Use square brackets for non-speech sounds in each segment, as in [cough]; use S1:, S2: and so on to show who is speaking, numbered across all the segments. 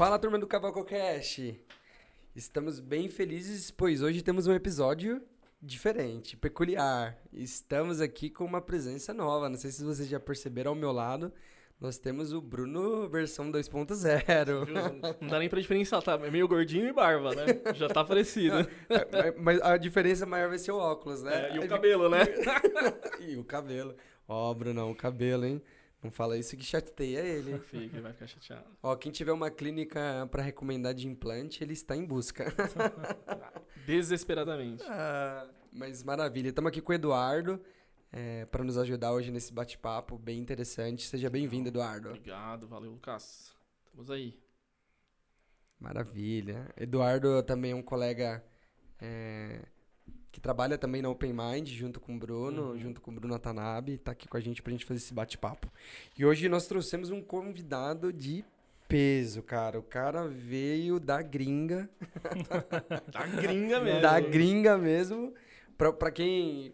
S1: Fala, turma do Cavaco Cash. Estamos bem felizes, pois hoje temos um episódio diferente, peculiar. Estamos aqui com uma presença nova. Não sei se vocês já perceberam ao meu lado. Nós temos o Bruno versão 2.0.
S2: Não dá nem pra diferenciar, tá? É meio gordinho e barba, né? Já tá parecido.
S1: É, Mas a diferença maior vai ser o óculos, né?
S2: É, e o cabelo, né? [laughs]
S1: e o cabelo. Ó, Bruno, o cabelo, hein? Não fala isso que chateia ele. [laughs]
S2: Fica, vai ficar chateado.
S1: Ó, quem tiver uma clínica pra recomendar de implante, ele está em busca. [laughs]
S2: Desesperadamente.
S1: Ah, mas maravilha. Estamos aqui com o Eduardo é, para nos ajudar hoje nesse bate-papo bem interessante. Seja bem-vindo, Eduardo.
S2: Obrigado, valeu, Lucas. Estamos aí.
S1: Maravilha. Eduardo também é um colega é, que trabalha também na Open Mind, junto com o Bruno,
S2: Uhum.
S1: junto com o Bruno Atanabe, tá aqui com a gente pra gente fazer esse bate-papo. E hoje nós trouxemos um convidado de peso, cara. O cara veio da gringa, [laughs]
S2: Da gringa mesmo.
S1: da gringa mesmo. Pra, pra quem.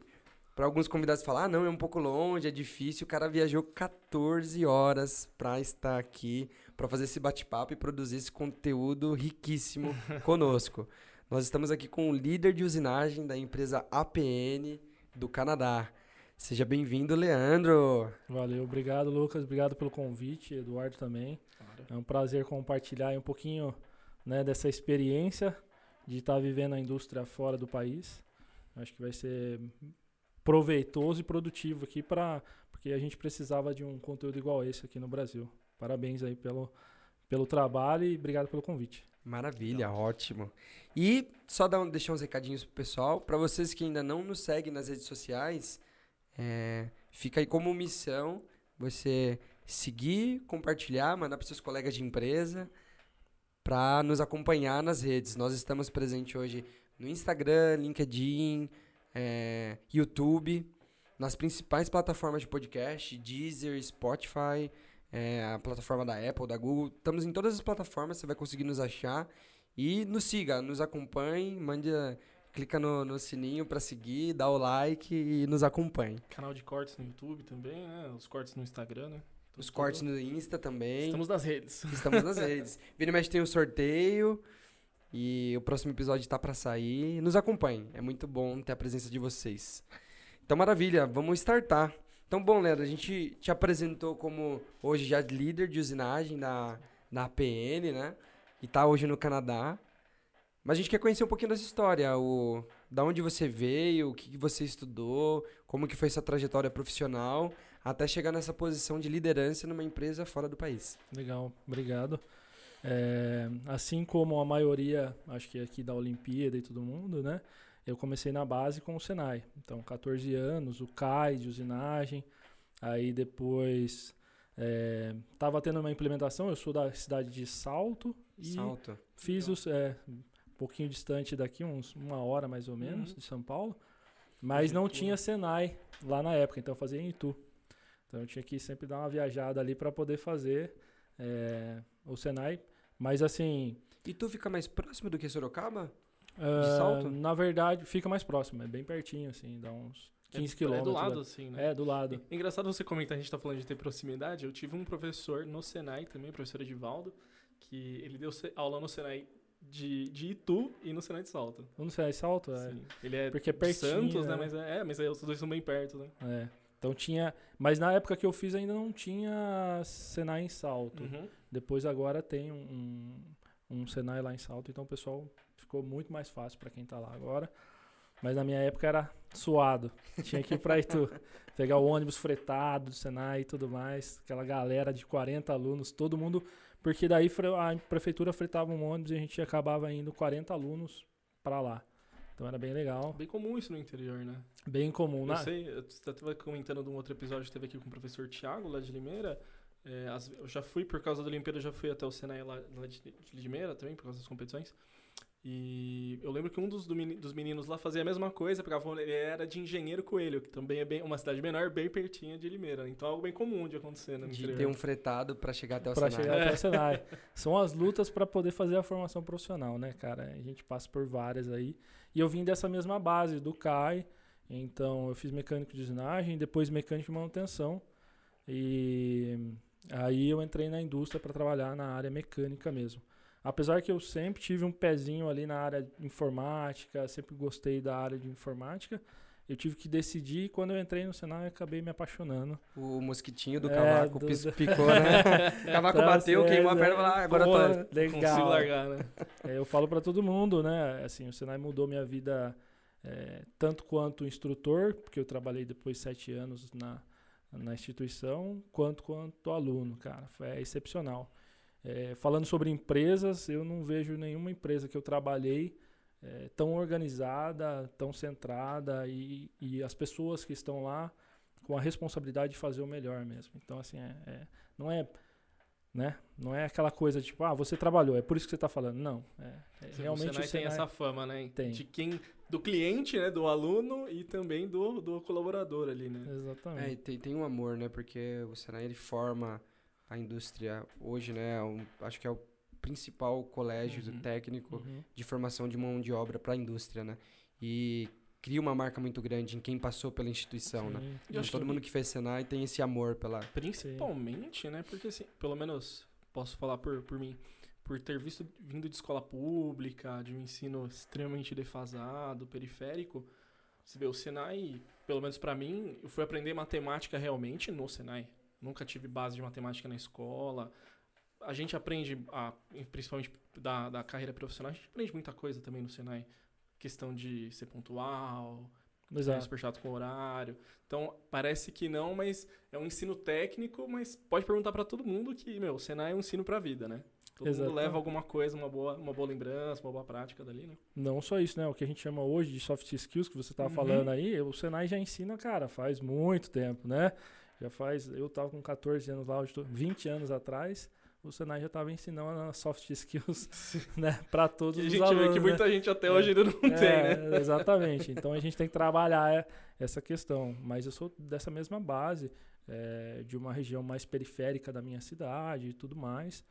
S1: Pra alguns convidados falar, ah, não, é um pouco longe, é difícil. O cara viajou 14 horas pra estar aqui, pra fazer esse bate-papo e produzir esse conteúdo riquíssimo [laughs] conosco. Nós estamos aqui com o líder de usinagem da empresa APN do Canadá. Seja bem-vindo, Leandro.
S3: Valeu, obrigado Lucas, obrigado pelo convite, Eduardo também.
S2: Claro.
S3: É um prazer compartilhar um pouquinho né, dessa experiência de estar vivendo a indústria fora do país. Acho que vai ser proveitoso e produtivo aqui para porque a gente precisava de um conteúdo igual esse aqui no Brasil. Parabéns aí pelo, pelo trabalho e obrigado pelo convite.
S1: Maravilha, ótimo. E só dar um- deixar uns recadinhos pro pessoal. Para vocês que ainda não nos seguem nas redes sociais, é, fica aí como missão você seguir, compartilhar, mandar para seus colegas de empresa para nos acompanhar nas redes. Nós estamos presentes hoje no Instagram, LinkedIn, é, YouTube, nas principais plataformas de podcast, Deezer, Spotify, é, a plataforma da Apple, da Google. Estamos em todas as plataformas, você vai conseguir nos achar. E nos siga, nos acompanhe, mande, a- clica no, no sininho para seguir, dá o like e nos acompanhe.
S2: Canal de cortes no YouTube também, né? Os cortes no Instagram, né?
S1: Os
S2: Tudo-
S1: cortes no Insta também.
S2: Estamos nas redes.
S1: Estamos nas [laughs] redes. Vira mexe tem um sorteio. E o próximo episódio tá pra sair. Nos acompanhe. É muito bom ter a presença de vocês. Então, maravilha. Vamos startar. Então, bom, Leandro, a gente te apresentou como hoje já líder de usinagem da, da APN, né? E tá hoje no Canadá. Mas a gente quer conhecer um pouquinho dessa história. O, da onde você veio, o que, você estudou, como que foi sua trajetória profissional, até chegar nessa posição de liderança numa empresa fora do país.
S3: Legal, obrigado. É, assim como a maioria, acho que aqui da Olimpíada e todo mundo, né? Eu comecei na base com o Senai. Então, 14 anos, o CAI de usinagem. Aí depois é, tava tendo uma implementação. Eu sou da cidade de Salto e
S1: Salto.
S3: fiz os, é, um pouquinho distante daqui, uns uma hora mais ou menos,
S2: Uhum.
S3: de São Paulo. Mas não tinha Senai lá na época, então eu fazia em Itu. Então eu tinha que sempre dar uma viajada ali para poder fazer é, o Senai. Mas assim,
S1: E tu fica mais próximo do que Sorocaba?
S3: Ah,
S1: Salto?
S3: na verdade fica mais próximo, é bem pertinho, assim, dá uns 15
S2: é,
S3: quilômetros.
S2: É do lado,
S3: né?
S2: assim, né?
S3: É, do lado.
S2: É Engraçado você comentar, a gente tá falando de ter proximidade. Eu tive um professor no Senai também, professor Edivaldo, que ele deu aula no Senai de, de Itu e no Senai de Salto.
S3: Não sei, é Salto? É.
S2: Sim. Ele é
S3: Porque é
S2: de
S3: pertinho,
S2: Santos, né?
S3: né?
S2: Mas é, é, mas aí os dois são bem perto, né?
S3: é. Então tinha. Mas na época que eu fiz ainda não tinha Senai em Salto.
S2: Uhum.
S3: Depois agora tem um, um, um Senai lá em Salto, então o pessoal ficou muito mais fácil para quem tá lá agora. Mas na minha época era suado. Tinha que ir pra Itu. [laughs] Pegar o ônibus fretado do Senai e tudo mais. Aquela galera de 40 alunos, todo mundo. Porque daí a prefeitura fretava um ônibus e a gente acabava indo 40 alunos para lá. Então era bem legal.
S2: Bem comum isso no interior, né?
S3: Bem comum.
S2: Eu
S3: Na,
S2: sei, eu estava comentando de um outro episódio que teve aqui com o professor Tiago, lá de Limeira. É, as- eu já fui, por causa da Olimpíada, eu já fui até o Senai lá, lá de, de Limeira também, por causa das competições. E eu lembro que um dos, do meni- dos meninos lá fazia a mesma coisa, pegava, ele era de Engenheiro Coelho, que também é bem, uma cidade menor, bem pertinho de Limeira. Então é algo bem comum de acontecer né,
S1: De
S2: interior.
S1: ter um fretado pra chegar até o
S3: para
S1: Senai.
S3: chegar até
S2: É.
S3: o Senai. [laughs] São as lutas para poder fazer a formação profissional, né, cara? A gente passa por várias aí. E eu vim dessa mesma base, do CAI. Então, eu fiz mecânico de usinagem, depois mecânico de manutenção. E aí eu entrei na indústria para trabalhar na área mecânica mesmo. Apesar que eu sempre tive um pezinho ali na área de informática, sempre gostei da área de informática, eu tive que decidir e quando eu entrei no Senai eu acabei me apaixonando.
S1: O mosquitinho do
S3: É,
S1: cavaco
S3: do- do-
S1: picou, né? O [laughs] cavaco
S3: Tá
S1: bateu, queimou a perna e
S3: é.
S1: falou, ah, agora
S3: Pô,
S1: tô...
S2: Consigo
S3: legal.
S2: largar, né?
S3: É, eu falo para todo mundo, né? Assim, o Senai mudou minha vida é, tanto quanto instrutor, porque eu trabalhei depois sete anos na, na instituição, quanto quanto aluno, cara. Foi é excepcional. É, falando sobre empresas, eu não vejo nenhuma empresa que eu trabalhei é, tão organizada, tão centrada e, e as pessoas que estão lá com a responsabilidade de fazer o melhor mesmo. Então, assim, é- é- não é né? Não é aquela coisa tipo, ah, você trabalhou, é por isso que você está falando. Não, é, é realmente
S2: o Senai
S3: o
S2: tem
S3: Senai-
S2: essa fama, né?
S3: Tem.
S2: De quem, do cliente, né? Do aluno e também do, do colaborador ali, né?
S1: É, e
S3: Exatamente.
S1: tem, tem um amor, né? Porque o Senai ele forma a indústria hoje, né? é um- acho que é o principal colégio
S2: Uhum.
S1: técnico
S3: Uhum.
S1: de formação de mão de obra para a indústria, né? E cria uma marca muito grande em quem passou pela instituição, né?
S3: Sim.
S2: E eu
S1: Então,
S2: acho
S1: todo
S2: que-
S1: mundo que fez Senai tem esse amor pela.
S2: Principalmente, né? Porque assim, pelo menos posso falar por, por mim, por ter visto vindo de escola pública, de um ensino extremamente defasado, periférico, você vê o Senai, pelo menos pra mim, eu fui aprender matemática realmente no Senai. Nunca tive base de matemática na escola. A gente aprende, a, principalmente da, da carreira profissional, a gente aprende muita coisa também no Senai. Questão de ser pontual,
S3: Exato.
S2: super chato com horário. Então, parece que não, mas é um ensino técnico, mas pode perguntar pra todo mundo que, meu, o Senai é um ensino pra vida, né? Todo
S3: Exato.
S2: mundo leva alguma coisa, uma boa, uma boa lembrança, uma boa prática dali, né?
S3: Não só isso, né? O que a gente chama hoje de soft skills, que você estava
S2: Uhum.
S3: falando aí, o Senai já ensina, cara, faz muito tempo, né? Já faz. Eu tava com 14 anos lá, hoje tô 20 anos atrás. O Senai já estava ensinando soft skills, [laughs] né? Para todos
S2: Que a
S3: os
S2: gente
S3: alunos.
S2: vê que
S3: né?
S2: muita gente até
S3: É.
S2: hoje ainda não tem,
S3: É,
S2: né?
S3: Exatamente. Então a gente tem que trabalhar é, essa questão. Mas eu sou dessa mesma base, é, de uma região mais periférica da minha cidade e tudo mais,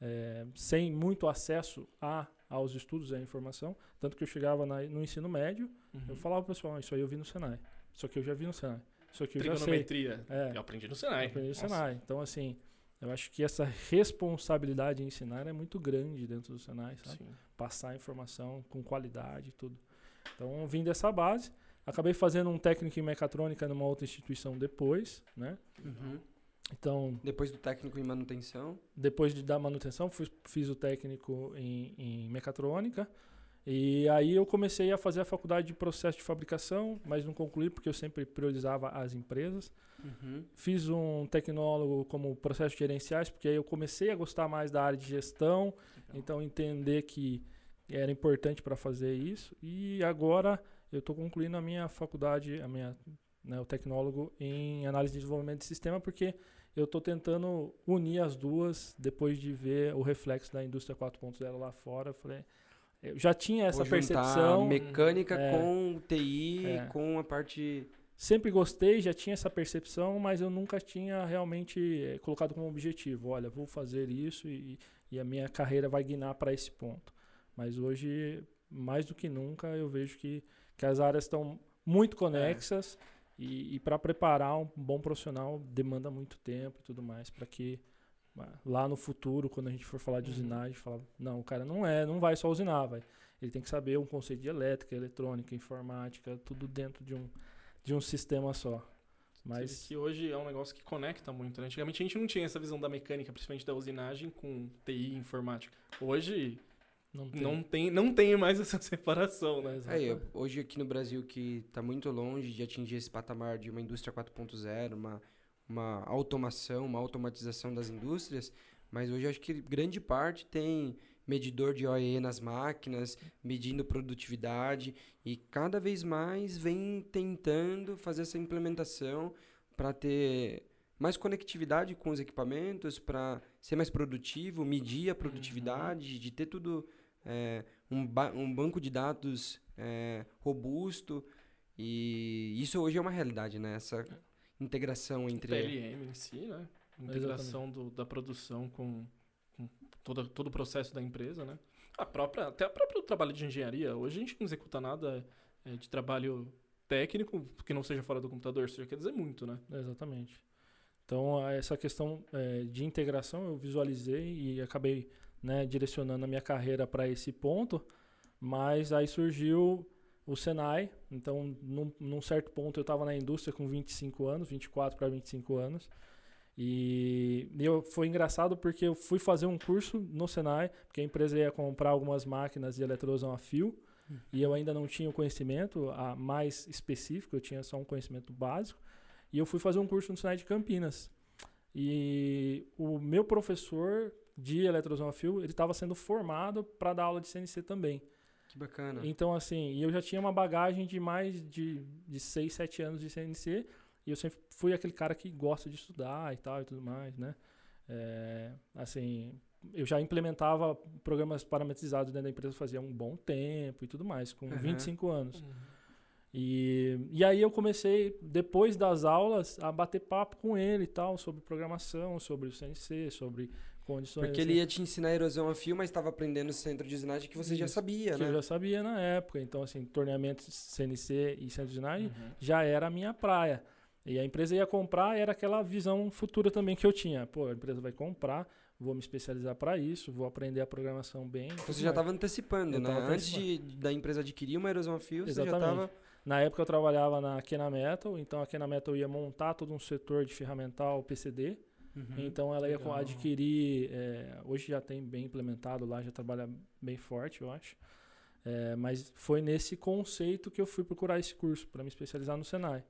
S3: é, sem muito acesso a, aos estudos e à informação. Tanto que eu chegava na- no ensino médio,
S2: Uhum.
S3: eu falava pro pessoal, "Ah, isso aí eu vi no Senai. Isso aqui eu já vi no Senai. Isso aqui eu já sei.
S2: Trigonometria.
S3: É.
S2: Eu aprendi no Senai.
S3: Eu aprendi no
S2: Nossa.
S3: Senai. Então, assim, eu acho que essa responsabilidade em ensinar é muito grande dentro do Senai, sabe?
S2: Sim.
S3: passar a informação com qualidade e tudo. Então, vim dessa base. Acabei fazendo um técnico em mecatrônica numa outra instituição depois, né? Então,
S1: Depois do técnico em manutenção.
S3: depois de dar manutenção, fui- fiz o técnico em, em mecatrônica. E aí eu comecei a fazer a faculdade de processo de fabricação, mas não concluí porque eu sempre priorizava as empresas.
S1: Uhum.
S3: Fiz um tecnólogo como processos gerenciais, porque aí eu comecei a gostar mais da área de gestão, então entender que era importante para fazer isso. E agora eu estou concluindo a minha faculdade, a minha, né, o tecnólogo em análise de desenvolvimento de sistema, porque eu estou tentando unir as duas depois de ver o reflexo da indústria 4.0 lá fora. Eu falei, eu já tinha essa
S1: Vou
S3: percepção.
S1: mecânica
S3: É.
S1: com TI,
S3: É.
S1: com a parte.
S3: sempre gostei, já tinha essa percepção, mas eu nunca tinha realmente eh, colocado como objetivo, olha, vou fazer isso e, e a minha carreira vai guinar para esse ponto. Mas hoje, mais do que nunca, eu vejo que, que as áreas estão muito conexas e, e para preparar um bom profissional demanda muito tempo e tudo mais para que lá no futuro, quando a gente for falar de
S2: Uhum.
S3: usinagem, falar, não, o cara não é, não vai só usinar, vai. Ele tem que saber um conceito de elétrica, eletrônica, informática, tudo dentro de um de um sistema só.
S2: Mas que hoje é um negócio que conecta muito, né? Antigamente a gente não tinha essa visão da mecânica, principalmente da usinagem, com TI e informática. Hoje
S3: não tem.
S2: não tem, não tem mais essa [laughs] separação, né?
S1: É, hoje aqui no Brasil, que está muito longe de atingir esse patamar de uma indústria 4.0, uma, uma automação, uma automatização das indústrias, mas hoje acho que grande parte tem medidor de OEE nas máquinas, medindo produtividade, e cada vez mais vem tentando fazer essa implementação para ter mais conectividade com os equipamentos, para ser mais produtivo, medir a produtividade, de ter tudo é, um, ba- um banco de dados é, robusto e isso hoje é uma realidade, né? Essa integração entre
S2: PLM em si, né? Integração do- da produção com, com todo, todo o processo da empresa, né? A própria, até o próprio trabalho de engenharia. Hoje a gente não executa nada é, de trabalho técnico que não seja fora do computador. Isso já quer dizer muito, né?
S3: Exatamente. Então, essa questão eh, de integração eu visualizei e acabei né, direcionando a minha carreira para esse ponto, mas aí surgiu o Senai, então num, num certo ponto eu estava na indústria com 25 anos, 24 para 25 anos, e, eu, foi engraçado porque eu fui fazer um curso no Senai, porque a empresa ia comprar algumas máquinas de eletrosão a fio, uhum. e eu ainda não tinha o conhecimento a mais específico, eu tinha só um conhecimento básico, e eu fui fazer um curso no Senai de Campinas. E o meu professor de eletrosão a fio, ele estava sendo formado para dar aula de CNC também.
S1: Que bacana.
S3: Então, assim, eu já tinha uma bagagem de mais de, de 6, 7 anos de CNC, e eu sempre fui aquele cara que gosta de estudar e tal e tudo mais, né? É, assim, eu já implementava programas parametrizados dentro da empresa fazia um bom tempo e tudo mais, com uhum. 25 anos. Uhum. E, e aí eu comecei, depois das aulas, a bater papo com ele e tal, sobre programação, sobre o CNC, sobre condições.
S1: Porque ele ia te ensinar erosão a fio, mas estava aprendendo no centro de usinagem que você Isso, já sabia,
S3: que
S1: né?
S3: eu já sabia na época. Então, assim, torneamento CNC e centro de usinagem uhum. já era a minha praia. E a empresa ia comprar, era aquela visão futura também que eu tinha. Pô, a empresa vai comprar, vou me especializar para isso, vou aprender a programação bem.
S1: Você já estava antecipando, eu né? Antes de, da empresa adquirir uma erosão a fio, Exatamente. você já estava...
S3: Na época eu trabalhava na Kena Metal, então a Kena Metal ia montar todo um setor de ferramental PCD. Uhum, então ela ia legal. adquirir, é, hoje já tem bem implementado lá, já trabalha bem forte, eu acho. É, mas foi nesse conceito que eu fui procurar esse curso para me especializar no Senai.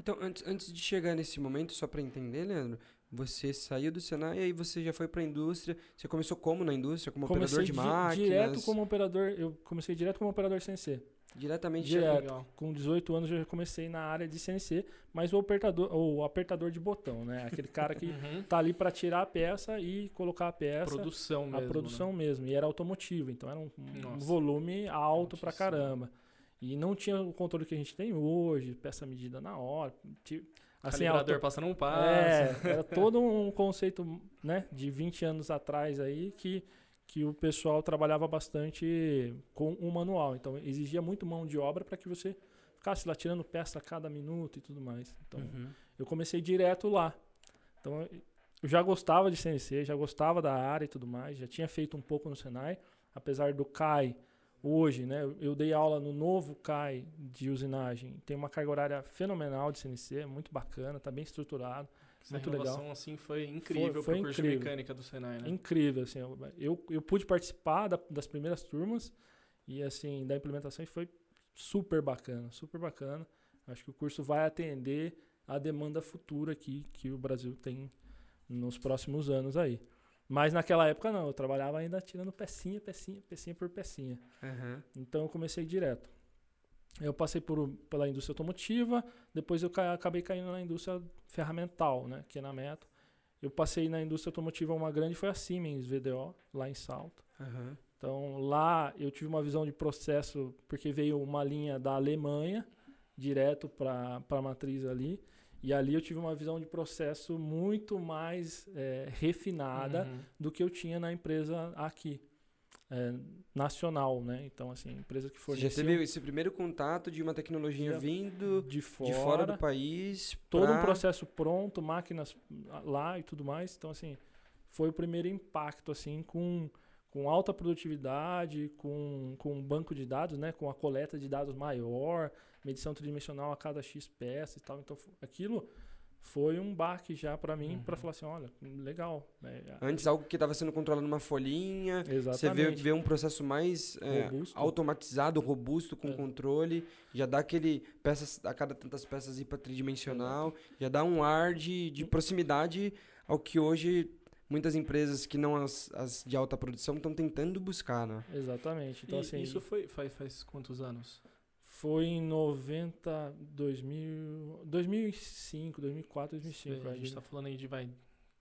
S1: Então, antes, antes de chegar nesse momento, só para entender, Leandro, você saiu do Senai e aí você já foi para a indústria. Você começou como na indústria? Como comecei operador de máquinas?
S3: direto como operador. Eu comecei direto como operador CNC.
S1: Diretamente
S3: direto. Com 18 anos eu já comecei na área de CNC, mas o apertador, o apertador de botão, né? Aquele cara que [laughs] uhum. tá ali para tirar a peça e colocar a peça.
S2: Produção mesmo.
S3: A produção né? mesmo. E era automotivo, então era um, um volume alto para caramba. E não tinha o controle que a gente tem hoje, peça medida na hora.
S2: Assim, Calibrador auto... passando um passo.
S3: É, era todo um conceito né, de 20 anos atrás aí que, que o pessoal trabalhava bastante com um manual. Então exigia muito mão de obra para que você ficasse lá tirando peça a cada minuto e tudo mais. Então uhum. eu comecei direto lá. Então eu já gostava de CNC, já gostava da área e tudo mais, já tinha feito um pouco no Senai, apesar do CAI hoje, né? Eu dei aula no novo CAI de usinagem. Tem uma carga horária fenomenal de CNC, muito bacana, tá bem estruturado. Essa muito legal.
S2: assim foi incrível foi, foi curso incrível. de mecânica do Senai, né?
S3: Incrível, assim, eu, eu pude participar da, das primeiras turmas e assim, da implementação e foi super bacana, super bacana. Acho que o curso vai atender a demanda futura aqui que o Brasil tem nos próximos anos aí. Mas naquela época não, eu trabalhava ainda tirando pecinha, pecinha, pecinha por pecinha. Uhum. Então eu comecei direto. Eu passei por, pela indústria automotiva, depois eu ca acabei caindo na indústria ferramental, né, que é na Meto. Eu passei na indústria automotiva, uma grande foi a Siemens VDO, lá em Salto. Uhum. Então lá eu tive uma visão de processo, porque veio uma linha da Alemanha, direto para a matriz ali. E ali eu tive uma visão de processo muito mais é, refinada uhum. do que eu tinha na empresa aqui. É, nacional, né? Então, assim, empresa que fornecia...
S1: Você já teve esse primeiro contato de uma tecnologia vindo de fora, de fora do país
S3: Todo pra... um processo pronto, máquinas lá e tudo mais. Então, assim, foi o primeiro impacto, assim, com, com alta produtividade, com, com um banco de dados, né? Com a coleta de dados maior, medição tridimensional a cada X peças e tal. Então, aquilo foi um baque já para mim, uhum. para falar assim, olha, legal. Né?
S1: Antes algo que estava sendo controlado numa folhinha, Exatamente. você vê, vê um processo mais é, robusto. automatizado, robusto, com é. controle, já dá aquele peças a cada tantas peças ir para tridimensional, já dá um ar de, de proximidade ao que hoje muitas empresas que não as, as de alta produção estão tentando buscar, né?
S3: Exatamente. Então,
S2: e
S3: assim,
S2: isso foi faz, faz quantos anos?
S3: Foi em 90, 2000, 2005, 2004, 2005.
S2: a gente está falando aí de vai,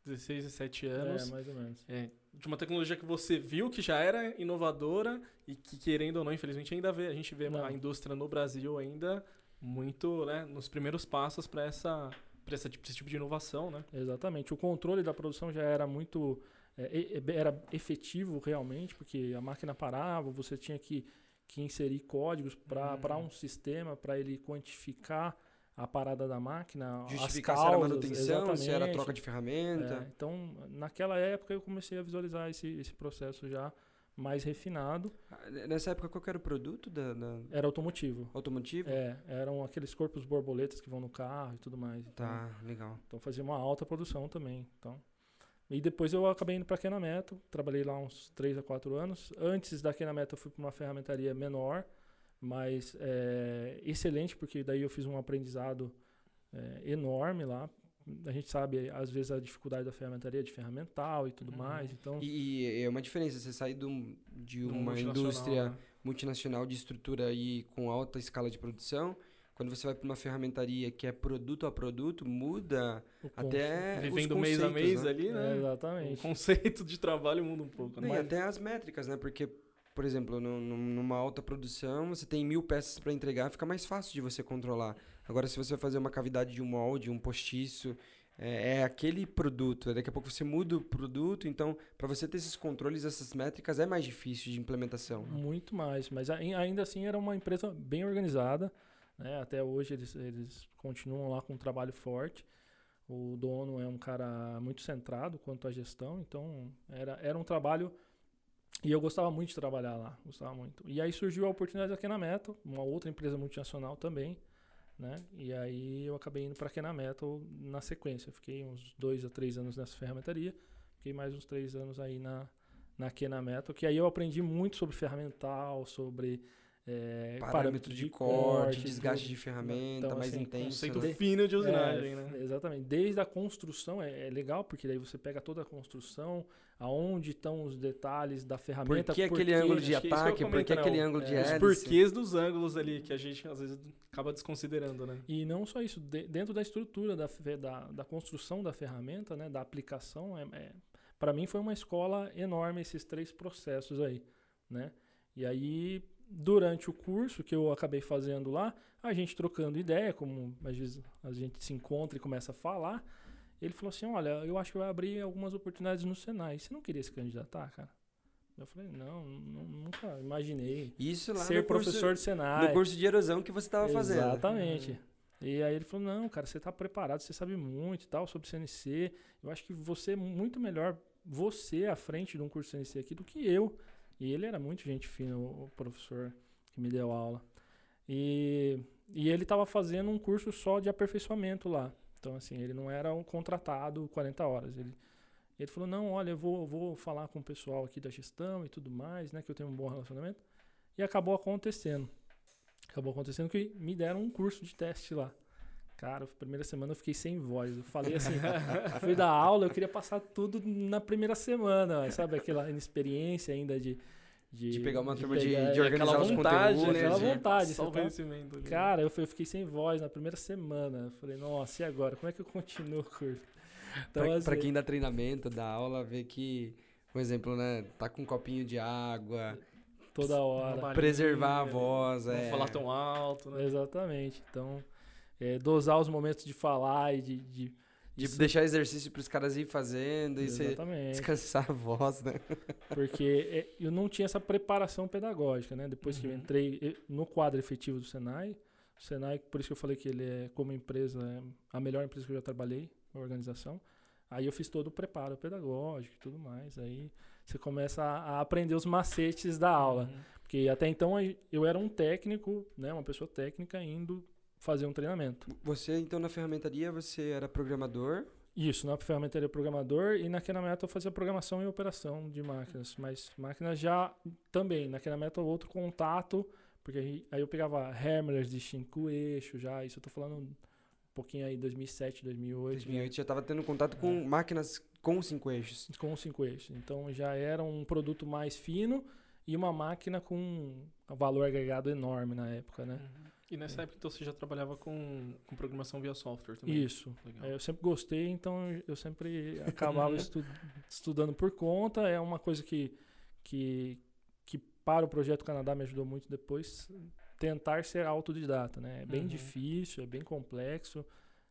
S2: 16, 17 anos.
S3: É, mais ou menos.
S2: É, de uma tecnologia que você viu que já era inovadora e que, querendo ou não, infelizmente ainda vê. A gente vê não. a indústria no Brasil ainda muito né, nos primeiros passos para essa, essa, esse tipo de inovação. Né?
S3: Exatamente. O controle da produção já era muito. É, era efetivo realmente, porque a máquina parava, você tinha que que inserir códigos para uhum. um sistema, para ele quantificar a parada da máquina,
S1: Justificar
S3: as
S1: se era
S3: causas,
S1: manutenção, se era troca de ferramenta.
S3: É, então, naquela época eu comecei a visualizar esse, esse processo já mais refinado.
S1: Ah, Nessa época, qual era o produto da, da
S3: Era automotivo.
S1: automotivo?
S3: É, eram aqueles corpos borboletas que vão no carro e tudo mais. Então,
S1: Tá, legal.
S3: então fazia uma alta produção também. Então. E depois eu acabei indo para a Kenameto, trabalhei lá uns 3 a 4 anos. Antes da Kenameto eu fui para uma ferramentaria menor, mas é, excelente, porque daí eu fiz um aprendizado é, enorme lá. A gente sabe, às vezes, a dificuldade da ferramentaria de ferramental e tudo
S2: Uhum.
S3: mais. Então,
S1: E, e é uma diferença, você sair de, um- de
S2: Um
S1: uma
S2: multinacional,
S1: indústria
S2: né?
S1: multinacional de estrutura aí com alta escala de produção, quando você vai para uma ferramentaria que é produto a produto, muda
S3: o
S1: até
S2: Vivendo
S1: os
S2: mês a mês
S1: né?
S2: ali,
S3: É,
S2: né? O
S3: exatamente.
S2: conceito de trabalho muda um pouco, né?
S1: E até as métricas, né? Porque, por exemplo, no- no- numa alta produção, você tem mil peças para entregar, fica mais fácil de você controlar. Agora, se você vai fazer uma cavidade de um molde, um postiço, é, é aquele produto. Daqui a pouco você muda o produto, então, para você ter esses controles, essas métricas, é mais difícil de implementação. né?
S3: Muito mais, mas ai- ainda assim era uma empresa bem organizada. Né? Até hoje eles, eles continuam lá com um trabalho forte. O dono é um cara muito centrado quanto à gestão, então era, era um trabalho. E eu gostava muito de trabalhar lá, gostava muito. E aí surgiu a oportunidade aqui na Metal, uma outra empresa multinacional também, né? E aí eu acabei indo para a Metal na sequência. Fiquei uns dois a três anos nessa ferramentaria, fiquei mais uns três anos aí na, na Kena Metal, que aí eu aprendi muito sobre ferramental, sobre é,
S1: Parâmetro de, corte, desgaste de ferramenta,
S3: Então,
S1: mais
S3: assim,
S1: intenso.
S2: Conceito
S1: né?
S2: fino de usinagem,
S3: é,
S2: né?
S3: Exatamente. Desde a construção é, é legal, porque daí você pega toda a construção, aonde estão os detalhes da
S1: Por
S3: ferramenta.
S1: que
S3: por
S1: aquele ângulo de
S2: que é isso que eu
S1: ataque? Por que aquele ângulo de
S3: é,
S2: Os
S1: hélice?
S2: porquês dos ângulos ali que a gente às vezes acaba desconsiderando, né?
S3: E não só isso, de- dentro da estrutura da, da, da construção da ferramenta, né, da aplicação, é, é, para mim foi uma escola enorme esses três processos aí, né? E aí, durante o curso que eu acabei fazendo lá, a gente trocando ideia, como às vezes a gente se encontra e começa a falar, ele falou assim, olha, eu acho que vai abrir algumas oportunidades no Senai. Você não queria se candidatar, cara? Eu falei, não, nu- nunca imaginei
S1: Isso lá
S3: ser
S1: no curso,
S3: professor de Senai.
S1: no curso de erosão que você estava fazendo.
S3: Exatamente. E aí ele falou, não, cara, você tá preparado, você sabe muito e tal sobre CNC. Eu acho que você é muito melhor, você à frente de um curso CNC aqui do que eu. E ele era muito gente fina, o professor que me deu aula. E, e ele estava fazendo um curso só de aperfeiçoamento lá. Então, assim, ele não era um contratado 40 horas. Ele, ele falou, não, olha, eu vou, vou falar com o pessoal aqui da gestão e tudo mais, né? Que eu tenho um bom relacionamento. E acabou acontecendo. Acabou acontecendo que me deram um curso de teste lá. Cara, a primeira semana eu fiquei sem voz. Eu falei assim, [laughs] fui da aula, eu queria passar tudo na primeira semana, sabe? Aquela inexperiência ainda de...
S1: De pegar uma turma de-
S3: pegar-
S1: de organizar
S2: Aquela
S1: os
S2: vontade,
S1: conteúdos,
S2: né?
S3: aquela
S2: de
S3: vontade,
S2: Só o
S3: tá-
S2: conhecimento ali.
S3: Cara, eu, fui- eu fiquei sem voz na primeira semana. Eu falei, nossa, e agora? Como é que eu continuo o curso? [laughs] Então,
S1: pra, pra
S3: assim,
S1: quem dá treinamento, dá aula, vê que, por exemplo, né, tá com um copinho de água,
S3: toda hora.
S1: preservar a voz,
S2: Não
S1: é.
S2: falar tão alto, né?
S3: Exatamente. Então, é, dosar os momentos de falar e de... de,
S1: De
S3: isso-
S1: deixar exercício pros caras ir fazendo e
S3: Exatamente.
S1: descansar a voz, né? [laughs]
S3: Porque é, eu não tinha essa preparação pedagógica, né? Depois que eu
S2: Uhum.
S3: entrei e- no quadro efetivo do Senai, o Senai, por isso que eu falei que ele é, como empresa, é a melhor empresa que eu já trabalhei, a organização. Aí eu fiz todo o preparo pedagógico e tudo mais. Aí você começa a, a aprender os macetes da aula.
S2: Uhum.
S3: Porque até então eu era um técnico, né? Uma pessoa técnica indo fazer um treinamento.
S1: Você, então, na ferramentaria, você era programador.
S3: Isso, na ferramentaria programador e naquela meta eu fazia programação e operação de máquinas, mas máquinas já também, naquela meta outro contato, porque aí, aí eu pegava Hamlers de cinco eixos já, isso eu tô falando um pouquinho aí 2007, 2008,
S1: 2008 já estava tendo contato com máquinas com cinco eixos.
S3: né, com cinco eixos. Então já era um produto mais fino e uma máquina com valor agregado enorme na época, né?
S2: Uhum. E nessa época, então, você já trabalhava com, com programação via software também?
S3: Isso. É, eu sempre gostei, então eu sempre acabava [laughs] estu- estudando por conta. É uma coisa que, que, que para o Projeto Canadá me ajudou muito depois. Tentar ser autodidata, né? É bem
S2: Uhum.
S3: difícil, é bem complexo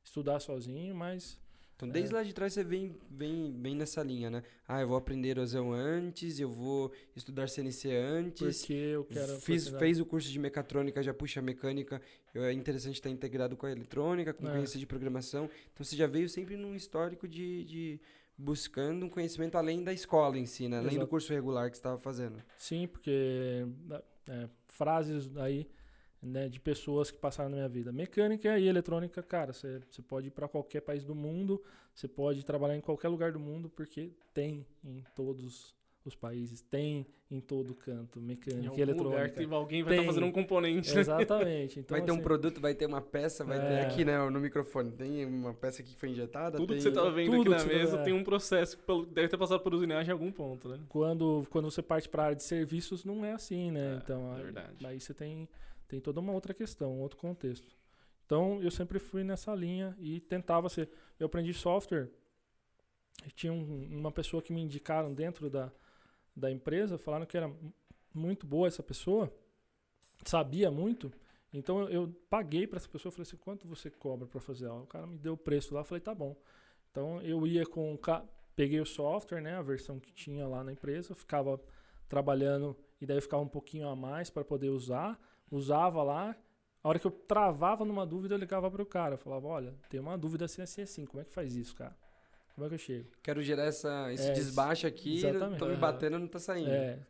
S3: estudar sozinho, mas
S1: Então, desde
S3: É.
S1: lá de trás você vem, vem, vem nessa linha, né? Ah, eu vou aprender erosão antes, eu vou estudar CNC antes.
S3: Porque eu quero.
S1: Fiz, fez o curso de mecatrônica, já puxa a mecânica. É interessante estar integrado com a eletrônica, com
S3: É.
S1: conhecimento de programação. Então você já veio sempre num histórico de, de buscando um conhecimento além da escola em si, né? Além do
S3: Exato.
S1: curso regular que você estava fazendo.
S3: Sim, porque é, frases aí né, de pessoas que passaram na minha vida. Mecânica e eletrônica, cara, você você pode ir para qualquer país do mundo, você pode trabalhar em qualquer lugar do mundo, porque tem em todos os países, tem em todo canto, mecânica e
S2: lugar
S3: eletrônica.
S2: que alguém vai estar
S3: Tem.
S2: fazendo um componente. né?
S3: Exatamente. Então,
S1: vai ter um
S3: assim,
S1: produto, vai ter uma peça, vai ter
S3: É.
S1: aqui, né, no microfone. Tem uma peça aqui que foi injetada.
S2: Tudo
S1: tem...
S2: que você tá vendo
S3: Tudo
S2: aqui na mesa
S3: tá-
S2: tem um processo que deve ter passado por usinagem em algum ponto, né?
S3: quando, quando você parte para a área de serviços, não é assim, né?
S2: É,
S3: então,
S2: é
S3: aí- aí você tem, tem toda uma outra questão, um outro contexto. Então, eu sempre fui nessa linha e tentava ser. Eu aprendi software. Tinha um- uma pessoa que me indicaram dentro da, da empresa, falaram que era mu- muito boa essa pessoa, sabia muito. Então, eu, eu paguei para essa pessoa. Falei assim: quanto você cobra para fazer aula? O cara me deu o preço lá. Falei: tá bom. Então, eu ia com. Peguei o software, né, a versão que tinha lá na empresa, ficava trabalhando e daí ficava um pouquinho a mais para poder usar, usava lá. A hora que eu travava numa dúvida, eu ligava para o cara, eu falava: "Olha, tem uma dúvida assim assim assim, como é que faz isso, cara? Como é que eu chego?"
S1: Quero gerar essa, esse
S3: É,
S1: desbaixo aqui,
S3: exatamente.
S1: tô me batendo, não tá saindo.
S3: É,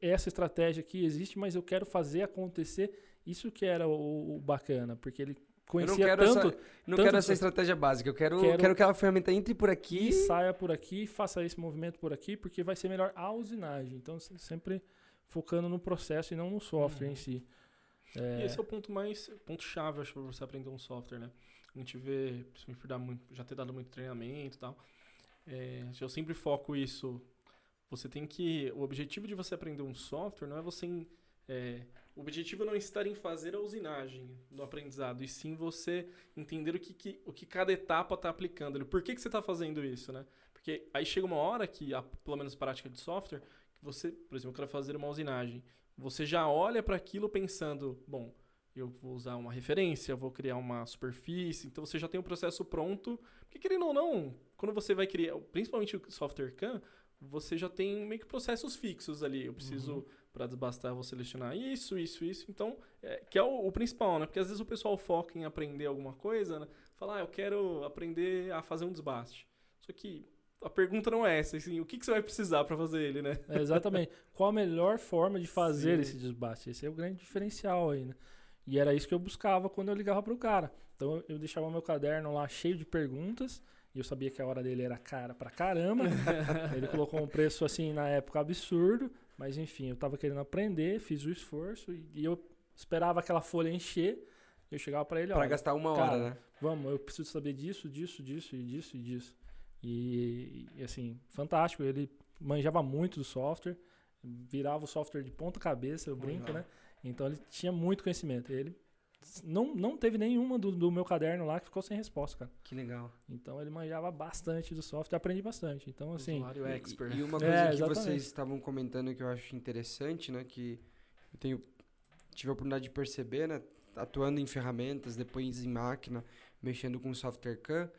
S3: essa estratégia aqui existe, mas eu quero fazer acontecer. Isso que era o, o bacana, porque ele
S1: Eu não
S3: conhecia
S1: quero
S3: tanto
S1: essa, não
S3: tanto
S1: quero essa estratégia básica. Eu quero,
S3: Quero-
S1: quero... que a ferramenta entre por aqui.
S3: e saia por aqui, faça esse movimento por aqui, porque vai ser melhor a usinagem. Então, se- sempre focando no processo e não no software
S2: Uhum.
S3: em si.
S2: E
S3: É,
S2: esse é o ponto mais ponto chave, acho, para você aprender um software, né? A gente vê, principalmente por dar muito, já ter dado muito treinamento e tal. É, eu sempre foco isso. Você tem que. O objetivo de você aprender um software não é você. em- é, o objetivo não é estar em fazer a usinagem no aprendizado, e sim você entender o que, que- o que cada etapa está aplicando. Por que, que você está fazendo isso, né? Porque aí chega uma hora que, pelo menos prática de software, que você, por exemplo, eu quero fazer uma usinagem. Você já olha para aquilo pensando, bom, eu vou usar uma referência, vou criar uma superfície, então você já tem o processo pronto. Porque querendo ou não, quando você vai criar, principalmente o software CAM, você já tem meio que processos fixos ali. Eu preciso,
S3: Uhum.
S2: para desbastar, vou selecionar isso, isso, isso. Então, é, que é o, o principal, né? Porque às vezes o pessoal foca em aprender alguma coisa, né? Fala, ah, eu quero aprender a fazer um desbaste. Só que a pergunta não é essa, assim, o que, que você vai precisar para fazer ele, né?
S3: É, exatamente. Qual a melhor forma de fazer
S2: Sim.
S3: esse desbaste? Esse é o grande diferencial aí, né? E era isso que eu buscava quando eu ligava pro cara. Então eu- deixava meu caderno lá cheio de perguntas. E eu sabia que a hora dele era cara pra caramba. [laughs] Ele colocou um preço assim na época absurdo. Mas enfim, eu tava querendo aprender, fiz o esforço e, e eu esperava aquela folha encher. Eu chegava pra ele,
S1: Pra
S3: olha,
S1: gastar uma
S3: cara,
S1: hora, né?
S3: vamos, eu preciso saber disso, disso, disso e disso e disso. E, e, assim, fantástico. Ele manjava muito do software, virava o software de ponta cabeça, eu brinco,
S2: Legal.
S3: né? Então ele tinha muito conhecimento. Ele não, não teve nenhuma do, do meu caderno lá que ficou sem resposta, cara.
S1: Que legal.
S3: Então ele manjava bastante do software, aprendi bastante. Então, assim,
S2: Usuário expert.
S1: E, e uma
S3: É,
S1: coisa que
S3: exatamente.
S1: vocês estavam comentando que eu acho interessante, né? Que eu tenho, tive a oportunidade de perceber, né? Atuando em ferramentas, depois em máquina, mexendo com software CAM,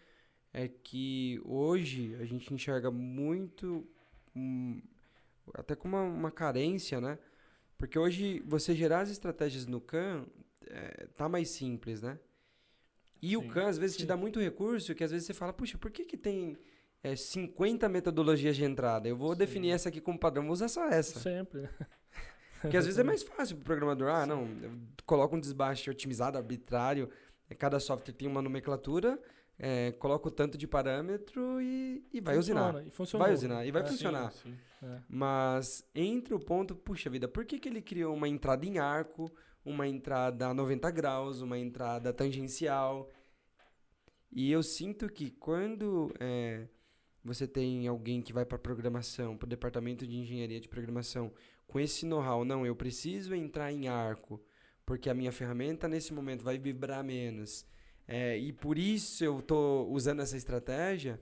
S1: é que hoje a gente enxerga muito, hum, até com uma, uma carência, né? Porque hoje você gerar as estratégias no CAM é, tá mais simples, né? E o
S2: Sim,
S1: CAM às vezes te
S3: sim.
S1: dá muito recurso que às vezes você fala, puxa, por que que tem é, 50 metodologias de entrada? Eu vou
S2: Sim.
S1: definir essa aqui como padrão, vou usar só essa.
S3: sempre?
S1: Porque às vezes é mais fácil pro programador. Ah, não, eu coloco um desbaste otimizado, arbitrário. é, Cada software tem uma nomenclatura, é, coloco tanto de parâmetro e, e vai
S3: Funciona,
S1: usinar.
S3: E funcionou.
S1: Vai usinar e vai
S3: É.
S1: funcionar.
S2: Sim, sim.
S3: É.
S1: Mas entre o ponto, puxa vida, por que, que ele criou uma entrada em arco, uma entrada a 90 graus, uma entrada tangencial? E eu sinto que quando é, você tem alguém que vai para programação, para o departamento de engenharia de programação, com esse know-how, não, eu preciso entrar em arco, porque a minha ferramenta nesse momento vai vibrar menos. É, e por isso eu estou usando essa estratégia.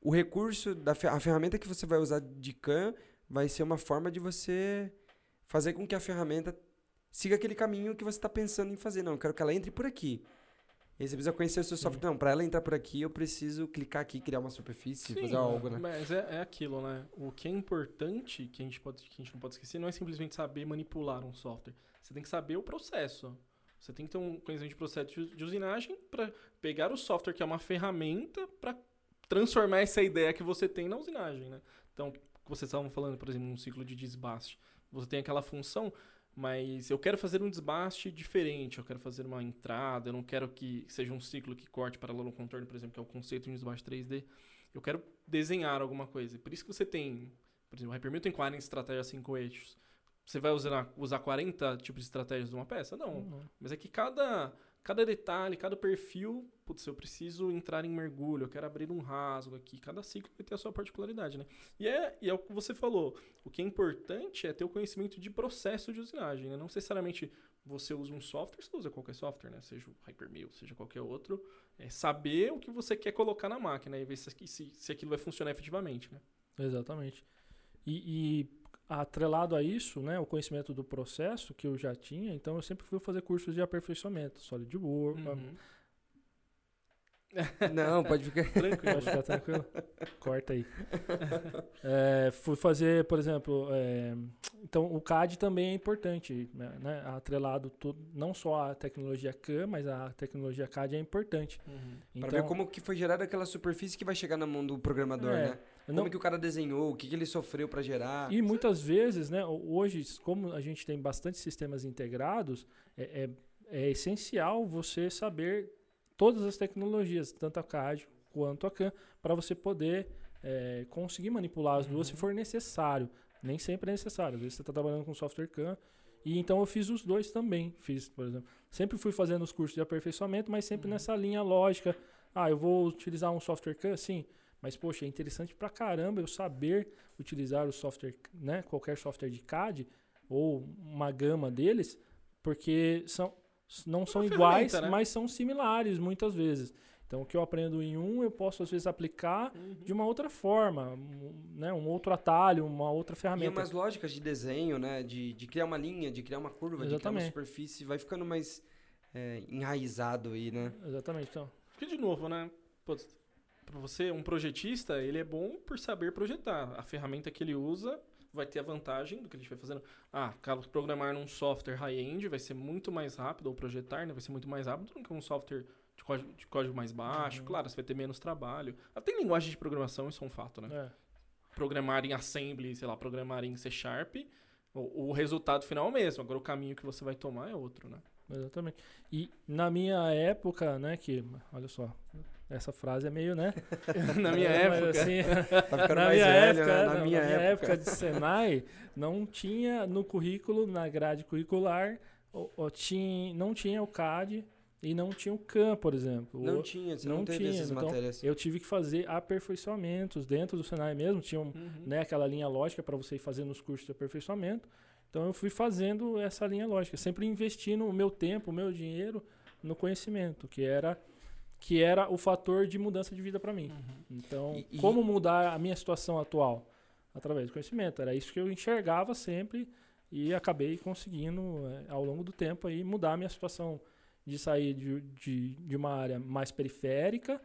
S1: O recurso da a ferramenta que você vai usar de CAM vai ser uma forma de você fazer com que a ferramenta siga aquele caminho que você está pensando em fazer. Não, eu quero que ela entre por aqui. E você precisa conhecer o seu software. Não, pra ela entrar por aqui, eu preciso clicar aqui, criar uma superfície,
S2: Sim,
S1: fazer algo, né?
S2: Mas é, é aquilo, né? O que é importante, que a, gente pode, que a gente não pode esquecer, não é simplesmente saber manipular um software. Você tem que saber o processo. Você tem que ter um conhecimento de processo de, usinagem para pegar o software, que é uma ferramenta, para transformar essa ideia que você tem na usinagem, né? Então, vocês estavam falando, por exemplo, num ciclo de desbaste. Você tem aquela função, mas eu quero fazer um desbaste diferente, eu quero fazer uma entrada, eu não quero que seja um ciclo que corte paralelo no contorno, por exemplo, que é o conceito de um desbaste 3D. Eu quero desenhar alguma coisa. Por isso que você tem, por exemplo, o Hypermill tem 40 estratégias 5 eixos. Você vai usar, usar 40 tipos de estratégias de uma peça? Não.
S3: Uhum.
S2: Mas é que cada, cada detalhe, cada perfil, putz, eu preciso entrar em mergulho, eu quero abrir um rasgo aqui. Cada ciclo vai ter a sua particularidade, né? E é, e é o que você falou. O que é importante é ter o conhecimento de processo de usinagem, né? Não necessariamente você usa um software, você usa qualquer software, né? Seja o Hypermill, seja qualquer outro. É saber o que você quer colocar na máquina e ver se, se, se aquilo vai funcionar efetivamente, né?
S3: Exatamente. E, e atrelado a isso, né, o conhecimento do processo que eu já tinha, então eu sempre fui fazer cursos de aperfeiçoamento, SolidWorks,
S2: Uhum. [laughs]
S1: Não, pode ficar. [laughs]
S2: Tranquilo.
S3: Pode ficar tranquilo. Corta aí. [laughs] É, fui fazer, por exemplo, é, então o CAD também é importante, né, né, atrelado tudo, não só a tecnologia CAM, mas a tecnologia CAD é importante.
S2: Uhum.
S3: Então,
S1: Pra ver como que foi gerada aquela superfície que vai chegar na mão do programador,
S3: É,
S1: né?
S3: Não-
S1: Como que o cara desenhou, o que, que ele sofreu pra gerar.
S3: E muitas vezes, né, hoje, como a gente tem bastante sistemas integrados, é, é, é essencial você saber todas as tecnologias, tanto a CAD quanto a CAM, para você poder é, conseguir manipular as duas se
S2: Uhum.
S3: for necessário. Nem sempre é necessário. Às vezes você está trabalhando com software CAM. E então eu fiz os dois também. Fiz, por exemplo. Sempre fui fazendo os cursos de aperfeiçoamento, mas sempre
S2: Uhum.
S3: nessa linha lógica. Ah, eu vou utilizar um software CAM? Sim. Mas, poxa, é interessante pra caramba eu saber utilizar o software, né? Qualquer software de CAD ou uma gama deles, porque são, não são iguais,
S2: né?
S3: mas são similares muitas vezes. Então, o que eu aprendo em um, eu posso às vezes aplicar
S2: Uhum.
S3: de uma outra forma, um, né? um outro atalho, uma outra
S1: E
S3: ferramenta.
S1: umas lógicas de desenho, né? De, de criar uma linha, de criar uma curva, de criar uma
S3: Exatamente.
S1: superfície. Vai ficando mais é, enraizado aí, né?
S3: Exatamente. Então,
S2: Porque, de novo, né? Pô, pra você, um projetista, ele é bom por saber projetar. A ferramenta que ele usa vai ter a vantagem do que gente vai fazendo. Ah, caso programar num software high-end vai ser muito mais rápido, ou projetar, né? Vai ser muito mais rápido do que um software de código, de código mais baixo.
S3: Uhum.
S2: Claro, você vai ter menos trabalho. Até em linguagem de programação, isso é um fato, né?
S3: é.
S2: Programar em Assembly, sei lá, programar em C Sharp, o, o resultado final é o mesmo. Agora, o caminho que você vai tomar é outro, né?
S3: Exatamente. E na minha época, né, que, olha só, essa frase é meio, né? [laughs]
S2: Na minha
S3: É,
S2: época...
S3: assim, [laughs]
S1: Tá
S3: na minha
S1: velho,
S3: época,
S1: né?
S3: não,
S1: Na minha época.
S3: de Senai, não tinha no currículo, na grade curricular, tinha, não tinha o CAD e não tinha o CAM, por exemplo.
S1: Não tinha, você não,
S3: não tinha,
S1: essas
S3: então,
S1: matérias.
S3: eu tive que fazer aperfeiçoamentos dentro do Senai mesmo, tinha um,
S2: Uhum.
S3: né, aquela linha lógica para você ir fazendo os cursos de aperfeiçoamento. Então eu fui fazendo essa linha lógica, sempre investindo o meu tempo, o meu dinheiro no conhecimento, que era que era o fator de mudança de vida para mim.
S2: Uhum.
S3: Então,
S1: E- e-
S3: como mudar a minha situação atual? Através do conhecimento. Era isso que eu enxergava sempre e acabei conseguindo, eh, ao longo do tempo, aí, mudar a minha situação de sair de, de, de uma área mais periférica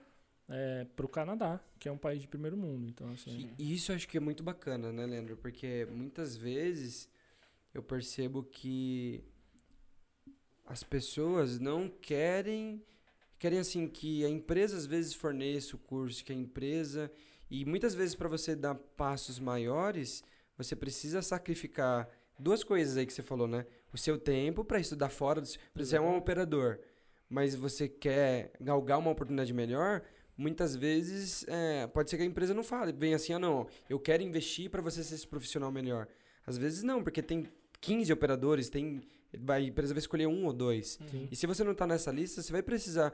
S3: para o Canadá, que é um país de primeiro mundo. Então, assim,
S1: E isso eu acho que é muito bacana, né, Leandro? Porque muitas vezes eu percebo que as pessoas não querem. Querem, assim, que a empresa às vezes forneça o curso, que a empresa. E muitas vezes, para você dar passos maiores, você precisa sacrificar duas coisas aí que você falou, né? O seu tempo para estudar fora. Você é um operador, mas você quer galgar uma oportunidade melhor. Muitas vezes é, pode ser que a empresa não fale, vem assim, ah não, eu quero investir para você ser esse profissional melhor. Às vezes não, porque tem 15 operadores, tem vai, a empresa vai escolher um ou dois.
S3: sim.
S1: E se você não está nessa lista, você vai precisar,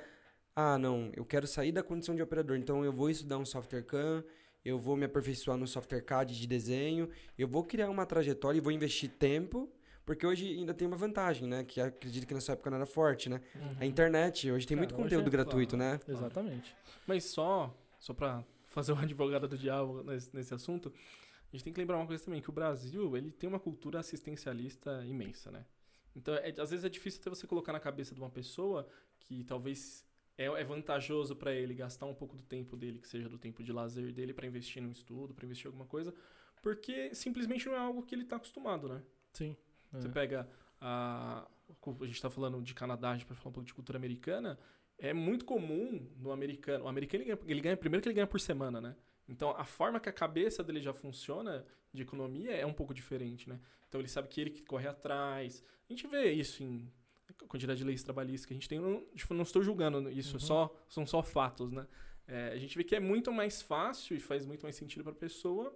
S1: ah não, eu quero sair da condição de operador, então eu vou estudar um software CAM, eu vou me aperfeiçoar no software CAD de desenho, eu vou criar uma trajetória e vou investir tempo, porque hoje ainda tem uma vantagem, né? Que acredito que na sua época não era forte, né?
S2: Uhum.
S1: A internet, hoje tem
S3: É,
S1: muito
S3: hoje
S1: conteúdo
S3: é,
S1: gratuito,
S2: claro.
S1: né?
S3: Exatamente.
S2: Mas só, só pra fazer o [laughs] advogado do diabo nesse, nesse assunto, a gente tem que lembrar uma coisa também, que o Brasil, ele tem uma cultura assistencialista imensa, né? Então, é- às vezes é difícil até você colocar na cabeça de uma pessoa que talvez é, é vantajoso para ele gastar um pouco do tempo dele, que seja do tempo de lazer dele, para investir num estudo, para investir em alguma coisa, porque simplesmente não é algo que ele tá acostumado, né?
S3: Sim.
S2: Você
S3: é.
S2: pega a. A gente tá falando de Canadá, a gente vai falar um pouco de cultura americana. É muito comum no americano. O americano ele ganha, ele ganha primeiro que ele ganha por semana, né? Então a forma que a cabeça dele já funciona de economia é um pouco diferente, né? Então ele sabe que ele que corre atrás. A gente vê isso em quantidade de leis trabalhistas que a gente tem. Não, tipo, não estou julgando isso,
S3: Uhum.
S2: só, são só fatos, né? É, a gente vê que é muito mais fácil e faz muito mais sentido para a pessoa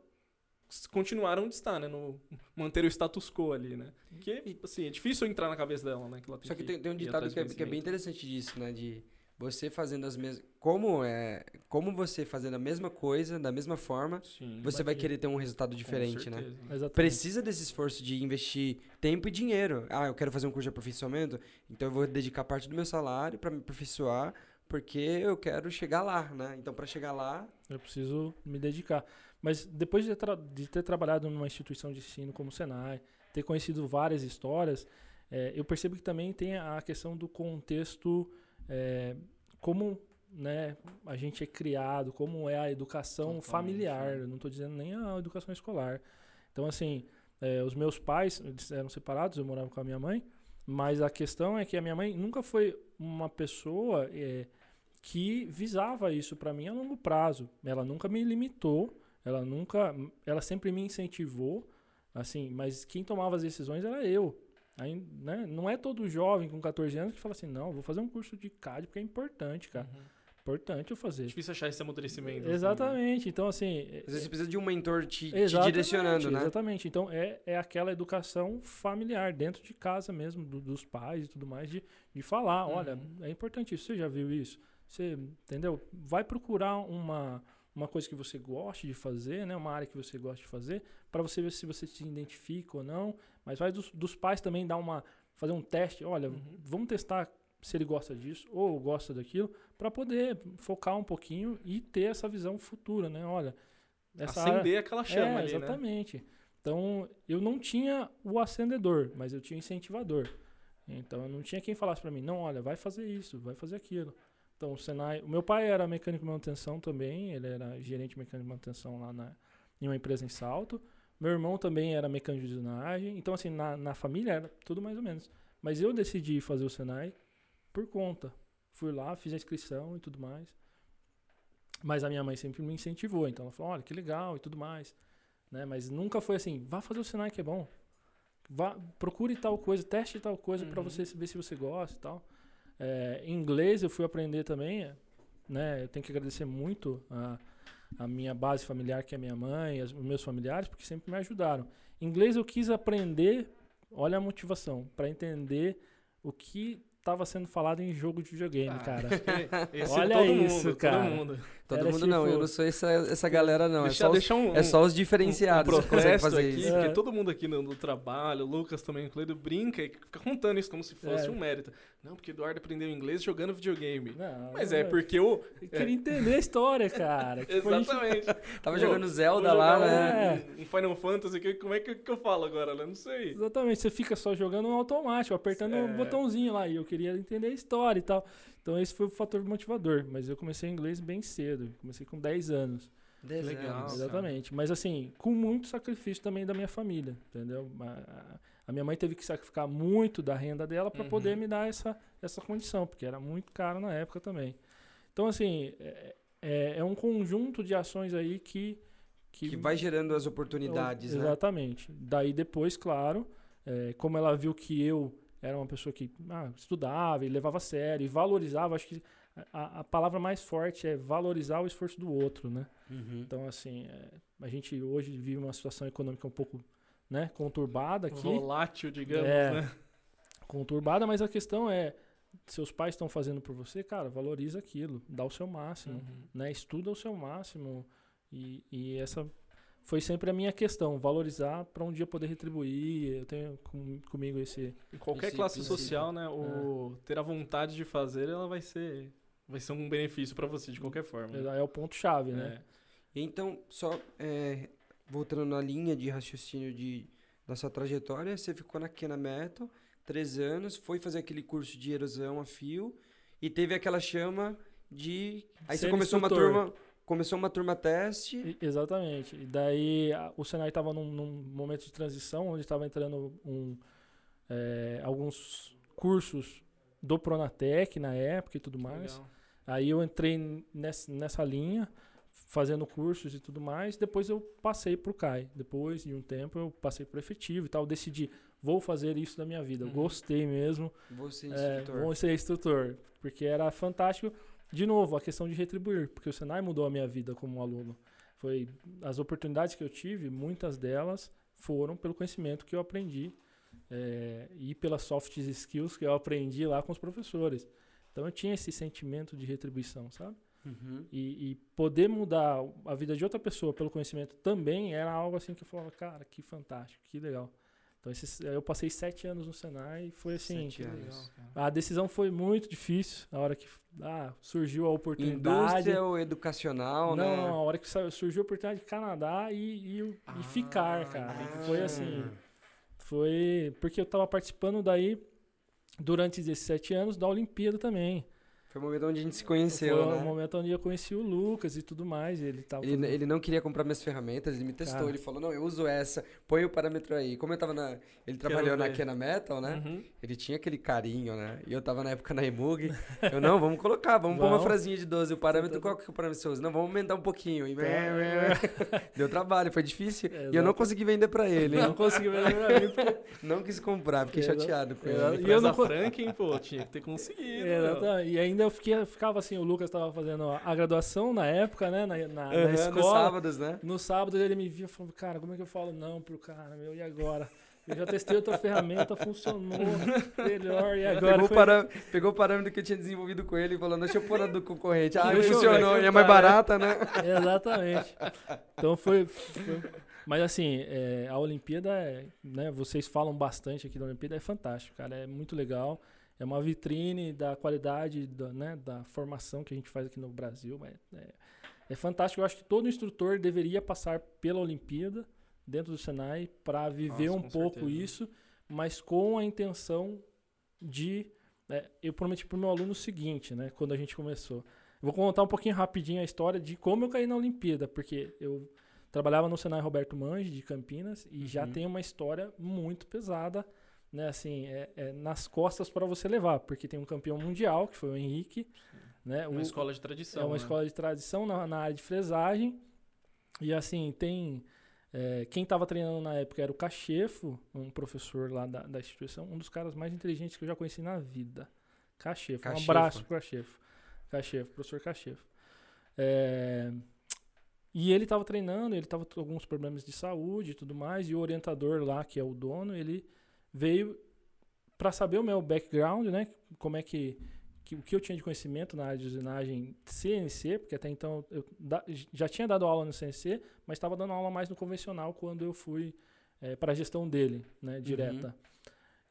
S2: continuar onde está, né? No, manter o status quo ali, né? Porque, assim, é difícil entrar na cabeça dela, né? Que ela
S1: Só que tem, tem um ditado que é, que é bem interessante disso, né? De você fazendo as mesmas. Como é. Como você fazendo a mesma coisa, da mesma forma,
S2: Sim,
S1: você vai querer ter um resultado
S2: com
S1: diferente, né?
S3: Exatamente.
S1: Precisa desse esforço de investir tempo e dinheiro. Ah, eu quero fazer um curso de aperfeiçoamento, então eu vou dedicar parte do meu salário para me aperfeiçoar, porque eu quero chegar lá, né? Então, para chegar lá,
S3: Eu preciso me dedicar. Mas depois de, tra- de ter trabalhado numa instituição de ensino como o Senai, ter conhecido várias histórias, eh, eu percebo que também tem a questão do contexto, eh, como né, a gente é criado, como é a educação
S2: Totalmente,
S3: familiar.
S2: né?
S3: Não estou dizendo nem a educação escolar. Então, assim, eh, os meus pais eram separados, eu morava com a minha mãe, mas a questão é que a minha mãe nunca foi uma pessoa eh, que visava isso para mim a longo prazo. Ela nunca me limitou, ela nunca, ela sempre me incentivou, assim, mas quem tomava as decisões era eu. Aí, né, não é todo jovem com 14 anos que fala assim, não, vou fazer um curso de CAD porque é importante, cara.
S2: Uhum.
S3: Importante eu
S2: É
S3: fazer.
S2: difícil achar esse amadurecimento. assim,
S3: Exatamente. Então, assim.
S1: às vezes você precisa de um mentor te, te direcionando, né?
S3: Exatamente. Então é, é aquela educação familiar, dentro de casa mesmo, do- dos pais e tudo mais, de, de falar,
S2: Uhum.
S3: olha, é importante isso, você já viu isso? Você, entendeu? Vai procurar uma, uma coisa que você goste de fazer, né? Uma área que você gosta de fazer, para você ver se você se identifica ou não. Mas vai dos, dos pais também dar uma. fazer um teste, olha,
S2: Uhum.
S3: vamos testar se ele gosta disso ou gosta daquilo, para poder focar um pouquinho e ter essa visão futura, né? Olha, essa área-
S2: Acender aquela chama
S3: é,
S2: ali, né?
S3: exatamente. Então, eu não tinha o acendedor, mas eu tinha o incentivador. Então, eu não tinha quem falasse para mim, não, olha, vai fazer isso, vai fazer aquilo. Então, o Senai... O meu pai era mecânico de manutenção também, ele era gerente mecânico de manutenção lá na, em uma empresa em Salto. Meu irmão também era mecânico de usinagem. Então, assim, na, na família era tudo mais ou menos. Mas eu decidi fazer o Senai por conta. Fui lá, fiz a inscrição e tudo mais. Mas a minha mãe sempre me incentivou. Então ela falou, olha, que legal e tudo mais. Né? Mas nunca foi assim, vá fazer o Senai que é bom. Vá, procure tal coisa, teste tal coisa para
S2: Uhum.
S3: você ver se você gosta e tal. É, inglês eu fui aprender também, né? Eu tenho que agradecer muito a, a minha base familiar, que é minha mãe, os meus familiares, porque sempre me ajudaram. Inglês eu quis aprender, olha a motivação, para entender o que estava sendo falado em jogo de videogame,
S2: Ah,
S3: cara. [laughs]
S2: Esse
S3: Olha
S2: todo
S3: isso,
S2: mundo,
S3: cara.
S2: Todo mundo.
S1: Todo mundo não, eu
S3: tipo-
S1: não sou essa, essa galera, não.
S2: deixa,
S1: é, só os,
S2: um,
S1: é só os
S2: um,
S1: diferenciados
S2: um
S1: que conseguem
S2: protesto
S1: fazer
S2: aqui,
S1: isso.
S3: É.
S2: porque todo mundo aqui no, no trabalho, o Lucas também, o Cleido, brinca e fica contando isso como se fosse
S3: É.
S2: um mérito. Não, porque Eduardo aprendeu inglês jogando videogame.
S3: Não,
S2: Mas é porque o...
S3: Eu queria entender a história, cara. Tipo, a gente-
S2: Exatamente. [laughs]
S1: Tava
S2: Pô,
S1: jogando Zelda lá, né?
S2: Um, um Final Fantasy, que- como é que, que eu falo agora? né? Não sei.
S3: Exatamente, você fica só jogando no automático, apertando
S2: É.
S3: um botãozinho lá. E eu queria entender a história e tal. Então esse foi o fator motivador. Mas eu comecei inglês bem cedo. Comecei com 10 anos.
S1: Dez
S2: Legal.
S1: anos.
S3: Exatamente. Mas assim, com muito sacrifício também da minha família, entendeu? A, a minha mãe teve que sacrificar muito da renda dela para
S2: Uhum.
S3: poder me dar essa, essa condição, porque era muito caro na época também. Então, assim, é, é, é um conjunto de ações aí que.
S1: Que vai gerando as oportunidades, né?
S3: Exatamente. Daí depois, claro, é, como ela viu que eu era uma pessoa que ah, estudava e levava a sério e valorizava, acho que a, a palavra mais forte é valorizar o esforço do outro, né?
S1: Uhum.
S3: Então, assim, é, a gente hoje vive uma situação econômica um pouco né, conturbada aqui.
S2: Volátil, digamos,
S3: É.
S2: né?
S3: Conturbada, mas a questão é, seus pais estão fazendo por você, cara, valoriza aquilo, dá o seu máximo,
S2: Uhum.
S3: né? Estuda o seu máximo. E, e essa foi sempre a minha questão, valorizar para um dia poder retribuir. Eu tenho com- comigo esse...
S2: Em qualquer
S1: Esse
S2: classe
S1: princípio.
S2: social, né? O
S3: É.
S2: ter a vontade de fazer, ela vai ser, vai ser um benefício pra você de qualquer forma. né?
S3: É o ponto-chave, né?
S2: É.
S1: Então, só é, voltando na linha de raciocínio de, da sua trajetória, você ficou na Kena Metal, três anos, foi fazer aquele curso de erosão a fio, E teve aquela chama de. Aí você
S3: Ser
S1: começou uma
S3: instrutor.
S1: turma. Começou uma turma teste.
S3: E- Exatamente. E daí a- o Senai estava num, num momento de transição, onde estava entrando um, é, alguns cursos do Pronatec na época e tudo mais.
S2: Legal.
S3: Aí eu entrei nessa, nessa linha, fazendo cursos e tudo mais. Depois eu passei pro CAI. Depois de um tempo eu passei pro efetivo e tal. Decidi, vou fazer isso da minha vida.
S2: Uhum.
S3: Gostei mesmo.
S1: Você,
S3: É,
S1: instrutor.
S3: vou ser instrutor. Porque era fantástico. De novo, a questão de retribuir. Porque o Senai mudou a minha vida como aluno. Foi as oportunidades que eu tive, muitas delas foram pelo conhecimento que eu aprendi é, e pelas soft skills que eu aprendi lá com os professores. Então eu tinha esse sentimento de retribuição, sabe?
S1: Uhum.
S3: E, e poder mudar a vida de outra pessoa pelo conhecimento também era algo assim que eu falava, cara, que fantástico, que legal. Então esses, eu passei sete anos no Senai e foi assim.
S1: Sete anos.
S3: A decisão foi muito difícil, a hora que ah, surgiu a oportunidade.
S1: Indústria ou educacional,
S3: não,
S1: né?
S3: não, a hora que surgiu a oportunidade de Canadá e, e, e
S2: Ah,
S3: ficar, cara.
S2: entendi.
S3: Foi assim. Foi. Porque eu tava participando daí, durante esses sete anos, da Olimpíada também.
S1: Foi o momento onde a gente se conheceu,
S3: Foi
S1: né?
S3: o momento onde eu conheci o Lucas e tudo mais. e Ele tava.
S1: Ele, ele não queria comprar minhas ferramentas, ele me testou,
S3: Cara.
S1: ele falou, não, eu uso essa, põe o parâmetro aí. Como eu tava na... Ele trabalhou na. Kena Metal, né?
S2: Uhum.
S1: Ele tinha aquele carinho, né? E eu tava na época na Emug. Eu, não, vamos colocar, vamos pôr uma frasinha de 12. O parâmetro,
S3: Tá-
S1: qual que é o parâmetro que você usa? Não, vamos aumentar um pouquinho. E... [laughs] Deu trabalho, foi difícil. E eu não
S3: Exato.
S1: consegui vender pra ele.
S3: Não consegui vender pra mim, porque [laughs]
S1: Não quis comprar, fiquei
S3: Exato.
S1: chateado com
S3: Exato.
S1: ele.
S3: E eu não
S2: Franklin, pô, tinha que ter conseguido. meu.
S3: Exatamente. E ainda eu fiquei, ficava assim, o Lucas tava fazendo a graduação na época, né? Na, na, na
S1: Aham,
S3: escola.
S1: Nos sábados, né?
S3: No sábado ele me via e falou, cara, como é que eu falo não pro cara, meu, e agora? Eu já testei outra ferramenta, funcionou melhor, e agora?
S1: Pegou, o
S3: Foi-
S1: parâ- pegou o parâmetro que eu tinha desenvolvido com ele e falou, deixa eu pôr a do concorrente. Ah,
S3: Deixa
S1: funcionou, e é mais
S3: né?
S1: barata, né? [laughs]
S3: Exatamente. Então foi. foi- Mas assim, é, a Olimpíada, é, né? Vocês falam bastante aqui da Olimpíada, é fantástico, cara. É muito legal. É uma vitrine da qualidade da, né, da formação que a gente faz aqui no Brasil. É, é, é fantástico. Eu acho que todo instrutor deveria passar pela Olimpíada dentro do Senai para viver
S2: Nossa,
S3: um pouco
S2: certeza.
S3: isso, mas com a intenção de. né, eu prometi para o meu aluno o seguinte, né? Quando a gente começou. Eu Vou contar um pouquinho rapidinho a história de como eu caí na Olimpíada, porque eu trabalhava no Senai Roberto Mange de Campinas e já
S1: Uhum.
S3: tem uma história muito pesada, né? Assim, é, é nas costas para você levar, porque tem um campeão mundial que foi o Henrique, né?
S2: Uma
S3: o-
S2: escola de tradição.
S3: é uma
S2: né?
S3: escola de tradição na, na área de fresagem. E assim, tem. é, quem estava treinando na época era o Cachefo, um professor lá da, da instituição, um dos caras mais inteligentes que eu já conheci na vida. Cachefo. Um
S1: Cachefo.
S3: abraço pro Cachefo. Cachefo, professor Cachefo. É, e ele estava treinando, ele estava com alguns problemas de saúde e tudo mais, e o orientador lá, que é o dono, ele veio para saber o meu background, né? Como é que, que o que eu tinha de conhecimento na área de usinagem CNC, porque até então eu da- já tinha dado aula no CNC, mas estava dando aula mais no convencional quando eu fui para a gestão dele, né, direta.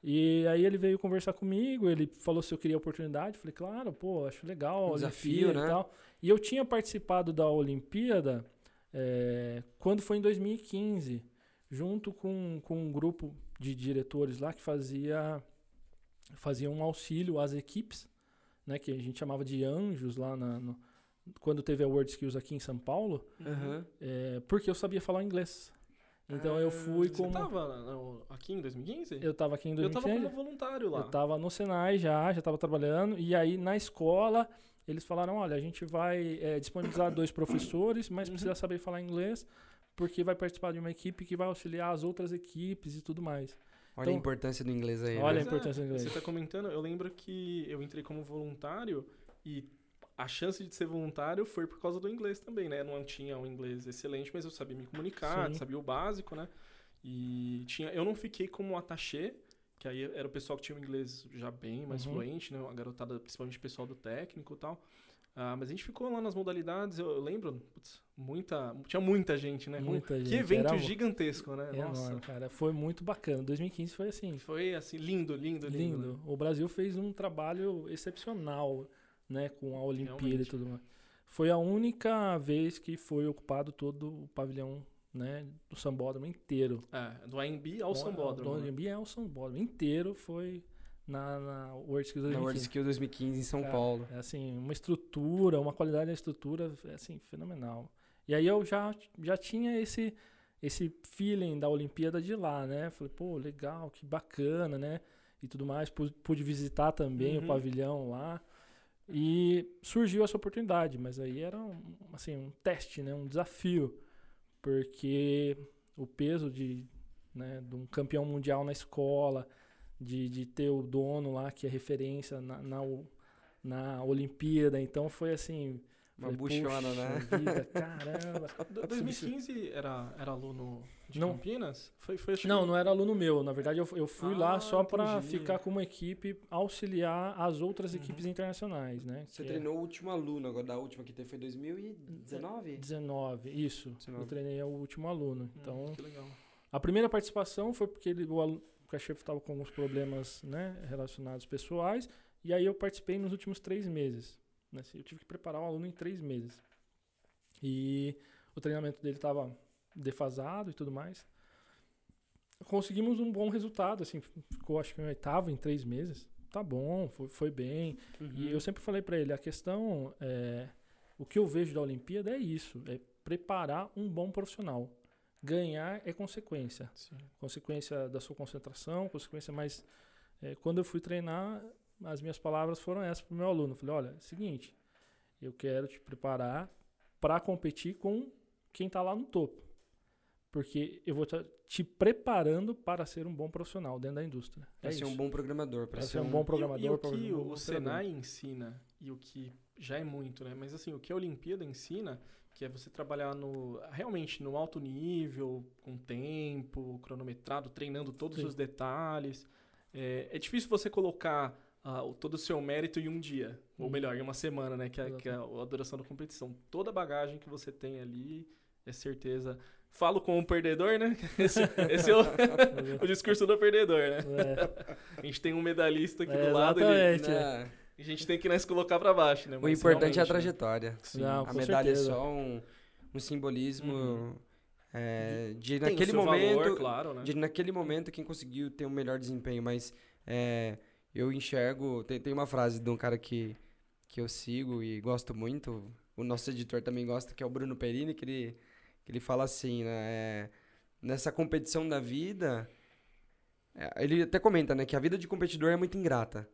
S3: E aí ele veio conversar comigo, ele falou se eu queria oportunidade, eu falei, claro, pô, acho legal,
S1: Um desafio, né?
S3: e tal. E eu tinha participado da Olimpíada é, quando foi em 2015, junto com, com um grupo de diretores lá que fazia, fazia um auxílio às equipes, né, que a gente chamava de anjos lá na, no- quando teve a World Skills aqui em São Paulo,
S1: Aham.
S3: é, porque eu sabia falar inglês. Então eu fui
S2: Ah, Você
S3: como...
S2: tava no- aqui em 2015?
S3: Eu tava aqui em
S2: Eu tava
S3: 2015.
S2: como voluntário lá.
S3: Eu tava no Senai já, já tava trabalhando. E aí na escola eles falaram: olha, a gente vai é, disponibilizar dois professores, mas
S2: Uhum.
S3: precisa saber falar inglês, porque vai participar de uma equipe que vai auxiliar as outras equipes e tudo mais.
S1: Olha a
S3: Então-
S1: importância do inglês aí.
S3: Olha
S1: né?
S3: a importância do inglês.
S2: Você tá comentando, eu lembro que eu entrei como voluntário e a chance de ser voluntário foi por causa do inglês também, né? Não tinha um inglês excelente, mas eu sabia me comunicar,
S3: Sim.
S2: sabia o básico, né? E tinha, eu não fiquei como attaché, que aí era o pessoal que tinha o inglês já bem mais
S3: Uhum.
S2: fluente, né? A garotada, principalmente o pessoal do técnico e tal. Ah, mas a gente ficou lá nas modalidades, eu, eu lembro, putz, muita, tinha muita gente, né?
S3: Muita
S2: que
S3: gente,
S2: evento
S3: era
S2: gigantesco, né?
S3: É
S2: Nossa.
S3: enorme, cara. Foi muito bacana. 2015 foi assim,
S2: Foi assim, lindo, lindo, lindo.
S3: lindo.
S2: né?
S3: O Brasil fez um trabalho excepcional, né, com a Olimpíada
S2: Realmente.
S3: e tudo mais. Foi a única vez que foi ocupado todo o pavilhão, né, do sambódromo inteiro.
S2: É, do AMB ao
S3: Do-
S2: Sambódromo.
S3: Do
S2: né?
S3: AMB ao Sambódromo inteiro foi na, na World Skills
S1: Na
S3: 2015.
S1: World Skill 2015 em São
S3: Cara,
S1: Paulo.
S3: É assim, uma estrutura, uma qualidade da estrutura, é assim, fenomenal. E aí eu já, já tinha esse, esse feeling da Olimpíada de lá, né? Falei, pô, legal, que bacana, né? E tudo mais. Pude, pude visitar também
S2: Uhum.
S3: o pavilhão lá. E surgiu essa oportunidade, mas aí era um, assim, um teste, né? Um desafio. Porque o peso de, né, de um campeão mundial na escola, de, de ter o dono lá que é referência na, na, na Olimpíada. Então foi assim.
S1: Uma
S3: falei,
S1: buchona,
S3: "Puxa
S1: né?
S3: Vida, caramba. [laughs]
S2: Do- 2015 era, era aluno de
S3: Não.
S2: Campinas? Foi, foi acho
S3: Não,
S2: que-
S3: não era aluno meu. Na verdade, eu, eu fui
S2: Ah,
S3: lá só para ficar com uma equipe, auxiliar as outras
S2: Uhum.
S3: equipes internacionais, né?
S1: Você
S3: que é
S1: treinou o último aluno, agora da última que teve foi 2019?
S3: 19, isso.
S1: 19.
S3: Eu treinei o último aluno.
S2: Hum,
S3: Então,
S2: que legal.
S3: a primeira participação foi porque ele, o, o cachorro estava com alguns problemas né, relacionados pessoais. E aí eu participei nos últimos três meses. né? Eu tive que preparar o aluno em três meses. E o treinamento dele estava defasado e tudo mais. Conseguimos um bom resultado, assim, ficou acho que em oitavo em três meses. Tá bom, foi, foi bem.
S1: Uhum.
S3: E eu sempre falei pra ele, a questão é, o que eu vejo da Olimpíada é isso, é preparar um bom profissional. Ganhar é consequência,
S2: Sim.
S3: consequência da sua concentração, consequência mais é, quando eu fui treinar, as minhas palavras foram essas pro meu aluno. Eu falei, olha, é o seguinte, eu quero te preparar para competir com quem tá lá no topo. Porque eu vou estar te preparando para ser um bom profissional dentro da indústria.
S1: Pra
S3: é
S1: ser
S3: isso.
S1: um bom programador. Pra ser
S3: ser um bom programador,
S2: E, o- e o que
S3: um
S2: o
S3: operador.
S2: Senai ensina e o que já é muito, né? Mas assim, o que a Olimpíada ensina, que é você trabalhar no realmente no alto nível, com tempo, cronometrado, treinando todos
S3: Sim.
S2: os detalhes. É, é difícil você colocar o- todo o seu mérito em um dia, ou
S3: Uhum.
S2: melhor, em uma semana, né? Que é, que é a duração da competição. Toda a bagagem que você tem ali, é certeza. Falo como um perdedor, né? [laughs] Esse, esse é o, [laughs] o discurso do perdedor, né?
S3: É,
S2: A gente tem um medalhista aqui
S3: É,
S2: do lado, ele,
S3: exatamente.
S1: Né?
S2: A gente tem que né, se colocar pra baixo, né?
S1: O
S2: Mas
S1: importante é a
S2: realmente, né?
S1: trajetória.
S2: Sim.
S3: Não,
S1: a medalha
S3: certeza.
S1: é só um, um simbolismo
S2: Uhum.
S1: é, de
S2: Tem o
S1: naquele momento.
S2: valor, claro, né?
S1: de naquele momento quem conseguiu ter um melhor desempenho, mas é, eu enxergo. Tem, tem uma frase de um cara que, que eu sigo e gosto muito, o nosso editor também gosta, que é o Bruno Perini, que ele, que ele fala assim, né? é, nessa competição da vida. é, Ele até comenta, né, que a vida de competidor é muito ingrata.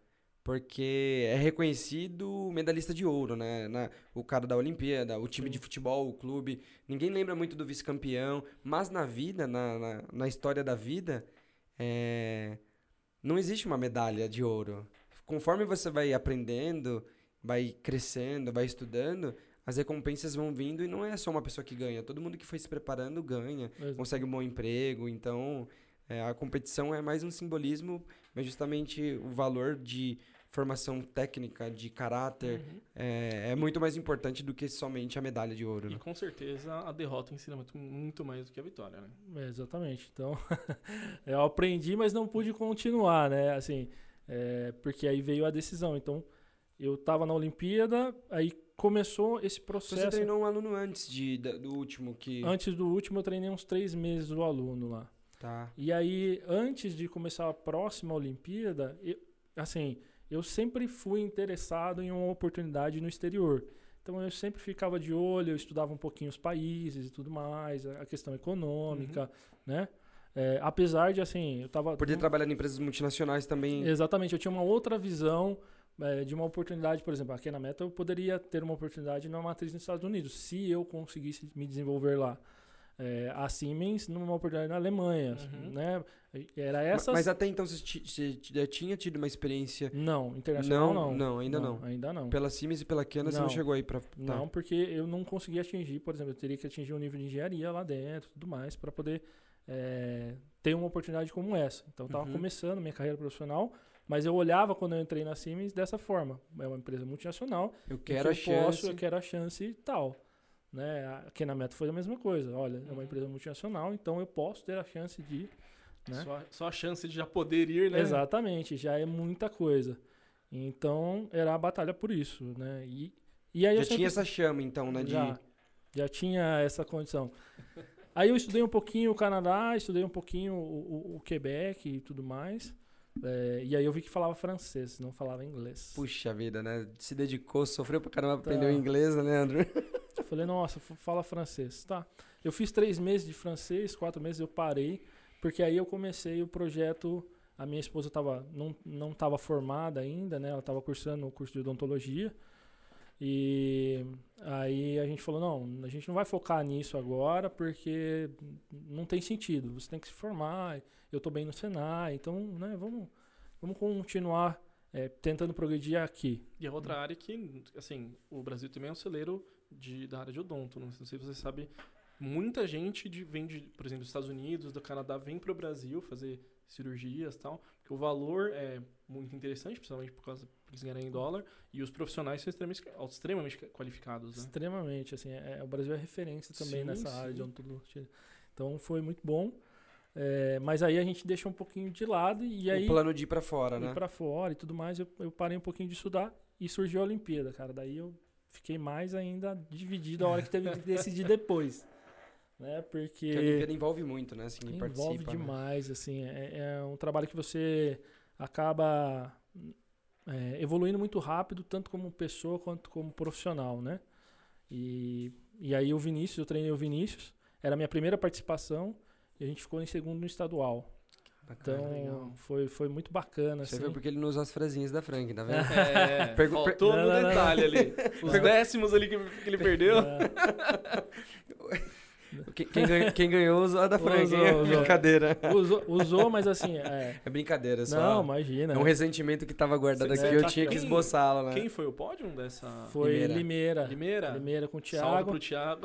S1: Porque é reconhecido medalhista de ouro, né? Na- o cara da Olimpíada, o time
S3: Sim.
S1: de futebol, o clube. Ninguém lembra muito do vice-campeão. Mas na vida, na, na, na história da vida, é, não existe uma medalha de ouro. Conforme você vai aprendendo, vai crescendo, vai estudando, as recompensas vão vindo e não é só uma pessoa que ganha. Todo mundo que foi se preparando ganha consegue um bom emprego. Então, é, a competição é mais um simbolismo, mas justamente o valor de formação técnica, de caráter,
S2: Uhum.
S1: é, é muito mais importante do que somente a medalha de ouro.
S2: E
S1: Né?
S2: com certeza a derrota ensina muito, muito mais do que a vitória, né?
S3: É, exatamente. Então, [laughs] eu aprendi, mas não pude continuar, né? Assim, é, porque aí veio a decisão. Então, eu tava na Olimpíada, aí começou esse
S1: Você
S3: processo.
S1: treinou um aluno antes de, da- do último que.
S3: Antes do último, eu treinei uns três meses do aluno lá.
S1: Tá.
S3: E aí, antes de começar a próxima Olimpíada, eu, assim, eu sempre fui interessado em uma oportunidade no exterior. Então eu sempre ficava de olho, eu estudava um pouquinho os países e tudo mais, a questão econômica, né? É, apesar de, assim, eu tava...
S1: Podia trabalhar em empresas multinacionais também.
S3: Exatamente, eu tinha uma outra visão é, de uma oportunidade, por exemplo, aqui na Meta eu poderia ter uma oportunidade numa matriz nos Estados Unidos, se eu conseguisse me desenvolver lá. É, a Siemens numa oportunidade na Alemanha,
S2: Uhum.
S3: né? Era
S1: Ma-
S3: essas...
S1: Mas até então você, já tinha tido uma experiência.
S3: Não, internacional não.
S1: Não, não, ainda não.
S3: Ainda não.
S1: Pela Siemens e pela Canon você não
S3: Não.
S1: chegou aí pra. Tá.
S3: Não, porque eu não consegui atingir, por exemplo, eu teria que atingir um nível de engenharia lá dentro e tudo mais para poder é, ter uma oportunidade como essa. Então, eu estava
S1: Uhum.
S3: começando minha carreira profissional, mas eu olhava quando eu entrei na Siemens dessa forma. É uma empresa multinacional,
S1: Eu
S3: em que
S1: quero a
S3: eu
S1: chance.
S3: posso, eu quero a chance e tal. Né? Aqui na Meta foi a mesma coisa. Olha, é uma
S2: Uhum.
S3: empresa multinacional, então eu posso ter a chance de... Né?
S2: Só, só a chance de já poder ir, né?
S3: Exatamente, já é muita coisa. Então, era a batalha por isso, né? E, e aí eu
S1: Já
S3: sempre-
S1: tinha essa chama, então, né? De...
S3: já, já tinha essa condição. Aí eu estudei um pouquinho o Canadá, estudei um pouquinho o, o- o Quebec e tudo mais. É, e aí eu vi que falava francês, não falava inglês.
S1: Puxa vida, né? Se dedicou, sofreu pra caramba
S3: Tá.
S1: aprender o inglês, né, Leandro?
S3: Eu falei, nossa, fala francês. Tá. Eu fiz três meses de francês, quatro meses eu parei, porque aí eu comecei o projeto. A minha esposa tava, não não estava formada ainda, né? Ela estava cursando o curso de odontologia. E aí a gente falou, não, a gente não vai focar nisso agora, porque não tem sentido. Você tem que se formar. Eu estou bem no Senai, então, né? Vamos, vamos continuar é, tentando progredir aqui.
S2: E a outra área que, assim, o Brasil também é um celeiro de, da área de odonto. Não sei se você sabe, muita gente de, vem, de, por exemplo, dos Estados Unidos, do Canadá, vem para o Brasil fazer cirurgias e tal, porque o valor é muito interessante, principalmente por causa por eles ganharem em dólar, e os profissionais são extremamente, extremamente qualificados, né?
S3: Extremamente, assim, é, o Brasil é referência também
S2: Sim,
S3: nessa área
S2: sim.
S3: de odontologia. Então foi muito bom. É, mas aí a gente deixa um pouquinho de lado e aí
S1: o plano de ir pra fora,
S3: ir
S1: né?
S3: pra fora e tudo mais, eu, eu parei um pouquinho de estudar e surgiu a Olimpíada, cara. Daí eu fiquei mais ainda dividido a hora que teve que [laughs] decidir depois. Né?
S1: Porque a
S3: Porque
S1: Olimpíada envolve muito, né? Assim,
S3: envolve
S1: participa, né?
S3: demais, assim, é, é um trabalho que você acaba é, evoluindo muito rápido, tanto como pessoa quanto como profissional, né? E, e aí o Vinícius, eu treinei o Vinícius, era a minha primeira participação e a gente ficou em segundo no estadual.
S1: Bacana.
S3: Então
S2: legal.
S3: foi, foi muito bacana,
S1: Você
S3: assim.
S1: viu porque ele não usa as frasinhas da Frank, tá vendo?
S2: É, [laughs]
S1: Pergu-
S2: faltou
S3: Não,
S2: no
S3: não, não,
S2: detalhe ali. [laughs] Os décimos ali que, que ele [laughs] perdeu.
S1: Quem, quem ganhou, quem ganhou usou a da Frank,
S3: Usou.
S1: Brincadeira.
S3: usou, usou, mas assim, é,
S1: É brincadeira, só.
S3: não, imagina.
S1: É um ressentimento que tava guardado
S2: Você-
S1: aqui,
S3: é,
S1: eu
S3: tá
S1: tinha que esboçá-lo, né?
S2: Quem foi o pódio dessa
S3: Foi
S1: Limeira.
S3: Limeira.
S2: Limeira?
S3: Limeira com o
S2: Salve
S3: Thiago.
S2: pro Thiago.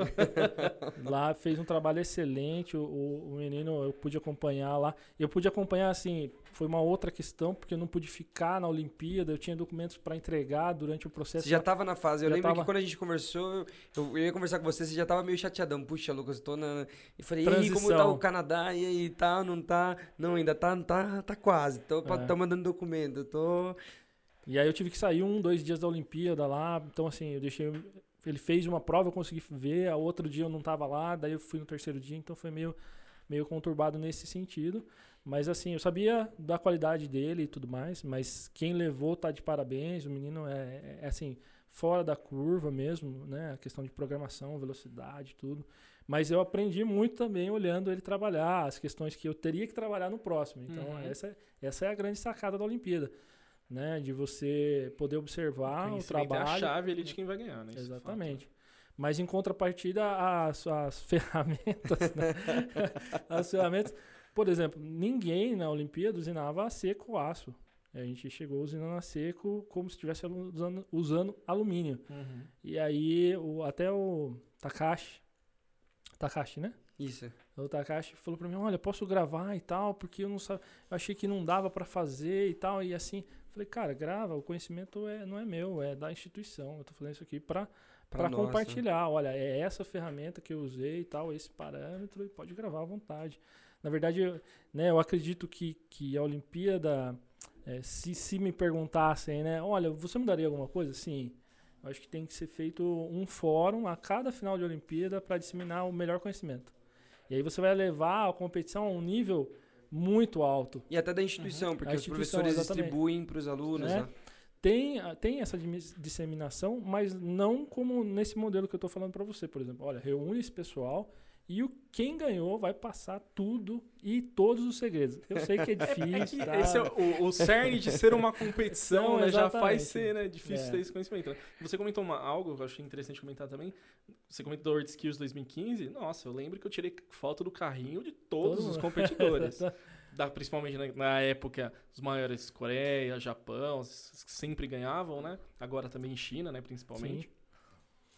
S2: [laughs]
S3: Lá fez um trabalho excelente. O, o- o menino eu pude acompanhar lá. Eu pude acompanhar assim. Foi uma outra questão porque eu não pude ficar na Olimpíada. Eu tinha documentos para entregar durante o processo.
S1: Você já tava na fase. Eu
S3: Já
S1: lembro
S3: tava.
S1: que quando a gente conversou, eu, eu ia conversar com você, você já tava meio chateadão. Puxa, Lucas, eu tô na. E falei, e como tá
S3: Transição.
S1: o Canadá? E aí, tá, não tá? Não, ainda tá, tá, tá quase. Tô,
S3: É.
S1: tá mandando documento. Tô.
S3: E aí eu tive que sair um, dois dias da Olimpíada lá. Então assim, eu deixei. Ele fez uma prova, eu consegui ver. A outro dia eu não tava lá. Daí eu fui no terceiro dia. Então foi meio, meio conturbado nesse sentido. Mas assim, eu sabia da qualidade dele e tudo mais. Mas quem levou tá de parabéns. O menino é, é, assim, fora da curva mesmo, né? A questão de programação, velocidade, tudo. Mas eu aprendi muito também olhando ele trabalhar, as questões que eu teria que trabalhar no próximo. Então,
S2: Uhum.
S3: essa, essa é a grande sacada da Olimpíada. Né, de você poder observar o
S2: é a
S3: trabalho.
S2: chave ali de quem vai ganhar, né? É fato.
S3: Exatamente. Mas em contrapartida, as, as [laughs] ferramentas, né? [laughs] as ferramentas, por exemplo, ninguém na Olimpíada usinava a seco aço. A gente chegou usinando a seco como se estivesse usando, usando alumínio.
S2: Uhum.
S3: E aí, o, até o Takashi, Takashi, né?
S1: Isso.
S3: O Takashi falou pra mim, olha, posso gravar e tal, porque eu não sabia, eu achei que não dava pra fazer e tal, e assim, falei, cara, grava, o conhecimento é, não é meu, é da instituição, eu tô fazendo isso aqui pra,
S1: Pra
S3: pra compartilhar, olha, é essa ferramenta que eu usei e tal, esse parâmetro, e pode gravar à vontade. Na verdade, eu, né, eu acredito que, que a Olimpíada, é, se, se me perguntassem, né, olha, você mudaria alguma coisa? Sim. Eu acho que tem que ser feito um fórum a cada final de Olimpíada para disseminar o melhor conhecimento. E aí você vai levar a competição a um nível muito alto.
S1: E até da instituição, porque
S3: A
S1: os
S3: instituição,
S1: professores
S3: exatamente.
S1: distribuem pros alunos,
S3: É.
S1: né?
S3: Tem, tem essa disseminação, mas não como nesse modelo que eu estou falando para você, por exemplo. Olha, reúne esse pessoal e o, quem ganhou vai passar tudo e todos os segredos. Eu sei que é [laughs] difícil. tá?
S2: Esse é o, o cerne de ser uma competição,
S3: Não,
S2: né? Já faz ser né, difícil
S3: É.
S2: ter esse conhecimento. né? Você comentou uma, algo que eu achei interessante comentar também. Você comentou do World Skills 2015. Nossa, eu lembro que eu tirei foto do carrinho de todos
S3: Todo
S2: os competidores. [laughs] da, principalmente na, na época, os maiores Coreia, Japão, sempre ganhavam, né? Agora também China, né? Principalmente.
S3: Sim.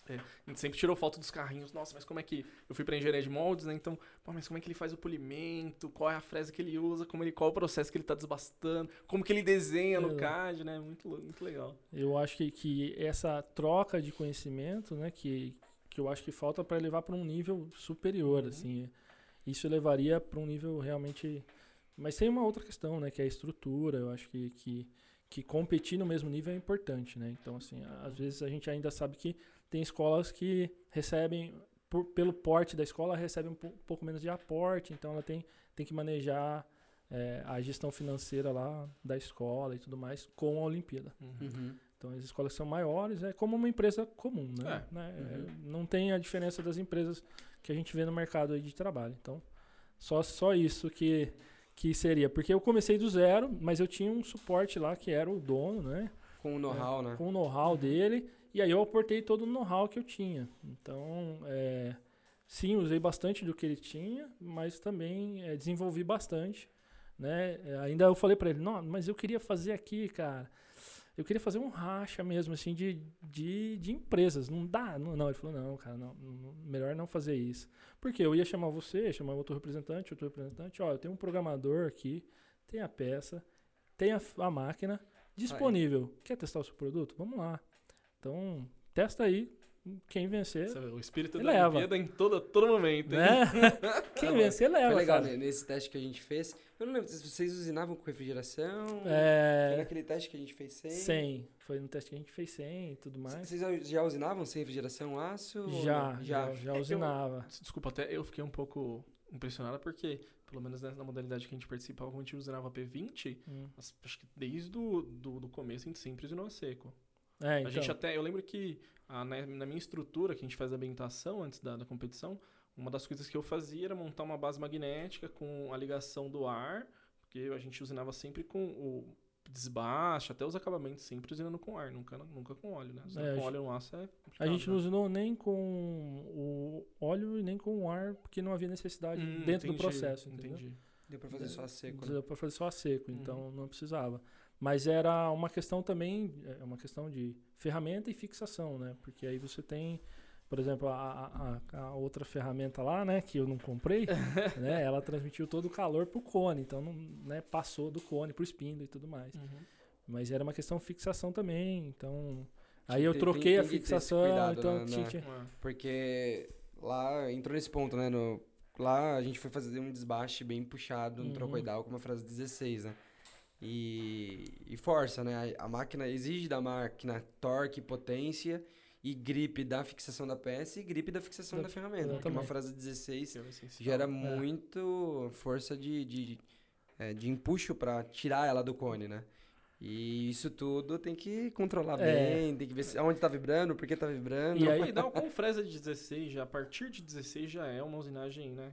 S2: É, a gente sempre tirou foto dos carrinhos. Nossa, mas como é que. Eu fui pra engenharia de moldes, né? Então, pô, mas como é que ele faz o polimento? Qual é a fresa que ele usa? Como ele, qual é o processo que ele tá desbastando? Como que ele desenha no
S3: Exato.
S2: CAD, né? Muito, muito legal.
S3: Eu acho que, que essa troca de conhecimento, né, que, que eu acho que falta para levar para um nível superior,
S2: Uhum.
S3: assim, isso levaria para um nível realmente. Mas tem uma outra questão, né, que é a estrutura. Eu acho que, que, que competir no mesmo nível é importante, né. Então, assim, às vezes a gente ainda sabe que tem escolas que recebem por- pelo porte da escola recebe um pou- pouco menos de aporte, então ela tem, tem que manejar é, a gestão financeira lá da escola e tudo mais com a Olimpíada.
S2: Uhum.
S1: Uhum.
S3: Então as escolas são maiores, é como uma empresa comum, né?
S2: É.
S3: Né?
S1: Uhum.
S3: É, Não tem a diferença das empresas que a gente vê no mercado aí de trabalho. Então, só, só isso que, que seria. Porque eu comecei do zero, mas eu tinha um suporte lá que era o dono, né?
S1: Com o know-how, né?
S3: Com o know-how dele. E aí eu aportei todo o know-how que eu tinha. Então, é, sim, usei bastante do que ele tinha, mas também é, desenvolvi bastante. Né? É, ainda eu falei pra ele, não, mas eu queria fazer aqui, cara. Eu queria fazer um racha mesmo, assim, de, de, de empresas. Não dá? Não, não. Ele falou, não, cara, não, não- melhor não fazer isso. Porque eu ia chamar você, chamar outro representante, outro representante. Ó, eu tenho um programador aqui, tem a peça, tem a, a máquina disponível. Quer testar o seu produto? Vamos lá. Então, testa aí. Quem vencer,
S2: O espírito
S3: Ele
S2: da
S3: leva.
S2: Olimpíada em todo, todo momento.
S3: né? [laughs] [laughs] Quem vencer, leva,
S1: Foi legal,
S3: cara.
S1: né? Nesse teste que a gente fez. Eu não lembro se vocês usinavam com refrigeração. Foi
S3: É,
S1: naquele teste que a gente fez sem.
S3: 100. Foi no teste que a gente fez 100 e tudo mais.
S1: Vocês já- já usinavam sem refrigeração aço?
S3: Já,
S1: não?
S3: já, já
S2: É que eu-
S3: usinava.
S2: Desculpa, até eu fiquei um pouco impressionado porque, pelo menos na modalidade que a gente participava, como a gente usava P20,
S3: Hum.
S2: mas acho que desde o do, do começo a gente sempre usinou a seco.
S3: É, então.
S2: A gente até, eu lembro que ah, na, na minha estrutura, que a gente faz a ambientação antes da, da competição, uma das coisas que eu fazia era montar uma base magnética com a ligação do ar, porque a gente usinava sempre com o desbaste, até os acabamentos sempre usinando com ar, nunca, nunca com óleo, né? Usando
S3: É, a
S2: com óleo no aço é
S3: A gente
S2: né?
S3: não usinou nem com o óleo e nem com o ar, porque não havia necessidade
S2: Hum,
S3: dentro do
S2: entendi,
S3: processo, entendeu?
S2: Entendi.
S1: Deu pra fazer só a seco, né?
S3: Deu pra fazer só a seco,
S2: Uhum.
S3: então não precisava. Mas era uma questão também, é uma questão de ferramenta e fixação, né? Porque aí você tem, por exemplo, a, a- a outra ferramenta lá, né, que eu não comprei, [laughs] né? Ela transmitiu todo o calor pro cone, então não, né, passou do cone pro espinho e tudo mais.
S2: Uhum.
S3: Mas era uma questão de fixação também, então aí eu
S1: Tem-
S3: troquei
S1: tem-
S3: a
S1: tem
S3: fixação,
S1: cuidado,
S3: então
S1: né,
S3: tinha,
S1: né?
S3: tinha-
S2: É.
S1: Porque lá entrou nesse ponto, né? No, lá a gente foi fazer um desbaste bem puxado no
S3: Uhum.
S1: trocoidal com uma frase 16, né? E, e força, né? A, a máquina exige da máquina torque, potência e gripe da fixação da peça e gripe da fixação
S3: Da-
S1: da, ferramenta. Porque uma
S3: exatamente.
S1: frase 16
S2: Isso é
S1: gera muito força de, de, é, de empuxo para tirar ela do cone, né? E isso tudo tem que controlar
S3: É.
S1: bem, tem que ver se, onde tá vibrando, por que tá vibrando.
S3: E aí- [laughs]
S2: dá com fresa de 16, já, a partir de 16 já é uma usinagem, né?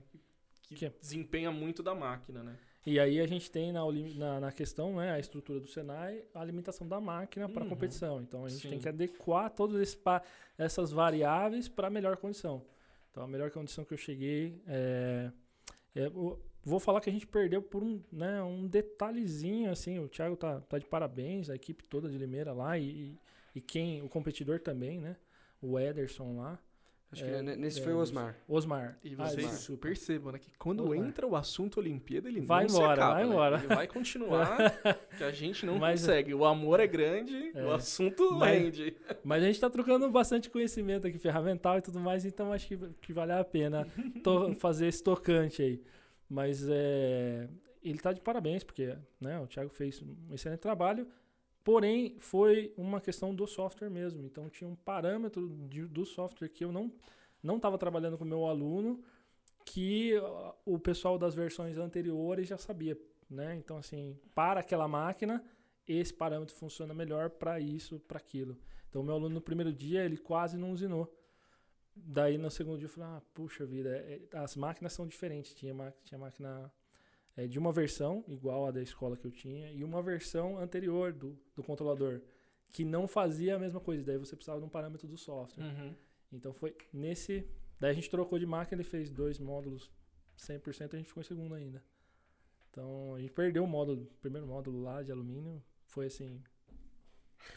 S2: Que,
S3: Que-
S2: desempenha muito da máquina, né?
S3: E aí a gente tem na, na, na questão, né, a estrutura do Senai, a alimentação da máquina para
S2: Uhum.
S3: competição. Então a gente tem
S2: Sim.
S3: que adequar todas essas variáveis para a melhor condição. Então a melhor condição que eu cheguei é, é, vou falar que a gente perdeu por um, né, um detalhezinho assim. O Thiago tá, tá de parabéns, a equipe toda de Limeira lá e, e, e quem o competidor também, né? O Ederson lá,
S1: Acho
S3: É,
S1: que ne- nesse
S3: é,
S1: foi o Osmar.
S3: Osmar.
S2: E
S3: Ah,
S2: vocês percebam, né? Que quando
S3: Osmar.
S2: entra o assunto Olimpíada, ele
S3: Vai
S2: não se
S3: embora,
S2: acaba,
S3: vai
S2: né?
S3: embora.
S2: Ele vai continuar, [laughs] que a gente não
S3: Mas-
S2: consegue. O amor é grande,
S3: É.
S2: o assunto
S3: Mas-
S2: rende.
S3: Mas a gente tá trocando bastante conhecimento aqui, ferramental e tudo mais, então acho que, que vale a pena [laughs] to- fazer esse tocante aí. Mas é, ele tá de parabéns, porque né, o Thiago fez um excelente trabalho, porém foi uma questão do software mesmo. Então tinha um parâmetro de- do software que eu não não estava trabalhando com o meu aluno, que ó, o pessoal das versões anteriores já sabia. Né? Então, assim, para aquela máquina, esse parâmetro funciona melhor para isso, para aquilo. Então, meu aluno no primeiro dia, ele quase não usinou. Daí, no segundo dia, eu falei, ah, puxa vida, é- é- as máquinas são diferentes. Tinha, tinha máquina é, de uma versão, igual a da escola que eu tinha, e uma versão anterior do, do controlador, que não fazia a mesma coisa. Daí, você precisava de um parâmetro do software.
S2: Uhum.
S3: Então, foi nesse... Daí, a gente trocou de máquina, ele fez dois módulos 100%, a gente ficou em segundo ainda. Então, a gente perdeu o módulo, o primeiro módulo lá de alumínio, foi assim...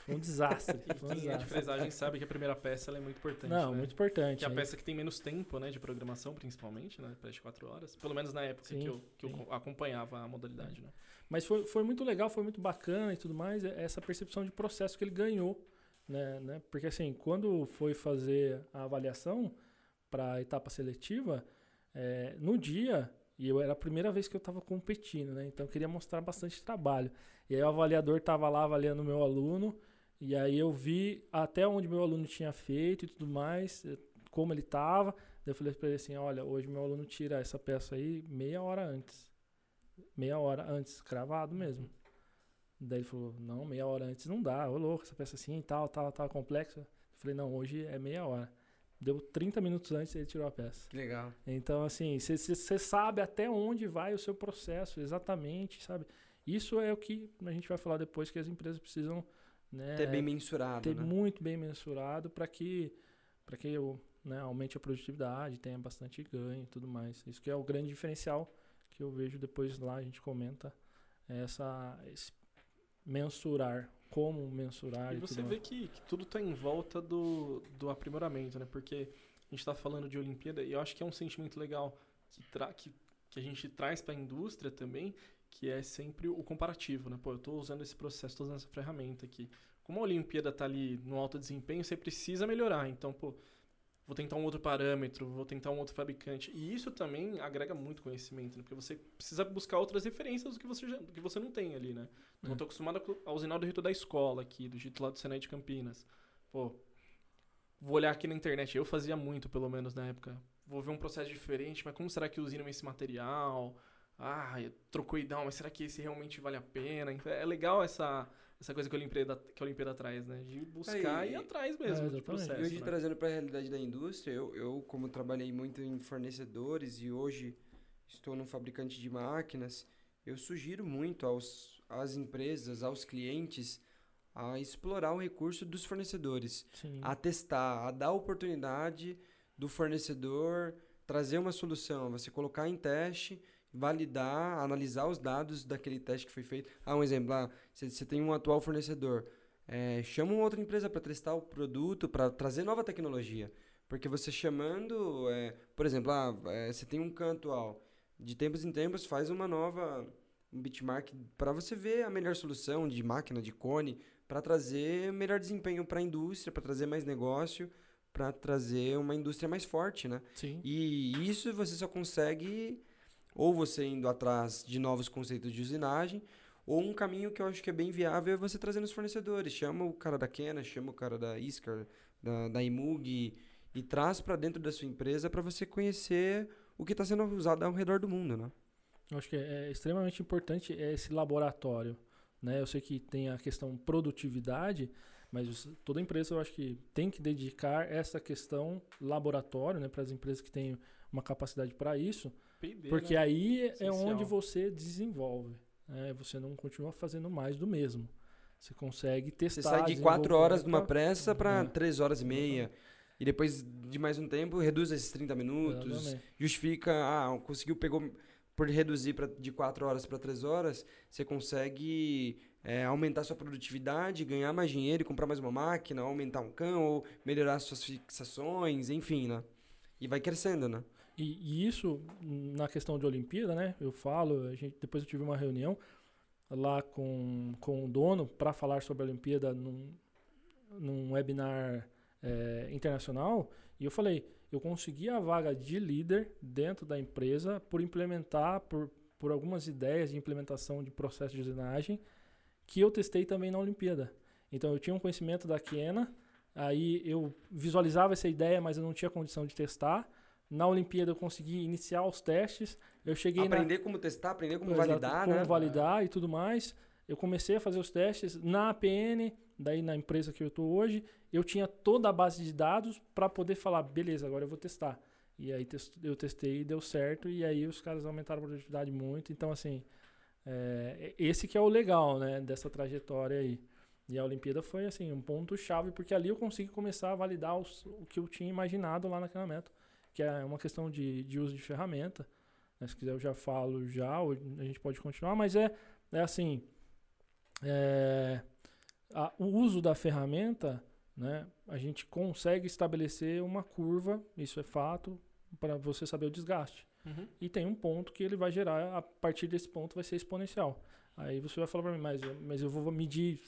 S3: Foi um desastre. [laughs] Foi um
S2: é de
S3: desastre.
S2: fresagem sabe que a primeira peça é muito importante.
S3: Não,
S2: né?
S3: muito importante.
S2: Que é a peça que tem menos tempo, né, de programação, principalmente, né, para de 4 horas. Pelo menos na época
S3: Sim,
S2: que, eu, que eu
S3: sim.
S2: acompanhava a modalidade, né.
S3: Mas foi, foi muito legal, foi muito bacana e tudo mais, é- essa percepção de processo que ele ganhou. Né, né? Porque assim, quando foi fazer a avaliação para a etapa seletiva, é, no dia, e eu era a primeira vez que eu estava competindo, né? Então eu queria mostrar bastante trabalho. E aí o avaliador estava lá avaliando o meu aluno, e aí eu vi até onde meu aluno tinha feito e tudo mais, eh, como ele estava. Eu falei para ele assim, olha, hoje meu aluno tira essa peça aí meia hora antes. meia hora antes, cravado mesmo. Daí ele falou, não, meia hora antes não dá, ô louco, essa peça assim, tal, tal, tal, complexa. Eu falei, não, hoje é meia hora. Deu 30 minutos antes ele tirou a peça.
S1: Que legal.
S3: Então, assim, você sabe até onde vai o seu processo, exatamente, sabe? Isso é o que a gente vai falar depois que as empresas precisam né,
S1: Ter bem mensurado,
S3: ter
S1: né?
S3: muito bem mensurado para que para que eu, né, aumente a produtividade, tenha bastante ganho e tudo mais. Isso que é o grande diferencial que eu vejo depois lá a gente comenta é essa esse mensurar como mensurar
S2: E
S3: e,
S2: você vê que, que tudo está em volta do, do aprimoramento, né? Porque a gente está falando de Olimpíada e eu acho que é um sentimento legal que, tra que, que a gente traz para a indústria também, que é sempre o comparativo, né? Pô, eu estou usando esse processo, estou usando essa ferramenta aqui. Como a Olimpíada está ali no alto desempenho, você precisa melhorar. Então, pô, vou tentar um outro parâmetro, vou tentar um outro fabricante. E isso também agrega muito conhecimento, né? Porque você precisa buscar outras referências do que você, já, do que você não tem ali, né? Então,
S3: É.
S2: eu tô acostumado a- usinar do rito da escola aqui, do jeito lá do Senai de Campinas. Pô, vou olhar aqui na internet. Eu fazia muito, pelo menos, na época. Vou ver um processo diferente, mas como será que usinam esse material? Ah, trocou ideal, mas será que esse realmente vale a pena? Então, É legal essa, essa coisa que a Olimpíada, que a Olimpíada traz, né? De buscar
S1: É, e-
S2: ir atrás mesmo
S3: É,
S2: de processo.
S1: E hoje,
S2: né?
S1: trazendo para a realidade da indústria, eu, eu, como trabalhei muito em fornecedores e hoje estou num fabricante de máquinas, eu sugiro muito aos, às empresas, aos clientes, a explorar o recurso dos fornecedores,
S3: Sim.
S1: a testar, a dar a oportunidade do fornecedor trazer uma solução, você colocar em teste, validar, analisar os dados daquele teste que foi feito. Ah, um exemplo, ah, você, tem um atual fornecedor, é, chama uma outra empresa para testar o produto, para trazer nova tecnologia. Porque você chamando, é, por exemplo, ah, é, você tem um canto atual, de tempos em tempos faz uma nova um benchmark para você ver a melhor solução de máquina, de cone, para trazer melhor desempenho para a indústria, para trazer mais negócio, para trazer uma indústria mais forte, né?
S3: Sim.
S1: E isso você só consegue ou você indo atrás de novos conceitos de usinagem, ou um caminho que eu acho que é bem viável é você trazendo os fornecedores. Chama o cara da Kena, chama o cara da Iskar, da, da Imug e, traz para dentro da sua empresa para você conhecer o que está sendo usado ao redor do mundo, né?
S3: Eu acho que é, é extremamente importante esse laboratório. Né? Eu sei que tem a questão produtividade, mas toda empresa eu acho que tem que dedicar essa questão laboratório né, para as empresas que têm uma capacidade para isso, Porque
S2: né?
S3: aí é
S2: Essencial.
S3: onde você desenvolve. né? Você não continua fazendo mais do mesmo. Você consegue testar.
S1: Você sai de
S3: desenvolver
S1: quatro horas numa
S3: pra-
S1: pressa para
S3: É.
S1: três horas e meia. E depois de mais um tempo, reduz esses 30 minutos.
S3: Exatamente.
S1: justifica, ah, conseguiu, pegou, por reduzir pra, de 4 horas para 3 horas, você consegue é, aumentar sua produtividade, ganhar mais dinheiro, e comprar mais uma máquina, aumentar um cão, ou melhorar suas fixações, enfim, né? E vai crescendo, né?
S3: E, e isso, na questão de Olimpíada, né? Eu falo, a gente, depois eu tive uma reunião lá com, com o dono para falar sobre a Olimpíada num, num webinar eh, internacional. E eu falei, eu consegui a vaga de líder dentro da empresa por implementar, por, por algumas ideias de implementação de processo de usinagem que eu testei também na Olimpíada. Então eu tinha um conhecimento da Kena, aí eu visualizava essa ideia, mas eu não tinha condição de testar. Na Olimpíada eu consegui iniciar os testes. Eu cheguei na,
S1: aprender como testar, aprender como
S3: Exato,
S1: validar,
S3: como
S1: né?
S3: validar e tudo mais. Eu comecei a fazer os testes na APN, daí na empresa que eu estou hoje, eu tinha toda a base de dados para poder falar, beleza, agora eu vou testar. E aí eu testei e deu certo, e aí os caras aumentaram a produtividade muito. Então, assim, é, esse que é o legal, né, dessa trajetória aí. E a Olimpíada foi, assim, um ponto-chave, porque ali eu consegui começar a validar os- o que eu tinha imaginado lá naquele momento, que é uma questão de, de uso de ferramenta. né, Se quiser eu já falo já, ou a gente pode continuar, mas é, é assim, é, a- o uso da ferramenta, né, a gente consegue estabelecer uma curva, isso é fato, para você saber o desgaste.
S2: Uhum.
S3: E tem um ponto que ele vai gerar, a partir desse ponto vai ser exponencial. Aí você vai falar para mim, mas, eu- mas eu vou medir,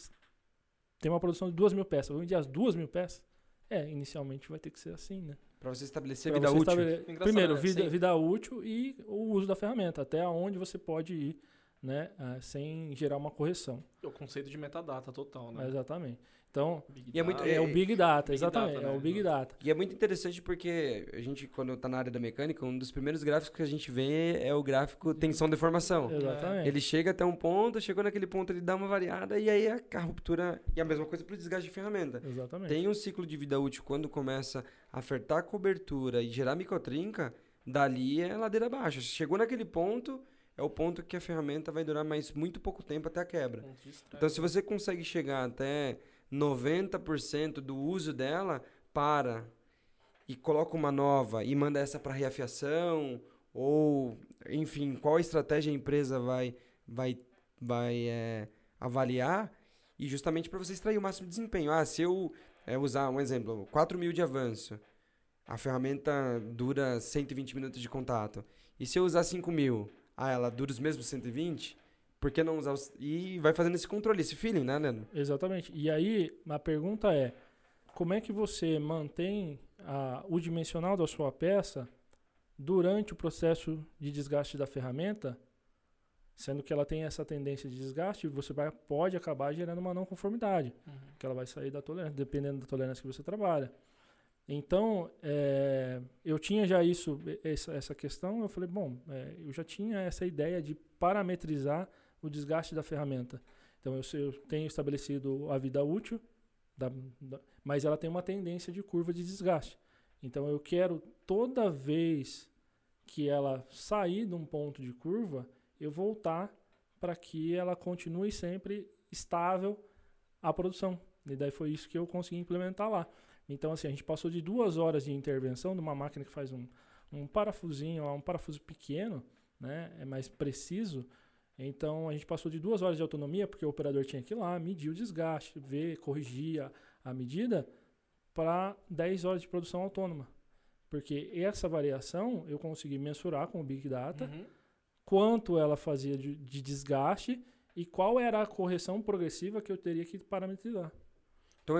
S3: tem uma produção de duas mil peças, eu vou medir as duas mil peças? É, inicialmente vai ter que ser assim, né?
S1: Pra você estabelecer
S3: Pra
S1: vida
S3: você
S1: útil.
S3: estabele- Primeiro,
S2: né?
S3: vida, vida útil e o uso da ferramenta, até onde você pode ir né, ah, sem gerar uma correção.
S2: É o conceito de metadata total, né?
S3: Exatamente. Então,
S1: E é muito-
S2: Data.
S3: é, o Big Data,
S2: Big
S3: exatamente,
S2: Data,
S3: é
S2: né?
S3: o Big Data.
S1: E é muito interessante porque a gente, quando tá na área da mecânica, um dos primeiros gráficos que a gente vê é o gráfico tensão-deformação.
S3: Exatamente.
S1: Ele chega até um ponto, chegou naquele ponto, ele dá uma variada e aí a, a ruptura. E a mesma coisa para o desgaste de ferramenta.
S3: Exatamente.
S1: Tem um ciclo de vida útil quando começa a apertar a cobertura e gerar microtrinca, dali é ladeira abaixo. Chegou naquele ponto, é o ponto que a ferramenta vai durar mais muito pouco tempo até a quebra.
S2: Estresse.
S1: Então, se você consegue chegar até 90% do uso dela, para e coloca uma nova e manda essa para reafiação, ou, enfim, qual estratégia a empresa vai, vai, vai é, avaliar, e justamente para você extrair o máximo de desempenho. Ah, se eu é, usar um exemplo, 4 mil de avanço, a ferramenta dura 120 minutos de contato. E se eu usar 5 mil, ah, ela dura os mesmos 120? Por que não usar os... E vai fazendo esse controle, esse feeling, né, Leandro?
S3: Exatamente. E aí, a pergunta é: como é que você mantém a- o dimensional da sua peça durante o processo de desgaste da ferramenta, sendo que ela tem essa tendência de desgaste, você vai, pode acabar gerando uma não conformidade,
S2: Uhum.
S3: que ela vai sair da tolerância, dependendo da tolerância que você trabalha. Então, é, eu tinha já isso, essa, questão, eu falei, bom, é, eu já tinha essa ideia de parametrizar o desgaste da ferramenta. Então, eu, eu tenho estabelecido a vida útil, da- da- mas ela tem uma tendência de curva de desgaste. Então, eu quero toda vez que ela sair de um ponto de curva, eu voltar para que ela continue sempre estável a produção. E daí foi isso que eu consegui implementar lá. Então, assim, a gente passou de duas horas de intervenção de uma máquina que faz um, um parafusinho, um parafuso pequeno, né? É mais preciso. Então, a gente passou de duas horas de autonomia, porque o operador tinha que ir lá, medir o desgaste, ver, corrigir a, a medida, para 10 horas de produção autônoma. Porque essa variação eu consegui mensurar com o Big Data,
S2: Uhum.
S3: quanto ela fazia de, de desgaste e qual era a correção progressiva que eu teria que parametrizar.
S1: Então,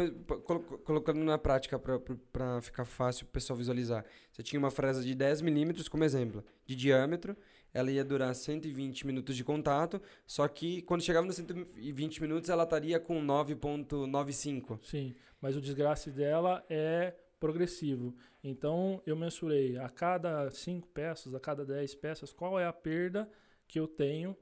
S1: colocando na prática para ficar fácil o pessoal visualizar. Você tinha uma fresa de 10 milímetros, como exemplo, de diâmetro. Ela ia durar 120 minutos de contato, só que quando chegava nos 120 minutos, ela estaria com 9.95.
S3: Sim, mas o desgaste dela é progressivo. Então eu mensurei a cada 5 peças, a cada 10 peças, qual é a perda que eu tenho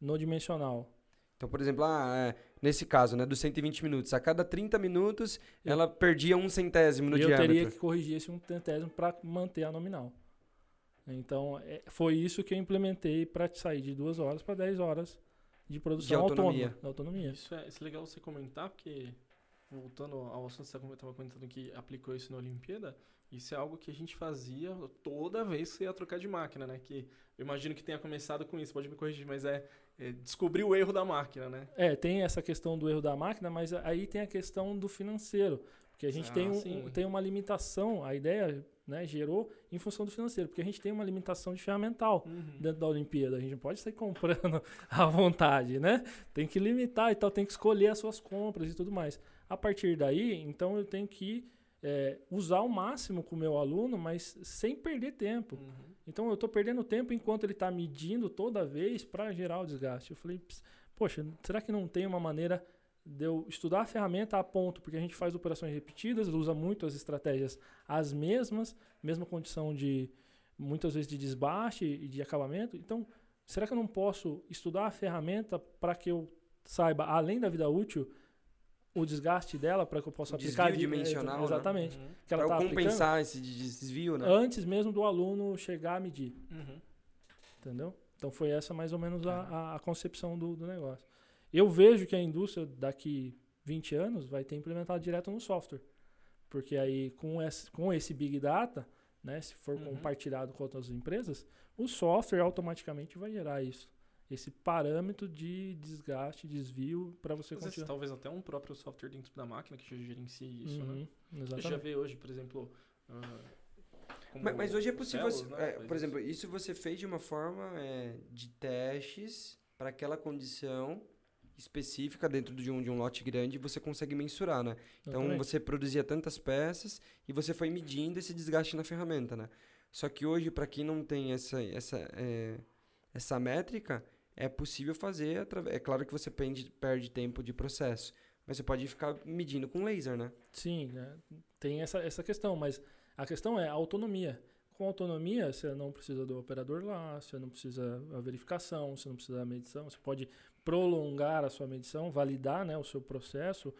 S3: no dimensional.
S1: Então, por exemplo, ah, é, nesse caso, né, dos 120 minutos, a cada 30 minutos,
S3: Eu-
S1: ela perdia um centésimo no
S3: e eu
S1: diâmetro.
S3: teria que corrigir esse um centésimo para manter a nominal. Então é- foi isso que eu implementei para sair de 2 horas para 10 horas de produção
S1: autonomia.
S3: autônoma. da autonomia.
S2: Isso é, isso é legal você comentar, porque voltando ao assunto que você estava comentando que aplicou isso na Olimpíada, isso é algo que a gente fazia toda vez que você ia trocar de máquina, né? Que eu imagino que tenha começado com isso, pode me corrigir, mas é descobrir o erro da máquina, né?
S3: É, tem essa questão do erro da máquina, mas aí tem a questão do financeiro. Porque a gente
S2: Ah,
S3: tem, um- tem uma limitação, a ideia né, gerou em função do financeiro, porque a gente tem uma limitação de ferramental dentro da Olimpíada. A gente não pode sair comprando [laughs] à vontade, né? Tem que limitar e tal, tem que escolher as suas compras e tudo mais. A partir daí, então eu tenho que é, usar o máximo com o meu aluno, mas sem perder tempo.
S2: Uhum.
S3: Então eu estou perdendo tempo enquanto ele está medindo toda vez para gerar o desgaste. Eu falei, "Ps, poxa, será que não tem uma maneira de eu estudar a ferramenta a ponto, porque a gente faz operações repetidas, usa muito as estratégias as mesmas, mesma condição de muitas vezes de desbaste e de acabamento. Então, será que eu não posso estudar a ferramenta para que eu saiba, além da vida útil, o desgaste dela para que eu possa
S1: O
S3: aplicar
S1: desvio
S3: de-
S1: dimensional, né?
S3: exatamente
S2: Uhum.
S3: que ela
S1: Para
S3: tá
S1: compensar esse desvio, né?
S3: antes mesmo do aluno chegar a medir.
S2: Uhum.
S3: Entendeu? Então foi essa mais ou menos a, a- a concepção do, do negócio. Eu vejo que a indústria daqui 20 anos vai ter implementado direto no software. Porque aí com esse, com esse Big Data, né, se for
S2: Uhum.
S3: compartilhado com outras empresas, o software automaticamente vai gerar isso. Esse parâmetro de desgaste, desvio, para você
S2: Às vezes,
S3: continuar.
S2: talvez até um próprio software dentro da máquina que já gerencie isso, né?
S3: Uhum,
S2: Você já
S3: exatamente.
S2: vê hoje, por exemplo... como
S1: Mas, mas hoje é possível,
S2: Celos, né?
S1: é, por exemplo, isso você fez de uma forma é, de testes para aquela condição específica dentro de um, de um lote grande, você consegue mensurar, né? Então
S3: Exatamente.
S1: você produzia tantas peças e você foi medindo esse desgaste na ferramenta, né? Só que hoje, para quem não tem essa, essa, é, essa métrica, é possível fazer. atra- É claro que você perde, perde tempo de processo, mas você pode ficar medindo com laser, né?
S3: Sim, né? tem essa, essa questão, mas a questão é a autonomia. Com autonomia, você não precisa do operador lá, você não precisa da verificação, você não precisa da medição, você pode prolongar a sua medição, validar né, o seu processo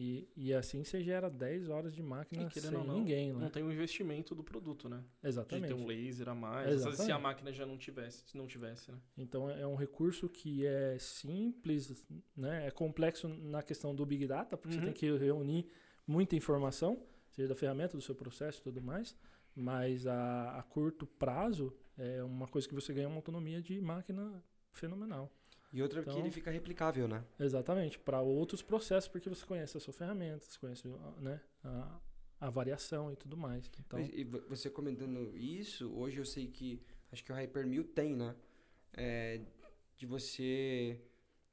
S3: e, e assim você gera 10 horas de máquina
S2: E,
S3: sem
S2: não,
S3: ninguém. Né?
S2: Não tem o investimento do produto, né? De
S3: Exatamente.
S2: ter um laser a mais. Vezes, se a
S3: Exatamente.
S2: máquina já não tivesse, se não tivesse, né?
S3: Então é um recurso que é simples, né? é complexo na questão do Big Data, porque
S2: Uhum.
S3: você tem que reunir muita informação, seja da ferramenta, do seu processo e tudo mais, mas a, a curto prazo é uma coisa que você ganha uma autonomia de máquina fenomenal.
S1: E outra que
S3: Então-
S1: ele fica replicável, né?
S3: Exatamente, para outros processos, porque você conhece a sua ferramenta, você conhece né, a, a variação e tudo mais. Então,
S1: e vo- você comentando isso, hoje eu sei que acho que o Hypermill tem, né? É, de você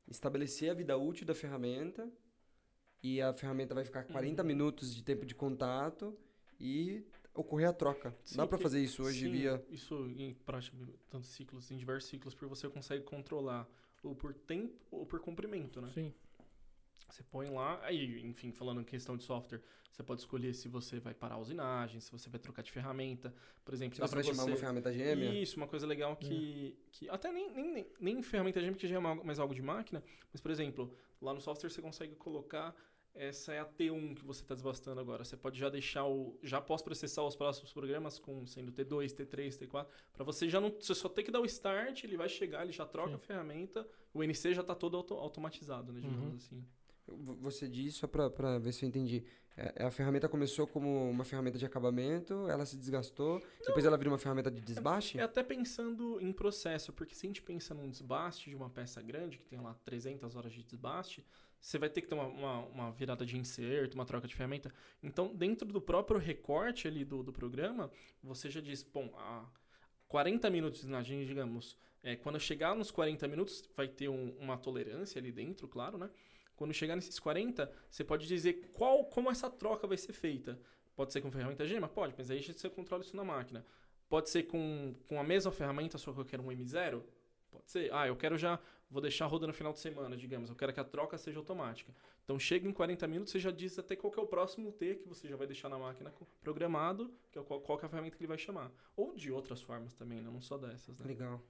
S1: estabelecer a vida útil da ferramenta e a ferramenta vai ficar 40
S2: Uhum.
S1: minutos de tempo de contato e ocorrer a troca.
S2: Sim,
S1: Dá
S2: que-
S1: fazer isso hoje
S2: Sim,
S1: via
S2: Isso em prática, tantos ciclos, em diversos ciclos, porque você consegue controlar ou por tempo ou por comprimento, né?
S3: sim,
S2: Você põe lá, aí, enfim, falando em questão de software, você pode escolher se você vai parar a usinagem, se você vai trocar de ferramenta. Por exemplo,
S1: Dá chamar
S2: você...
S1: uma ferramenta gêmea?
S2: Isso, uma coisa legal que. que até nem, nem, nem, nem ferramenta gêmea, que já é mais algo de máquina, mas, por exemplo, lá no software você consegue colocar. Essa é a T1 que você está desbastando agora. Você pode já deixar o. Já pós-processar os próximos programas com sendo T2, T3, T4. Para você já não. Você só tem que dar o start, ele vai chegar, ele já troca
S3: Sim.
S2: a ferramenta. O NC já está todo auto- automatizado, né? Digamos
S3: Uhum.
S2: assim.
S1: Você disse, só pra, pra ver se eu entendi. É, a ferramenta começou como uma ferramenta de acabamento, ela se desgastou, depois ela vira uma ferramenta de desbaste?
S2: É até pensando em processo, porque se a gente pensa num desbaste de uma peça grande, que tem lá 300 horas de desbaste, você vai ter que ter uma, uma, uma virada de inserto, uma troca de ferramenta. Então, dentro do próprio recorte ali do, do programa, você já diz, bom, a 40 minutos na gente, digamos, é, quando chegar nos 40 minutos, vai ter um- uma tolerância ali dentro, claro, né? Quando chegar nesses 40, você pode dizer qual, como essa troca vai ser feita. Pode ser com ferramenta gema? Pode, mas aí você controla isso na máquina. Pode ser com, com a mesma ferramenta, só que eu quero um M0? Pode ser. Ah, eu quero já. Vou deixar rodando no final de semana, digamos. Eu quero que a troca seja automática. Então chega em 40 minutos, você já diz até qual que é o próximo T que você já vai deixar na máquina programado, que é qual, qual que é a ferramenta que ele vai chamar. Ou de outras formas também, né? não só dessas, né?
S1: Legal.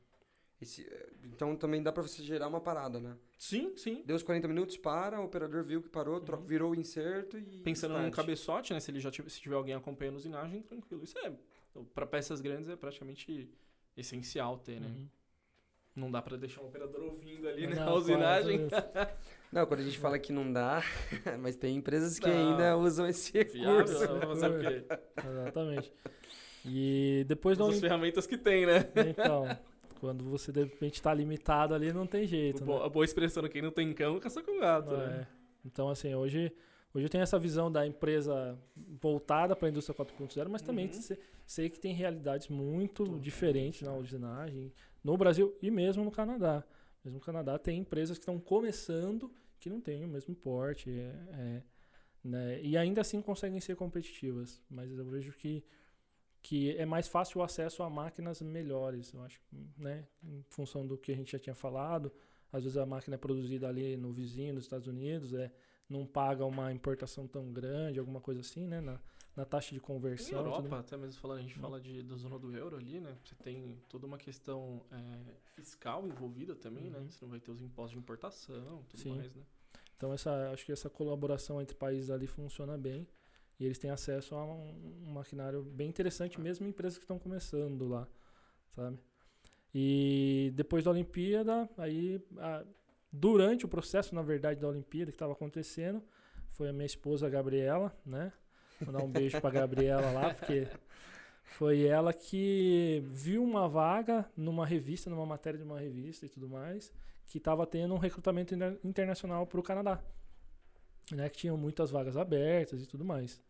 S1: Esse, é, então também dá pra você gerar uma parada, né?
S2: Sim, sim.
S1: Deu os 40 minutos, para, o operador viu que parou,
S2: Uhum.
S1: virou o inserto e.
S2: Pensando num
S1: start.
S2: cabeçote, né? Se ele já tiver, se tiver alguém acompanhando a usinagem, tranquilo. Isso é. Para peças grandes é praticamente essencial ter, né?
S3: uhum.
S2: Não dá pra deixar o operador ouvindo ali,
S3: Não,
S2: né? A usinagem.
S1: Não, quando a gente fala que não dá, [laughs] mas tem empresas que
S2: Não.
S1: ainda usam esse
S2: Viável,
S1: recurso.
S2: né? Vamos fazer o quê?
S3: exatamente. E depois da
S2: As ferramentas que tem, né?
S3: Então, quando você de repente está limitado ali, não tem jeito.
S2: Bo-
S3: né?
S2: A boa expressão, quem não tem cão, caça com gato, né?
S3: É. Então, assim, hoje, hoje eu tenho essa visão da empresa voltada para a indústria 4.0, mas também
S2: Uhum.
S3: se- sei que tem realidades muito diferentes na usinagem, no Brasil e mesmo no Canadá. Mesmo no Canadá tem empresas que estão começando que não têm o mesmo porte, é, é, né? e ainda assim conseguem ser competitivas. Mas eu vejo que que é mais fácil o acesso a máquinas melhores, eu acho, né? Em função do que a gente já tinha falado, às vezes a máquina é produzida ali no vizinho dos Estados Unidos, é, não paga uma importação tão grande, alguma coisa assim, né? Na, na taxa de conversão. tudo
S2: Europa, até mesmo falando, a gente
S3: Hum.
S2: fala de, da zona do euro ali, né? Você tem toda uma questão é, fiscal envolvida também, né?
S3: Uhum.
S2: Você não vai ter os impostos de importação tudo
S3: Sim.
S2: mais, né?
S3: Então essa, acho que essa colaboração entre países ali funciona bem e eles têm acesso a um, um maquinário bem interessante, mesmo empresas que estão começando lá, sabe? E depois da Olimpíada, aí a- durante o processo, na verdade, da Olimpíada que estava acontecendo, foi a minha esposa a Gabriela, né? Vou dar um beijo para Gabriela lá, porque foi ela que viu uma vaga numa revista, numa matéria de uma revista e tudo mais, que estava tendo um recrutamento inter- internacional para o Canadá, né? Que tinham muitas vagas abertas e tudo mais.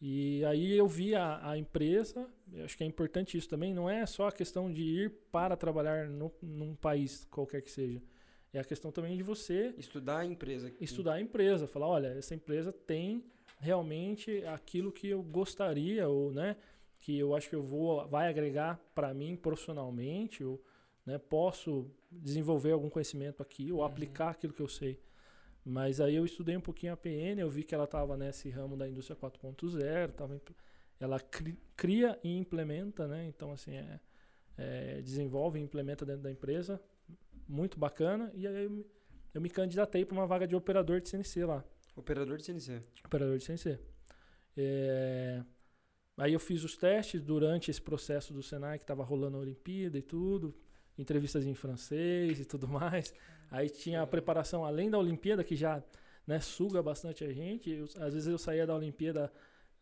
S3: E aí eu vi a, a empresa, acho que é importante isso também, não é só a questão de ir para trabalhar no, num país qualquer que seja. É a questão também de você
S1: Estudar a empresa.
S3: estudar a empresa, falar, olha, essa empresa tem realmente aquilo que eu gostaria ou, né, que eu acho que eu vou vai agregar para mim profissionalmente, ou, né, posso desenvolver algum conhecimento aqui ou
S2: Uhum.
S3: aplicar aquilo que eu sei. Mas aí eu estudei um pouquinho a PN, eu vi que ela estava nesse ramo da indústria 4.0, tava, ela cri- cria e implementa, né? Então, assim, é, é, desenvolve e implementa dentro da empresa, muito bacana. E aí eu, me- eu me candidatei para uma vaga de operador de CNC lá
S1: Operador de CNC.
S3: operador de CNC. É, aí eu fiz os testes durante esse processo do Senai que estava rolando a Olimpíada e tudo, entrevistas em francês e tudo mais. Aí tinha a preparação além da Olimpíada que já né, suga bastante a gente. Eu- às vezes eu saía da Olimpíada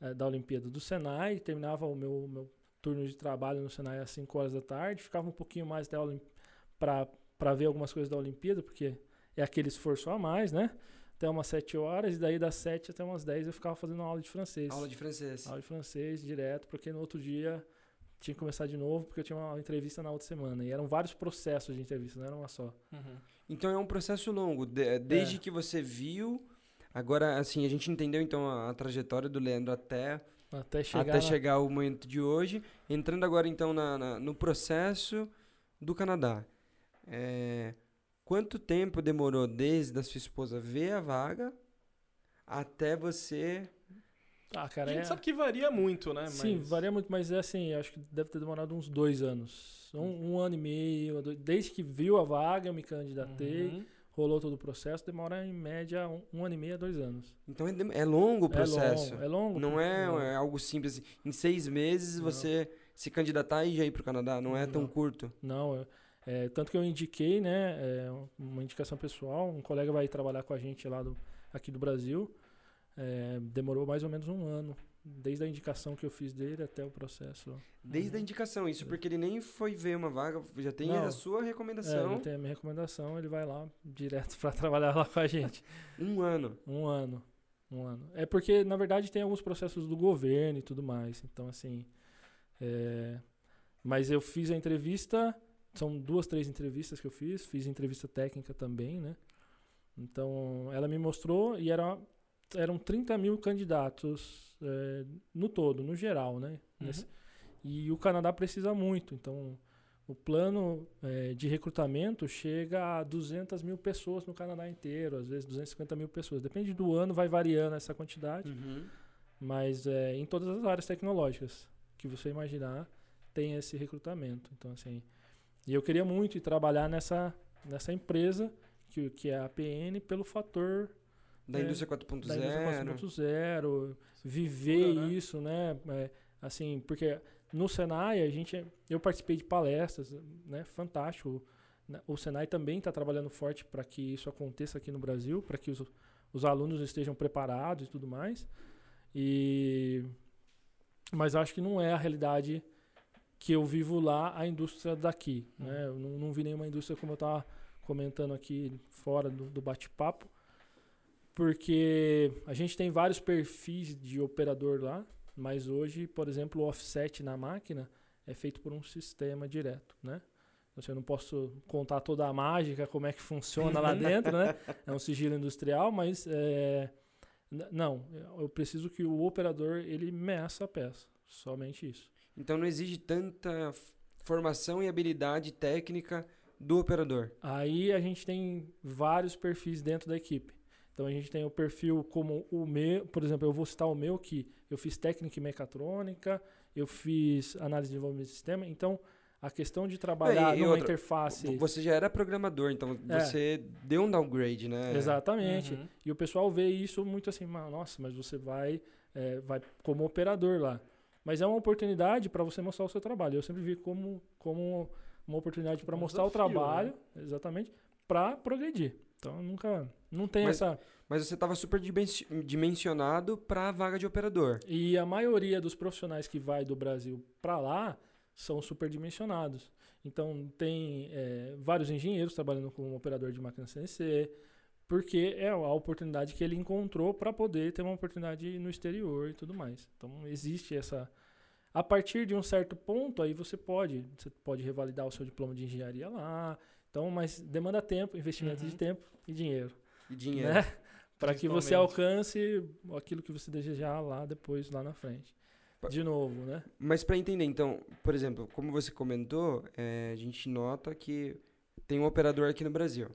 S3: eh, da Olimpíada do Senai, terminava o meu, meu turno de trabalho no Senai às 5 horas da tarde, ficava um pouquinho mais para ver algumas coisas da Olimpíada, porque é aquele esforço a mais, né? Até umas 7 horas, e daí das 7 até umas 10 eu ficava fazendo aula de francês.
S1: Aula de francês.
S3: Aula de francês direto, porque no outro dia tinha que começar de novo, porque eu tinha uma entrevista na outra semana. E eram vários processos de entrevista, não era uma só.
S2: Uhum.
S1: Então é um processo longo, de- desde
S3: É.
S1: que você viu. Agora, assim, a gente entendeu então a, a trajetória do Leandro até,
S3: Até chegar.
S1: até
S3: na-
S1: chegar o momento de hoje. Entrando agora então na, na- no processo do Canadá. É, quanto tempo demorou desde a sua esposa ver a vaga até você.
S3: Ah,
S2: A
S3: cara,
S2: gente
S3: é...
S2: sabe que varia muito, né?
S3: Sim,
S2: Mas-
S3: varia muito, mas é assim, acho que deve ter demorado uns dois anos. Um, um ano e meio, dois- desde que viu a vaga, eu me candidatei,
S2: Uhum.
S3: rolou todo o processo, demora em média um, um ano e meio a dois anos.
S1: Então é, é longo o processo.
S3: É longo, é longo.
S1: Não é,
S3: Não.
S1: é algo simples. assim, Em seis meses
S3: Não.
S1: você se candidatar e já ir para o Canadá. Não é tão
S3: Não.
S1: curto.
S3: Não, é, é, tanto que eu indiquei, né, é, uma indicação pessoal, um colega vai trabalhar com a gente lá do, aqui do Brasil, é, demorou mais ou menos um ano, desde a indicação que eu fiz dele até o processo.
S1: Desde a
S2: Uhum.
S1: indicação, isso porque ele nem foi ver uma vaga, já tem
S3: Não.
S1: a sua
S3: É,
S1: recomendação.
S3: já tem a minha recomendação, ele vai lá direto [laughs] para trabalhar lá com a gente. [laughs]
S1: Um ano.
S3: Um ano. Um ano. É porque, na verdade, tem alguns processos do governo e tudo mais. Então, assim. é, Mas eu fiz a entrevista. São duas, três entrevistas que eu fiz. Fiz entrevista técnica também, né? Então, ela me mostrou e era, eram 30 mil candidatos é, no todo, no geral, né?
S2: Uhum.
S3: Nesse- E o Canadá precisa muito. Então, o plano eh, de recrutamento chega a 200 mil pessoas no Canadá inteiro, às vezes 250 mil pessoas. Depende do ano, vai variando essa quantidade,
S1: Uhum.
S3: mas eh, em todas as áreas tecnológicas que você imaginar, tem esse recrutamento. Então, assim, e eu queria muito ir trabalhar nessa, nessa empresa, que, que é a APN, pelo fator
S1: Da
S3: É,
S1: indústria
S3: da
S1: 4.0.
S3: indústria 4.0, viver
S2: Segura, né?
S3: isso, né? É, assim, porque no Senai a gente, eu participei de palestras, né? Fantástico. né, O Senai também está trabalhando forte para que isso aconteça aqui no Brasil, para que os, os alunos estejam preparados e tudo mais. E mas acho que não é a realidade que eu vivo lá, a indústria daqui. Né? Eu não, não vi nenhuma indústria como eu estava comentando aqui fora do, do bate-papo porque a gente tem vários perfis de operador lá, mas hoje, por exemplo, o offset na máquina é feito por um sistema direto, né? Então, Eu não posso contar toda a mágica, como é que funciona lá [laughs] dentro, né? É um sigilo industrial, mas é, não, eu preciso que o operador ele meça a peça, somente isso.
S1: Então não exige tanta formação e habilidade técnica do operador.
S3: Aí a gente tem vários perfis dentro da equipe. Então a gente tem o perfil como o meu, por exemplo, eu vou citar o meu que eu fiz técnica em mecatrônica, eu fiz análise de desenvolvimento de sistema. Então a questão de trabalhar
S1: É, e
S3: numa
S1: outra,
S3: interface,
S1: Você já era programador, então
S3: É.
S1: você deu um downgrade, né?
S3: exatamente.
S2: Uhum.
S3: E o pessoal vê isso muito assim, "Ma- nossa, mas você vai, é, vai como operador lá. Mas é uma oportunidade para você mostrar o seu trabalho. Eu sempre vi como, como uma oportunidade para
S2: Um
S3: mostrar o
S2: desafio,
S3: trabalho, exatamente, para progredir. Então nunca, não tem
S1: Mas-
S3: essa.
S1: Mas você estava super dimensi- dimensionado para a vaga de operador.
S3: E a maioria dos profissionais que vai do Brasil para lá são superdimensionados. Então tem é, vários engenheiros trabalhando como operador de máquina CNC, porque é a oportunidade que ele encontrou para poder ter uma oportunidade no exterior e tudo mais. Então existe essa. A partir de um certo ponto, aí você pode, você pode revalidar o seu diploma de engenharia lá. Então, mas demanda tempo, investimento
S2: Uhum.
S3: de tempo e dinheiro,
S1: E dinheiro.
S3: né? [laughs] Para que você alcance aquilo que você desejar lá depois, lá na frente. De novo, né?
S1: Mas para entender, então, por exemplo, como você comentou, é, a gente nota que tem um operador aqui no Brasil.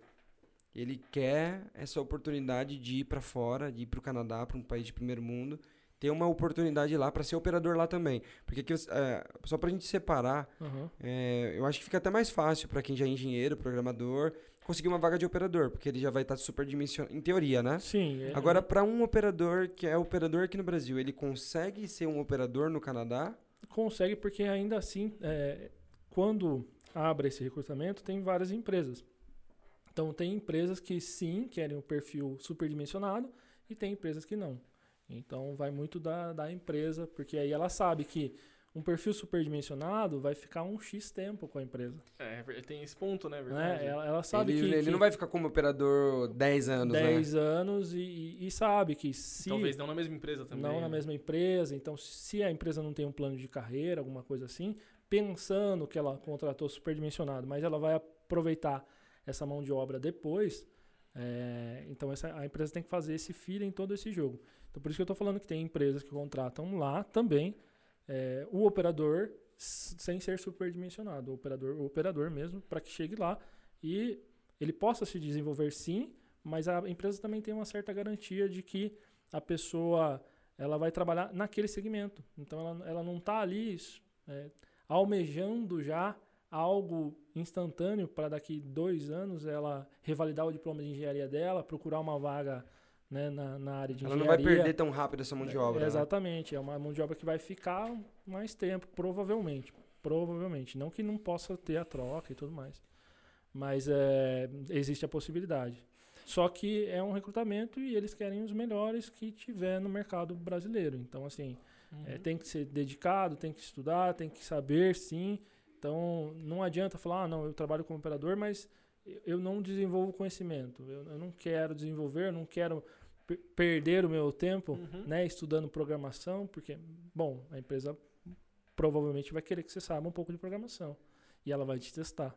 S1: Ele quer essa oportunidade de ir para fora, de ir para o Canadá, para um país de primeiro mundo, ter uma oportunidade lá para ser operador lá também. Porque aqui, é, só para a gente separar,
S3: Aham.
S1: é, eu acho que fica até mais fácil para quem já é engenheiro, programador, conseguir uma vaga de operador, porque ele já vai estar super dimensionado, em teoria, né?
S3: Sim. é-
S1: Agora, para um operador que é operador aqui no Brasil, ele consegue ser um operador no Canadá?
S3: Consegue, porque ainda assim, é, quando abre esse recrutamento, tem várias empresas. Então, tem empresas que sim querem o perfil superdimensionado e tem empresas que não. Então, vai muito da, da empresa, porque aí ela sabe que um perfil superdimensionado vai ficar um X tempo com a empresa.
S2: É, ver- tem esse ponto, né?
S3: Né?
S2: Verdade.
S3: Ela, ela sabe
S1: ele,
S3: que,
S1: ele
S3: que
S1: não vai ficar como operador 10 anos,
S3: 10
S1: né?
S3: anos e, e- e sabe que se
S2: Talvez não na mesma empresa também.
S3: não na
S2: né?
S3: mesma empresa. Então, se a empresa não tem um plano de carreira, alguma coisa assim, pensando que ela contratou superdimensionado, mas ela vai aproveitar essa mão de obra depois, é, então essa, a empresa tem que fazer esse filho em todo esse jogo. Então, por isso que eu estou falando que tem empresas que contratam lá também é, o operador sem ser superdimensionado, o operador, o operador mesmo, para que chegue lá e ele possa se desenvolver sim, mas a empresa também tem uma certa garantia de que a pessoa ela vai trabalhar naquele segmento. Então ela, ela não está ali é, almejando já algo instantâneo para daqui dois anos ela revalidar o diploma de engenharia dela, procurar uma vaga né, na, na área de
S1: Ela não
S3: engenharia.
S1: vai perder tão rápido essa mão de obra.
S3: É,
S1: né?
S3: exatamente, é uma mão de obra que vai ficar mais tempo, provavelmente. Provavelmente. Não que não possa ter a troca e tudo mais. Mas é, existe a possibilidade. Só que é um recrutamento e eles querem os melhores que tiver no mercado brasileiro. Então, assim,
S2: Uhum.
S3: é, tem que ser dedicado, tem que estudar, tem que saber sim. Então, não adianta falar, ah, não, eu trabalho como operador, mas eu não desenvolvo conhecimento. Eu, eu não quero desenvolver, eu não quero per- perder o meu tempo
S2: Uhum.
S3: né, estudando programação, porque, bom, a empresa provavelmente vai querer que você saiba um pouco de programação. E ela vai te testar.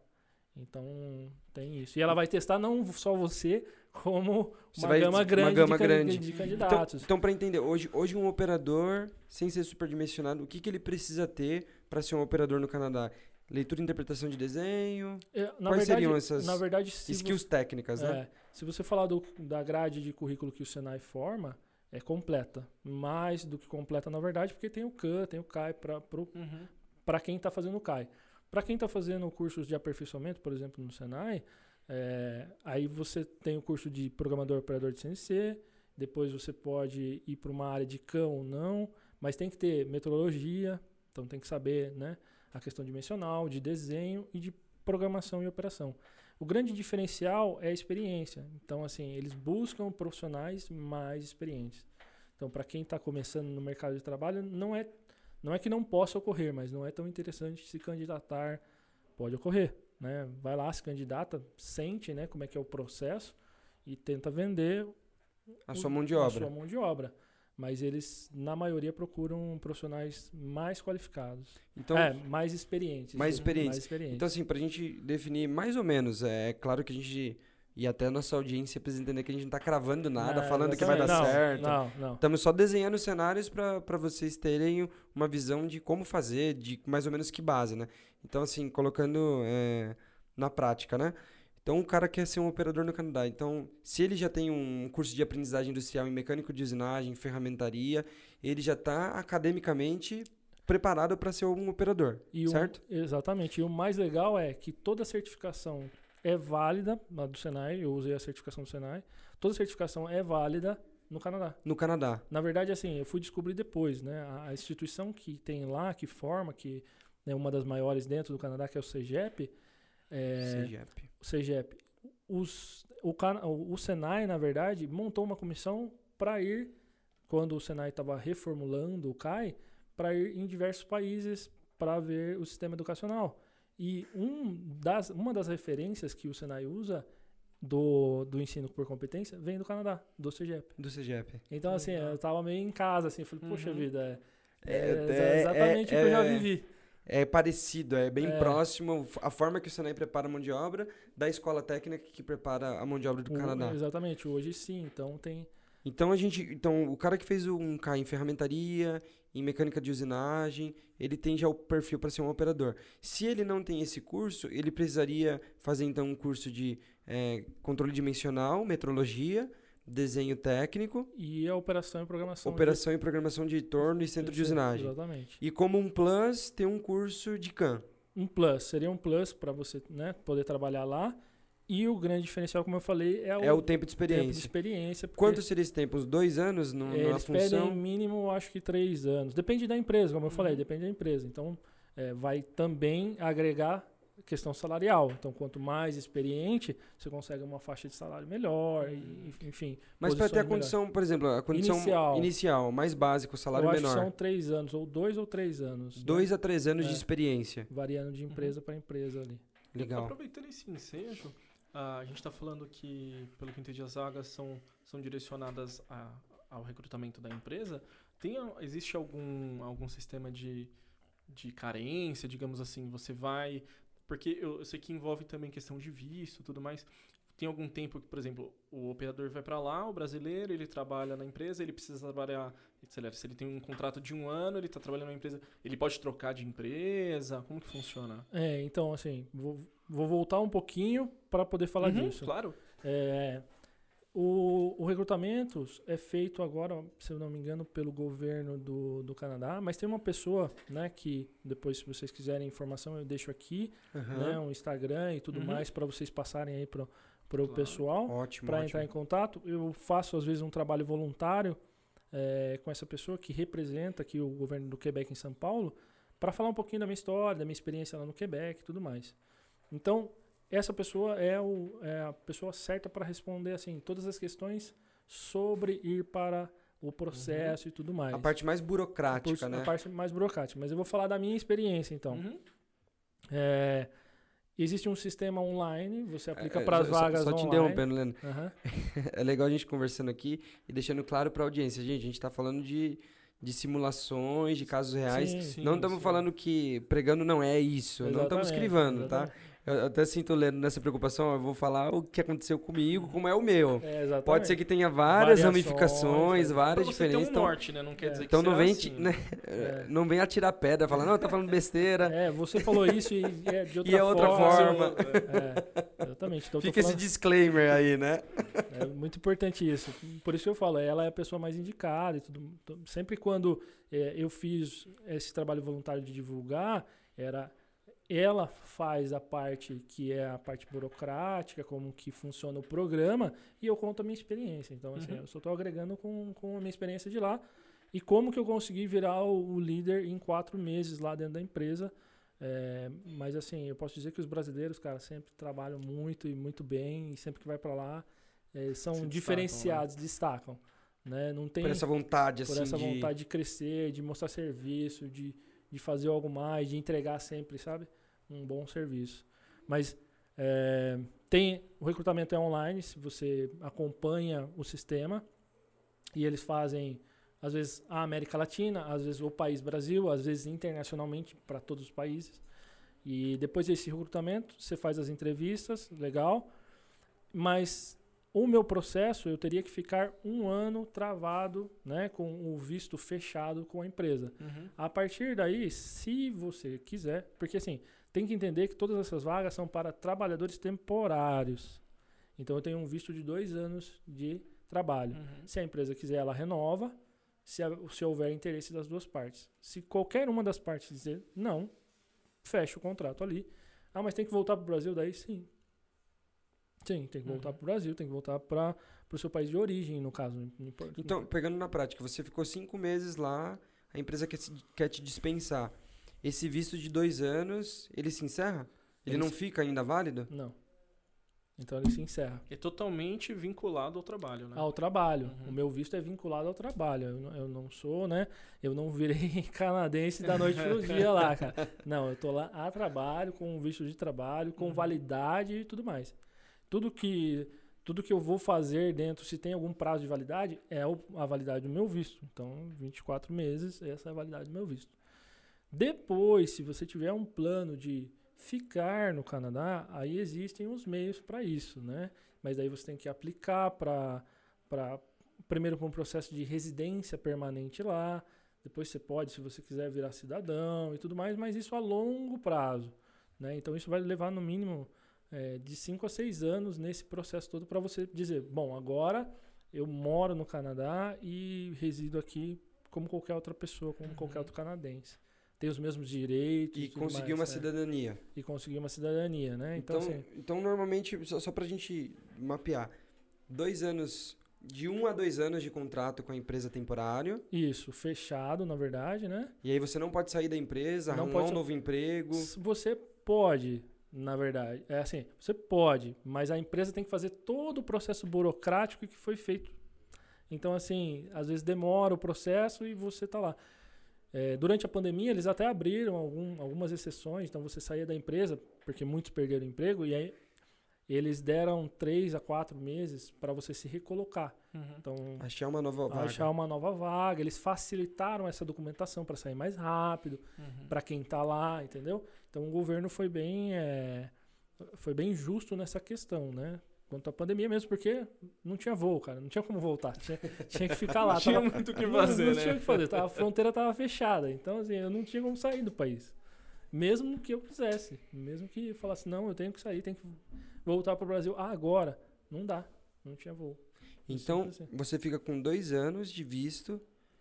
S3: Então, tem isso. E ela vai testar não só você, como
S1: Você
S3: uma gama
S1: uma
S3: grande,
S1: gama
S3: de,
S1: grande.
S3: de
S1: Então,
S3: candidatos.
S1: então para entender, hoje, hoje um operador, sem ser superdimensionado, o que, que ele precisa ter para ser um operador no Canadá? Leitura e interpretação de desenho,
S3: É, na
S1: quais
S3: verdade,
S1: seriam essas
S3: na verdade, se
S1: skills técnicas, né?
S3: É, se você falar do- da grade de currículo que o Senai forma, é completa. Mais do que completa, na verdade, porque tem o CAN, tem o CAI para
S2: Uhum.
S3: para quem está fazendo o CAI. Para quem está fazendo cursos de aperfeiçoamento, por exemplo, no Senai, é, aí você tem o curso de programador operador de CNC, depois você pode ir para uma área de CAM ou não, mas tem que ter metodologia, então tem que saber né, a questão dimensional, de desenho e de programação e operação. O grande diferencial é a experiência. Então, assim, eles buscam profissionais mais experientes. Então, para quem está começando no mercado de trabalho, não é não é que não possa ocorrer, mas não é tão interessante se candidatar. Pode ocorrer, né? Vai lá, se candidata, sente, né, como é que é o processo e tenta vender
S1: A
S3: o-
S1: sua mão de
S3: a
S1: obra.
S3: sua mão de obra. Mas eles, na maioria, procuram profissionais mais qualificados.
S1: Então,
S3: é, mais experientes.
S1: mais experientes.
S3: Mais experientes.
S1: então assim, pra gente definir mais ou menos, é claro que a gente, e até a nossa audiência precisa entender que a gente não tá cravando nada,
S3: É,
S1: falando que vai dar.
S3: Não,
S1: certo.
S3: Não, não.
S1: Estamos só desenhando cenários para vocês terem uma visão de como fazer, de mais ou menos que base, né? Então, assim, colocando é, na prática, né? Então, o cara quer ser um operador no Canadá. Então, se ele já tem um curso de aprendizagem industrial em mecânico de usinagem, ferramentaria, ele já está academicamente preparado para ser um operador,
S3: E o-
S1: certo?
S3: exatamente. E o mais legal é que toda certificação é válida, a do Senai, eu usei a certificação do Senai, toda certificação é válida no Canadá.
S1: No Canadá.
S3: Na verdade, assim, eu fui descobrir depois, né? A, a instituição que tem lá, que forma, que é uma das maiores dentro do Canadá, que é o CEGEP, é,
S1: CGEP.
S3: O CEGEP, os, o, o, Senai, na verdade, montou uma comissão para ir, quando o Senai estava reformulando o CAI, para ir em diversos países para ver o sistema educacional. E um das, uma das referências que o Senai usa do, do ensino por competência vem do Canadá, do CEGEP.
S1: Do CGEP.
S3: Então, assim, eu tava meio em casa, assim, falei, poxa
S2: Uhum.
S3: vida, é,
S1: É,
S3: é
S1: é-
S3: exatamente
S1: é-
S3: o que eu já
S1: é-
S3: vivi.
S1: É parecido, é bem
S3: É.
S1: próximo. A forma que o Senai prepara a mão de obra da escola técnica que prepara a mão de obra do
S3: O-
S1: Canadá.
S3: Exatamente, hoje sim, então tem
S1: Então a gente, então o cara que fez um K em ferramentaria, em mecânica de usinagem, ele tem já o perfil para ser um operador. Se ele não tem esse curso, ele precisaria fazer então um curso de é, controle dimensional, metrologia, desenho técnico,
S3: E a operação e programação.
S1: operação e programação de torno e
S3: de-
S1: centro de usinagem.
S3: Exatamente.
S1: E como um plus, tem um curso de CAN.
S3: Um plus, seria um plus para você né, poder trabalhar lá. E o grande diferencial, como eu falei, é o,
S1: É o tempo de
S3: tempo
S1: experiência.
S3: de experiência.
S1: Quanto seria esse tempo? Uns dois anos no,
S3: é,
S1: na
S3: eles pedem
S1: função?
S3: mínimo, eu acho que três anos. Depende da empresa, como eu falei,
S2: Uhum.
S3: depende da empresa. Então, é, vai também agregar questão salarial. Então, quanto mais experiente, você consegue uma faixa de salário melhor, e, enfim.
S1: Mas para ter a condição, por exemplo, a condição
S3: Inicial.
S1: inicial, mais básica, o salário
S3: eu acho
S1: menor.
S3: que são três anos, ou dois ou três anos. né?
S1: Dois a três anos de
S3: É.
S1: experiência.
S3: Variando de
S2: Uhum.
S3: empresa para empresa ali.
S1: Legal.
S2: Aproveitando esse ensejo, a gente está falando que, pelo que eu entendi, as vagas são, são direcionadas a- ao recrutamento da empresa. Tem, existe algum, algum sistema de, de carência, digamos assim? Você vai. Porque eu, eu sei que envolve também questão de visto e tudo mais. Tem algum tempo que, por exemplo, o operador vai para lá, o brasileiro, ele trabalha na empresa, ele precisa trabalhar. Se ele tem um contrato de um ano, ele está trabalhando na empresa, ele pode trocar de empresa? Como que funciona?
S3: É, então, assim, vou, vou voltar um pouquinho para poder falar
S2: Uhum,
S3: disso.
S2: Claro.
S3: É, o, o recrutamento é feito agora, se eu não me engano, pelo governo do, do Canadá, mas tem uma pessoa, né, que depois, se vocês quiserem informação, eu deixo aqui,
S1: Aham.
S3: né, um Instagram e tudo
S2: Uhum.
S3: mais para vocês passarem aí pro, pro
S2: Claro.
S3: pessoal para entrar em contato. Eu faço às vezes um trabalho voluntário é, com essa pessoa que representa aqui o governo do Quebec em São Paulo para falar um pouquinho da minha história, da minha experiência lá no Quebec e tudo mais. Então, essa pessoa é, o, é a pessoa certa para responder assim todas as questões sobre ir para o processo e tudo mais.
S1: A parte mais burocrática,
S3: Por-
S1: né?
S3: a parte mais burocrática. Mas eu vou falar da minha experiência, então.
S2: Uhum.
S3: É, existe um sistema online, você aplica
S1: É,
S3: para as
S1: só-
S3: vagas
S1: Só te
S3: online.
S1: interrompendo, Leandro.
S3: Aham. [laughs]
S1: É legal a gente conversando aqui e deixando claro para a audiência. Gente, a gente está falando de, de simulações, de casos reais.
S3: Sim,
S2: Sim,
S1: não estamos falando que pregando não é isso. não estamos
S3: Exatamente,
S1: escrevendo, tá? Eu até sinto, Leandro, nessa preocupação. Eu vou falar o que aconteceu comigo, como é o meu.
S3: É.
S1: Pode ser que tenha várias
S3: Variações,
S1: ramificações,
S3: é.
S1: várias
S2: Pra
S1: diferenças.
S2: um
S1: Então,
S2: norte, né? Não quer dizer
S1: então
S2: que
S1: não
S2: será
S1: vem,
S2: assim.
S1: né,
S3: É. [laughs]
S1: não vem atirar pedra, falar, não, tá falando besteira.
S3: É, você falou isso e é de [laughs] outra
S1: E é outra forma.
S3: É, exatamente. Então,
S1: Fica esse
S3: falando-
S1: disclaimer aí, né?
S3: É muito importante isso. Por isso que eu falo, ela é a pessoa mais indicada e tudo. Então, Sempre quando é, eu fiz esse trabalho voluntário de divulgar, era ela faz a parte que é a parte burocrática, como que funciona o programa, e eu conto a minha experiência. Então, assim,
S2: Uhum.
S3: eu só estou agregando com, com a minha experiência de lá e como que eu consegui virar o, o líder em quatro meses lá dentro da empresa. É, mas assim, eu posso dizer que os brasileiros, cara, sempre trabalham muito e muito bem, e sempre que vai para lá, é, são
S2: destacam,
S3: diferenciados, destacam. Né? Não tem
S1: Por essa vontade,
S3: por
S1: assim,
S3: essa
S1: de...
S3: vontade de crescer, de mostrar serviço, de, de fazer algo mais, de entregar sempre, sabe? Um bom serviço. Mas é, tem o recrutamento é online, se você acompanha o sistema e eles fazem às vezes a América Latina, às vezes o país Brasil, às vezes internacionalmente para todos os países. E depois desse recrutamento, você faz as entrevistas, legal. Mas o meu processo, eu teria que ficar um ano travado, né, com o visto fechado com a empresa.
S2: Uhum.
S3: A partir daí, se você quiser, porque assim, tem que entender que todas essas vagas são para trabalhadores temporários. Então eu tenho um visto de dois anos de trabalho.
S2: Uhum.
S3: Se a empresa quiser, ela renova, se, a- se houver interesse das duas partes. Se qualquer uma das partes dizer não, fecha o contrato ali. Ah, mas tem que voltar para o Brasil daí? Sim. Sim, tem que voltar
S2: Uhum.
S3: para o Brasil, tem que voltar para o seu país de origem, no caso. importa-
S1: Então, pegando na prática, você ficou cinco meses lá, a empresa quer, se- quer te dispensar. Esse visto de dois anos, ele se encerra? Ele,
S3: Ele
S1: não
S3: se-
S1: fica ainda válido?
S3: Não. Então ele se encerra.
S2: É totalmente vinculado ao trabalho, né?
S3: Ao trabalho.
S2: Uhum.
S3: O meu visto é vinculado ao trabalho. Eu não, eu não sou, né? Eu não virei [laughs] canadense da noite pro dia lá, [laughs] cara. Não, eu tô lá a trabalho, com um visto de trabalho, com
S2: Uhum.
S3: validade e tudo mais. Tudo que, tudo que eu vou fazer dentro, se tem algum prazo de validade, é a validade do meu visto. Então, 24 meses, essa é a validade do meu visto. Depois, se você tiver um plano de ficar no Canadá, aí existem os meios para isso, né? Mas aí você tem que aplicar para primeiro para um processo de residência permanente lá, depois você pode, se você quiser, virar cidadão e tudo mais, mas isso a longo prazo. Né? Então isso vai levar no mínimo é, de 5 a 6 anos nesse processo todo para você dizer, bom, agora eu moro no Canadá e resido aqui como qualquer outra pessoa, como uhum. qualquer outro canadense. Tem os mesmos direitos.
S1: E conseguir uma né? cidadania.
S3: E conseguir uma cidadania, né?
S1: Então, então, assim, então normalmente, só, só para a gente mapear, dois anos de um a dois anos de contrato com a empresa temporário.
S3: Isso, fechado, na verdade, né?
S1: E aí você não pode sair da empresa, não arrumar pode... um novo emprego.
S3: Você pode, na verdade. É assim, você pode, mas a empresa tem que fazer todo o processo burocrático que foi feito. Então, assim, às vezes demora o processo e você está lá. É, durante a pandemia, eles até abriram algum, algumas exceções, então você saía da empresa, porque muitos perderam o emprego, e aí eles deram três a quatro meses para você se recolocar. Uhum. Então,
S1: achar uma nova vaga.
S3: Achar uma nova vaga. Eles facilitaram essa documentação para sair mais rápido, uhum. para quem está lá, entendeu? Então o governo foi bem, é, foi bem justo nessa questão, né? Quanto à pandemia mesmo, porque não tinha voo, cara. Não tinha como voltar. Tinha, tinha que ficar lá.
S2: não tinha muito o que fazer, [laughs]
S3: não,
S2: não
S3: né? tinha o que fazer. A fronteira estava fechada. Então, assim, eu não tinha como sair do país. Mesmo que eu quisesse. Mesmo que falasse, não, eu tenho que sair, tenho que voltar para o Brasil ah, agora. Não dá. Não tinha voo.
S1: Então, assim. você fica com dois anos de visto.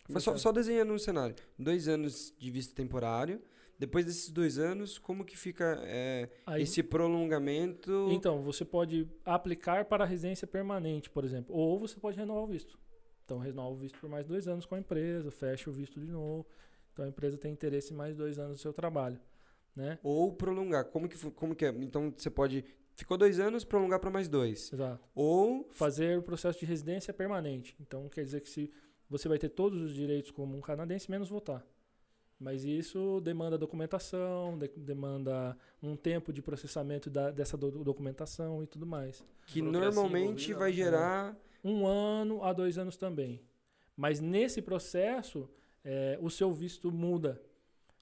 S1: Mas só, só desenhando um cenário. Dois anos de visto temporário. Depois desses dois anos, como que fica é, Aí, esse prolongamento?
S3: Então, você pode aplicar para residência permanente, por exemplo. Ou você pode renovar o visto. Então, renova o visto por mais dois anos com a empresa, fecha o visto de novo. Então, a empresa tem interesse em mais dois anos do seu trabalho. Né?
S1: Ou prolongar. Como que, como que é? Então, você pode Ficou dois anos, prolongar para mais dois.
S3: Exato.
S1: Ou.
S3: Fazer o processo de residência permanente. Então, quer dizer que se você vai ter todos os direitos como um canadense, menos votar. Mas isso demanda documentação, de, demanda um tempo de processamento da, dessa do, documentação e tudo mais.
S1: Que normalmente vai gerar.
S3: Um ano a dois anos também. Mas nesse processo, é, o seu visto muda.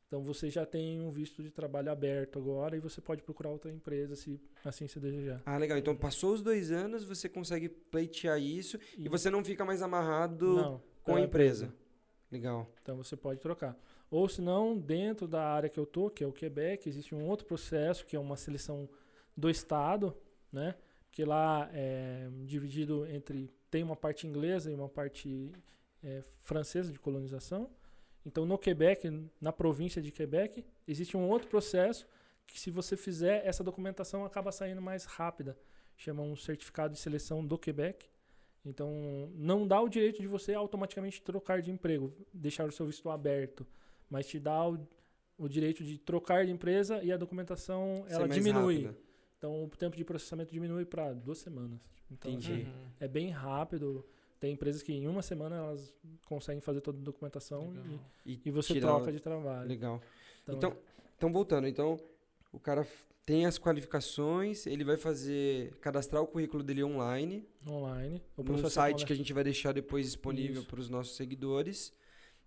S3: Então você já tem um visto de trabalho aberto agora e você pode procurar outra empresa se assim se desejar.
S1: Ah, legal. Então passou os dois anos, você consegue pleitear isso e, e você não fica mais amarrado não, com a empresa. empresa. Legal.
S3: Então você pode trocar. Ou se não, dentro da área que eu tô, que é o Quebec, existe um outro processo que é uma seleção do estado, né? Que lá é dividido entre tem uma parte inglesa e uma parte é, francesa de colonização. Então, no Quebec, na província de Quebec, existe um outro processo que, se você fizer, essa documentação acaba saindo mais rápida. Chama um certificado de seleção do Quebec. Então, não dá o direito de você automaticamente trocar de emprego, deixar o seu visto aberto, mas te dá o, o direito de trocar de empresa e a documentação ela diminui. Rápida. Então, o tempo de processamento diminui para duas semanas. Então, assim, é bem rápido. Tem empresas que em uma semana elas conseguem fazer toda a documentação e, e, e, você tirar... troca de trabalho.
S1: Legal. Então, então, é. então, voltando, então o cara tem as qualificações, ele vai fazer cadastrar o currículo dele online.
S3: Online.
S1: No site que a gente vai deixar depois disponível para os nossos seguidores.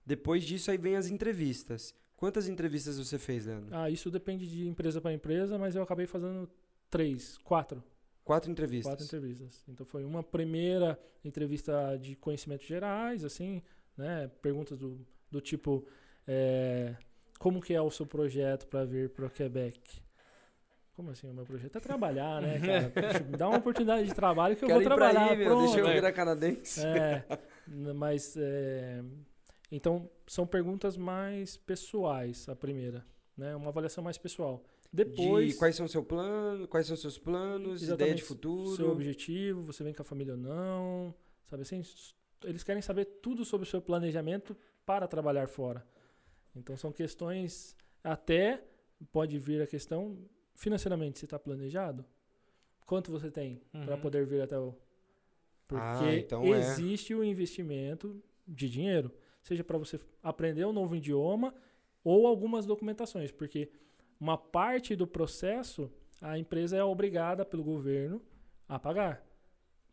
S1: Depois disso aí vem as entrevistas. Quantas entrevistas você fez, Leandro?
S3: Ah, isso depende de empresa para empresa, mas eu acabei fazendo três, quatro.
S1: Quatro entrevistas.
S3: Quatro entrevistas. Então foi uma primeira entrevista de conhecimentos gerais, assim, né? Perguntas do, do tipo é, como que é o seu projeto para vir para o Quebec? Como assim o meu projeto? É trabalhar, né, [laughs] cara? Poxa, me dá uma oportunidade de trabalho que eu vou trabalhar. Aí, meu,
S1: deixa eu virar canadense.
S3: É, mas é, então são perguntas mais pessoais a primeira, né? Uma avaliação mais pessoal. Depois.
S1: De quais são seu plano, quais são seus planos, ideia de futuro.
S3: Seu objetivo, você vem com a família ou não. Sabe assim? Eles querem saber tudo sobre o seu planejamento para trabalhar fora. Então são questões. Até pode vir a questão financeiramente, você está planejado? Quanto você tem uhum. para poder vir até o. Porque ah, então é. existe é. o investimento de dinheiro. Seja para você aprender um novo idioma ou algumas documentações. Porque uma parte do processo a empresa é obrigada pelo governo a pagar.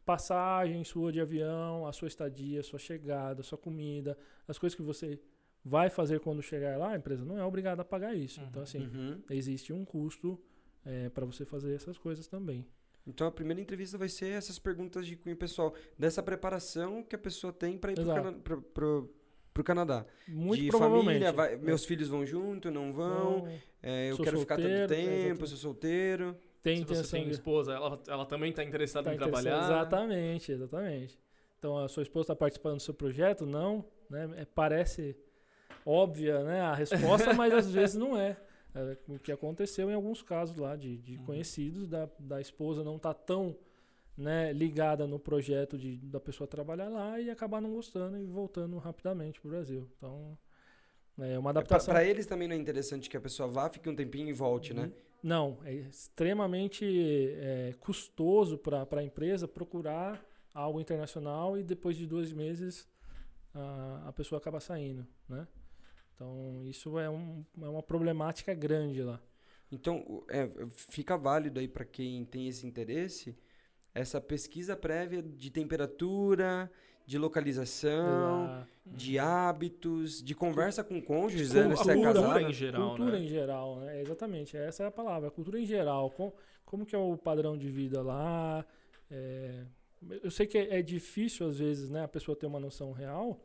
S3: Passagem sua de avião, a sua estadia, a sua chegada, a sua comida, as coisas que você vai fazer quando chegar lá, a empresa não é obrigada a pagar isso. Uhum. Então, assim, uhum. existe um custo é, para você fazer essas coisas também.
S1: Então a primeira entrevista vai ser essas perguntas de cunho pessoal, dessa preparação que a pessoa tem para ir para pro, Canadá.
S3: Muito
S1: de
S3: provavelmente.
S1: família, vai-
S3: É.
S1: meus filhos vão junto, não vão,
S3: Não,
S1: é, eu quero ficar tanto
S3: solteiro, é,
S1: tempo,
S3: exatamente.
S1: sou solteiro.
S3: tem
S2: Se você tem
S3: de
S2: esposa, ela, ela também está interessada
S3: tá
S2: em trabalhar.
S3: Exatamente, exatamente. Então a sua esposa está participando do seu projeto? Não, né? É, parece óbvia, né, a resposta, mas às [laughs] vezes não é. É o que aconteceu em alguns casos lá de, de
S2: Uhum.
S3: conhecidos da, da esposa não tá tão né, ligada no projeto de, da pessoa trabalhar lá e acabar não gostando e voltando rapidamente pro Brasil. Então é uma adaptação.
S1: Para eles também não é interessante que a pessoa vá, fique um tempinho e volte, né?
S3: Não, é extremamente é, custoso para a empresa procurar algo internacional e depois de dois meses a, a pessoa acaba saindo, né? Então isso é, um, é uma problemática grande lá.
S1: Então, o- é, fica válido aí para quem tem esse interesse essa pesquisa prévia de temperatura, de localização, de hábitos, de conversa com cônjuges, né?
S3: a
S1: Se é
S3: cultura
S1: casado.
S2: em geral,
S3: cultura
S2: né?
S3: em geral, né? Exatamente, essa é a palavra. Cultura em geral. Com, como que é o padrão de vida lá? é, eu sei que é, é difícil, às vezes, né? A pessoa ter uma noção real.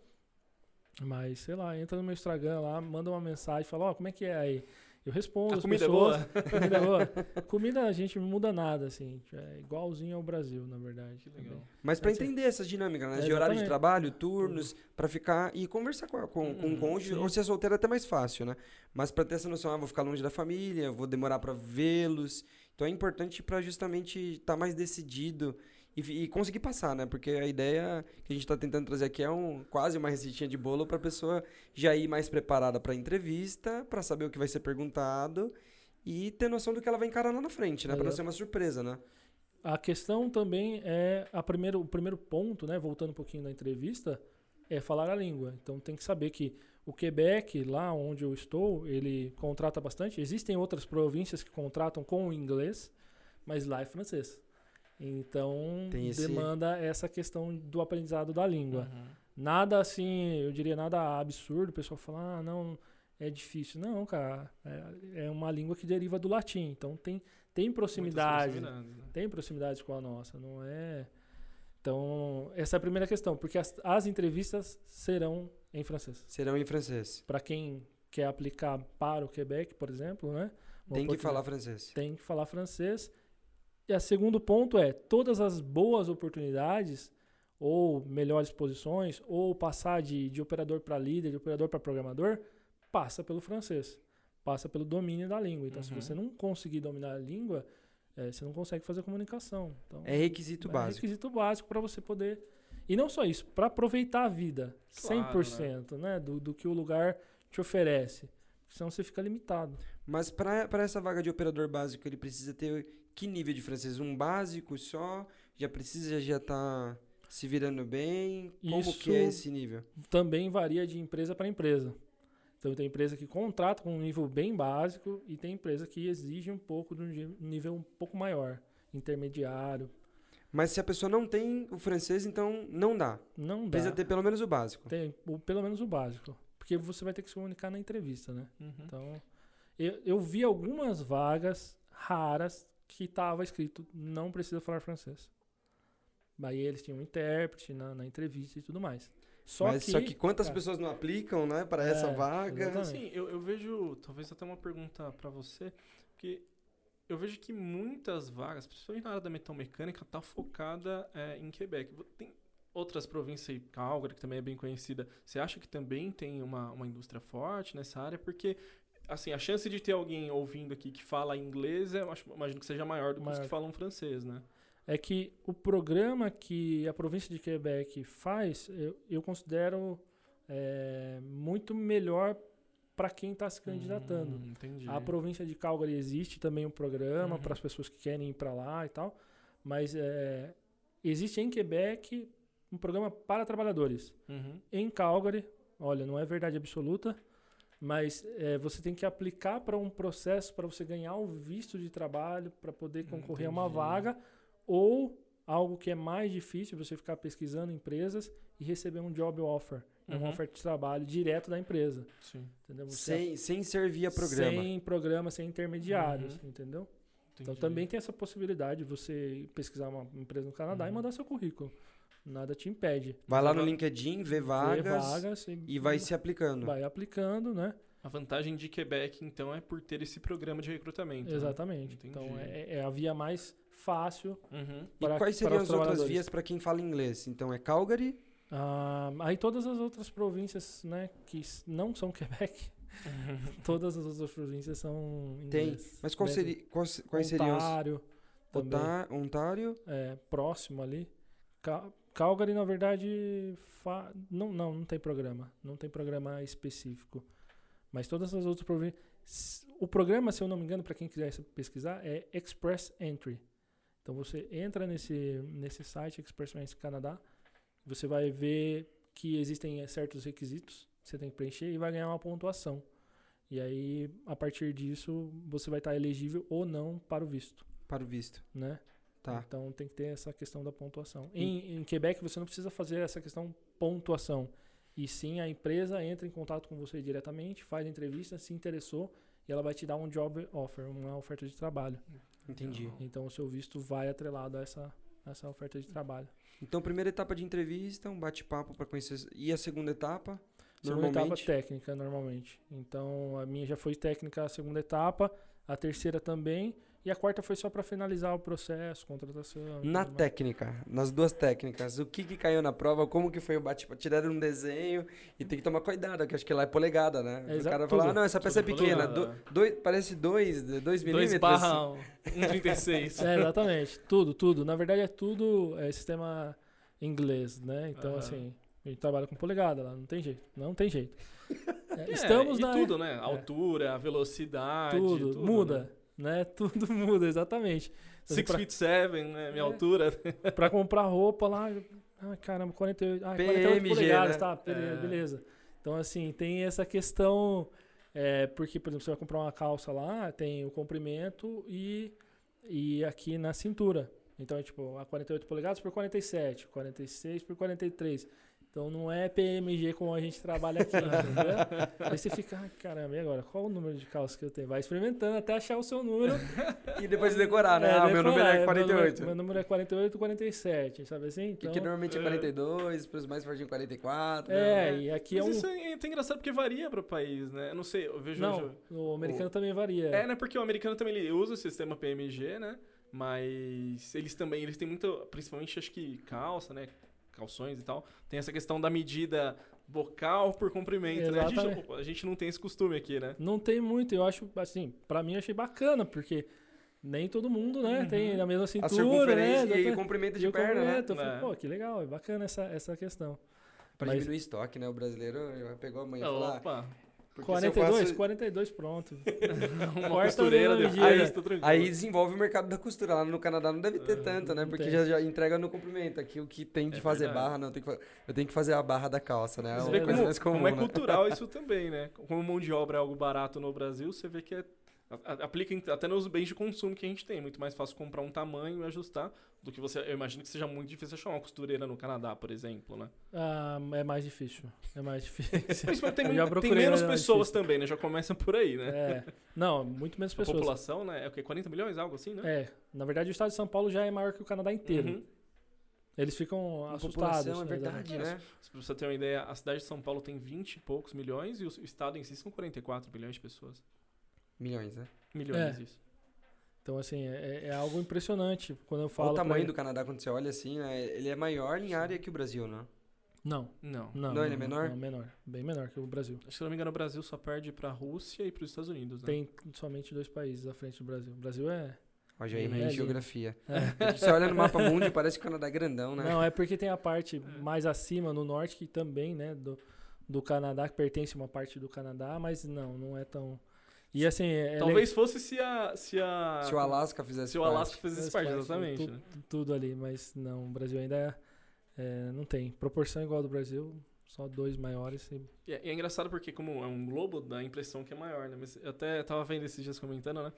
S3: Mas, sei lá, entra no meu Instagram lá, manda uma mensagem, fala, ó, como é que é aí? Eu respondo
S2: A
S3: as
S2: comida é
S3: pessoas.
S2: boa?
S3: Comida é boa. [laughs] Comida a gente não muda nada, assim. É igualzinho ao Brasil, na verdade.
S2: Que legal.
S1: Mas para
S3: É, sim.
S1: entender essas dinâmicas, né?
S3: É,
S1: de horário de trabalho, turnos, para ficar e conversar com, com, com
S2: Uhum,
S1: o cônjuge,
S3: sim.
S1: ou se é solteiro é até mais fácil, né? Mas para ter essa noção, ah, vou ficar longe da família, vou demorar para vê-los. Então é importante para justamente estar mais decidido e, e conseguir passar, né? Porque a ideia que a gente está tentando trazer aqui é um, quase uma receitinha de bolo para a pessoa já ir mais preparada para a entrevista, para saber o que vai ser perguntado e ter noção do que ela vai encarar lá na frente, né? Para não ser uma surpresa, né?
S3: A questão também é a primeiro, o primeiro ponto, né, voltando um pouquinho da entrevista, é falar a língua. Então tem que saber que o Quebec, lá onde eu estou, ele contrata bastante. Existem outras províncias que contratam com o inglês, mas lá é francês. Então
S1: esse-
S3: demanda essa questão do aprendizado da língua.
S2: Uhum.
S3: Nada assim, eu diria nada absurdo, o pessoal fala, ah, não, é difícil. Não, cara, é, é uma língua que deriva do latim, então tem, tem proximidade
S2: né?
S3: tem proximidade com a nossa, não é? Então, essa é a primeira questão, porque as, as entrevistas serão em francês.
S1: Serão em francês.
S3: Para quem quer aplicar para o Quebec, por exemplo, né? uma
S1: Tem que falar francês.
S3: Tem que falar francês. E o segundo ponto é, todas as boas oportunidades, ou melhores posições, ou passar de, de operador para líder, de operador para programador, passa pelo francês. Passa pelo domínio da língua. Então, se
S2: Uhum.
S3: você não conseguir dominar a língua, eh, você não consegue fazer comunicação. Então,
S1: É requisito
S3: é
S1: básico.
S3: requisito básico para você poder. E não só isso, para aproveitar a vida
S2: Claro,
S3: 100% né? do, do que o lugar te oferece. Senão você fica limitado.
S1: Mas para essa vaga de operador básico, ele precisa ter que nível de francês? Um básico só? Já precisa já estar se virando bem? Como que é
S3: Isso-
S1: esse nível?
S3: Também varia de empresa para empresa. Então tem empresa que contrata com um nível bem básico e tem empresa que exige um pouco de um nível um pouco maior, intermediário.
S1: Mas se a pessoa não tem o francês, então não dá.
S3: Não dá.
S1: Precisa ter pelo menos o básico.
S3: Tem o- pelo menos o básico. Porque você vai ter que se comunicar na entrevista, né?
S2: Uhum.
S3: Então, eu, eu vi algumas vagas raras que estava escrito não precisa falar francês. Aí eles tinham um intérprete na, na entrevista e tudo mais. Só
S1: Mas
S3: que,
S1: só que quantas
S3: é,
S1: pessoas não aplicam, né, para essa
S3: É,
S1: vaga?
S3: exatamente.
S2: Assim, eu, eu vejo, talvez até uma pergunta pra você, porque eu vejo que muitas vagas, principalmente na área da metalmecânica, tá focada é, em Quebec. Tem outras províncias Calgary, que também é bem conhecida. Você acha que também tem uma, uma indústria forte nessa área? Porque, assim, a chance de ter alguém ouvindo aqui que fala inglês, eu acho, imagino que seja maior do que os
S3: Maior.
S2: que falam francês, né?
S3: é que o programa que a província de Quebec faz, eu, eu considero é, muito melhor para quem está se candidatando.
S2: Hum, entendi.
S3: A província de Calgary existe também um programa
S2: Uhum.
S3: para as pessoas que querem ir para lá e tal, mas é, existe em Quebec um programa para trabalhadores.
S2: Uhum.
S3: Em Calgary, olha, não é verdade absoluta, mas é, você tem que aplicar para um processo para você ganhar o visto de trabalho para poder concorrer a uma
S2: Entendi.
S3: vaga ou algo que é mais difícil, você ficar pesquisando empresas e receber um job offer, uma
S2: Uhum.
S3: oferta de trabalho direto da empresa,
S2: Sim.
S3: entendeu? Você
S1: Sem, sem ser via programa.
S3: sem programa, sem intermediários,
S2: Uhum.
S3: entendeu? Então
S2: Entendi.
S3: também tem essa possibilidade de você pesquisar uma empresa no Canadá e
S2: Uhum.
S3: mandar seu currículo. Nada te impede.
S1: Vai lá no LinkedIn, vê
S3: Vê
S1: vagas,
S3: vagas
S1: e vai se aplicando.
S3: vai aplicando, né?
S2: A vantagem de Quebec, então, é por ter esse programa de recrutamento. né?
S3: Exatamente.
S2: Entendi.
S3: Então é, é a via mais fácil.
S2: Uhum.
S1: E
S3: para-
S1: quais
S3: para
S1: seriam as outras vias para quem fala inglês? Então é Calgary,
S3: Ah, aí todas as outras províncias, né, que não são Quebec, [laughs] [laughs] todas as outras províncias são
S1: Tem,
S3: inglês.
S1: mas qual
S3: Né?
S1: seria, quais, quais seriam os...
S3: Ontário, também,
S1: Ota- Ontário,
S3: é, próximo ali. Calgary, na verdade, fa- não, não, não tem programa. Não tem programa específico. Mas todas as outras províncias. O programa, se eu não me engano, para quem quiser pesquisar, é Express Entry. Então você entra nesse, nesse site, Express Entry Canadá, você vai ver que existem eh, certos requisitos que você tem que preencher e vai ganhar uma pontuação. E aí, a partir disso, você vai estar elegível ou não para o visto,
S1: para o visto.
S3: né?
S1: Tá.
S3: Então tem que ter essa questão da pontuação. Em, em Quebec você não precisa fazer essa questão pontuação. E sim a empresa entra em contato com você diretamente, faz a entrevista, se interessou e ela vai te dar um job offer, uma oferta de trabalho.
S1: Entendi.
S3: Então o seu visto vai atrelado a essa, a essa oferta de trabalho.
S1: Então, primeira etapa de entrevista, um bate-papo para conhecer. E a segunda etapa?
S3: Segunda etapa técnica, normalmente. Então a minha já foi técnica a segunda etapa, a terceira também. E a quarta foi só para finalizar o processo, contratação.
S1: Na
S3: mais.
S1: técnica, nas duas técnicas, o que, que caiu na prova, como que foi o bate-papo? Tiraram um desenho e tem que tomar cuidado, que acho que lá é polegada, né?
S3: É,
S1: o cara fala, ah, não, essa peça é pequena, do- dois, parece dois, dois
S2: 2
S1: milímetros.
S2: barra [laughs] 1,36.
S3: É, exatamente. tudo, tudo. Na verdade é tudo é, sistema inglês, né? Então,
S2: Aham.
S3: assim, a gente trabalha com polegada lá, não tem jeito. Não tem jeito. É, [laughs]
S2: É,
S3: estamos
S2: e
S3: na.
S2: tudo, né? Altura, velocidade,
S3: tudo,
S2: tudo,
S3: muda,
S2: né?
S3: Né? [laughs] Tudo muda, exatamente.
S2: Six
S3: pra,
S2: feet seven, né? Minha
S3: É.
S2: altura. [laughs]
S3: pra comprar roupa lá, ah, caramba, 48, ah, 48
S1: PMG,
S3: polegadas,
S1: né?
S3: tá, be-
S2: É.
S3: beleza. Então, assim, tem essa questão, é, porque, por exemplo, você vai comprar uma calça lá, tem o comprimento e, e aqui na cintura. Então, é tipo, a 48 polegadas por 47, 46 por 43. Então, não é PMG como a gente trabalha aqui, [laughs] entendeu? Aí você fica, ah, caramba, e agora? Qual o número de calça que eu tenho? Vai experimentando até achar o seu número.
S1: E depois decorar, né?
S3: É,
S1: ah, meu número
S3: decorar,
S1: é
S3: meu
S1: 48.
S3: Meu, meu número é 48 47, sabe assim?
S1: Que,
S3: Então,
S1: que normalmente é
S2: É.
S1: 42, para os mais fortinhos 44.
S3: é,
S1: né?
S3: e aqui é
S2: Mas
S3: um...
S2: isso é, é engraçado porque varia pro país, né? Eu não sei, eu vejo...
S3: Não, o americano também varia.
S2: É, né? Porque o americano também ele usa o sistema PMG, né? Mas eles também, eles têm muito, principalmente acho que calça, né? Calções e tal. Tem essa questão da medida bocal por comprimento, né? A gente, a gente não tem esse costume aqui, né?
S3: Não tem muito, eu acho, assim, pra mim eu achei bacana, porque nem todo mundo, né,
S2: Uhum.
S3: tem a mesma
S1: A
S3: cintura,
S1: circunferência
S3: né?
S1: e o comprimento
S3: E
S1: de
S3: o
S1: perna, né?
S3: comprimento, eu falei,
S2: É.
S3: pô, que legal, é bacana essa, essa questão.
S1: Pra
S3: Mas-
S1: diminuir estoque, né? O brasileiro já pegou a manhã e falou, ah,
S2: Opa,
S1: porque se eu
S3: 42,
S1: faço-
S3: 42 pronto. [laughs]
S2: uma
S3: Quarta
S2: costureira tá tranquilo.
S1: Aí desenvolve o mercado da costura. Lá no Canadá não deve ter
S2: Ah,
S1: tanto, né? Porque
S3: tem.
S1: já, já entrega no comprimento. Aqui o que tem de
S2: É
S1: fazer
S2: verdade.
S1: barra, não, eu tenho, que, eu tenho que fazer a barra da calça, né?
S2: Você
S1: É
S2: vê como,
S1: comum,
S2: como é
S1: né?
S2: cultural [laughs] isso também, né? Como mão de obra é algo barato no Brasil, você vê que é, aplica até nos bens de consumo que a gente tem. É muito mais fácil comprar um tamanho e ajustar do que você. Eu imagino que seja muito difícil achar uma costureira no Canadá, por exemplo, né?
S3: Ah, é mais difícil, é mais difícil. [laughs]
S2: Principalmente tem, tem menos
S3: é
S2: pessoas
S3: difícil.
S2: também, né? Já começa por aí, né?
S3: É, não, muito menos
S2: A
S3: pessoas.
S2: população, né? É o quê? 40 milhões? Algo assim, né?
S3: É, na verdade o estado de São Paulo já é maior que o Canadá inteiro.
S2: Uhum.
S3: Eles ficam
S1: A
S3: assustados.
S1: população é
S3: né,
S1: verdade,
S2: É,
S1: né?
S2: Pra você ter uma ideia, a cidade de São Paulo tem 20 e poucos milhões e o estado em si são 44 milhões de pessoas.
S1: Milhões, né?
S2: Milhões,
S3: É.
S2: isso.
S3: Então, assim, é, é algo impressionante. Quando eu falo.
S1: Olha o tamanho do Canadá, quando você olha assim, né? Ele é maior em área que o Brasil, né?
S3: Não,
S2: Não.
S3: não.
S1: Não, ele é menor?
S3: Não, menor. Bem menor que o Brasil.
S2: Se eu não me engano, o Brasil só perde pra Rússia e pros Estados Unidos, né?
S3: Tem somente dois países à frente do Brasil. O Brasil é.
S1: Ó, já
S3: É
S1: geografia.
S3: é. [laughs]
S1: Você olha no mapa mundo e parece que o Canadá é grandão, né?
S3: Não, é porque tem a parte mais acima, no norte, que também, né, do, do Canadá, que pertence a uma parte do Canadá, mas não, não é tão. E assim, é.
S2: Talvez fosse se a. Se, a,
S1: Se o Alasca fizesse
S2: se o
S1: parte.
S2: Alasca fizesse parte, exatamente.
S3: Tudo,
S2: né?
S3: tudo ali, mas não, o Brasil ainda é, é, não tem. Proporção igual ao do Brasil, só dois maiores. E,
S2: E é, e é engraçado porque, como é um globo, dá a impressão que é maior, né? Mas eu até tava vendo esses dias comentando, né?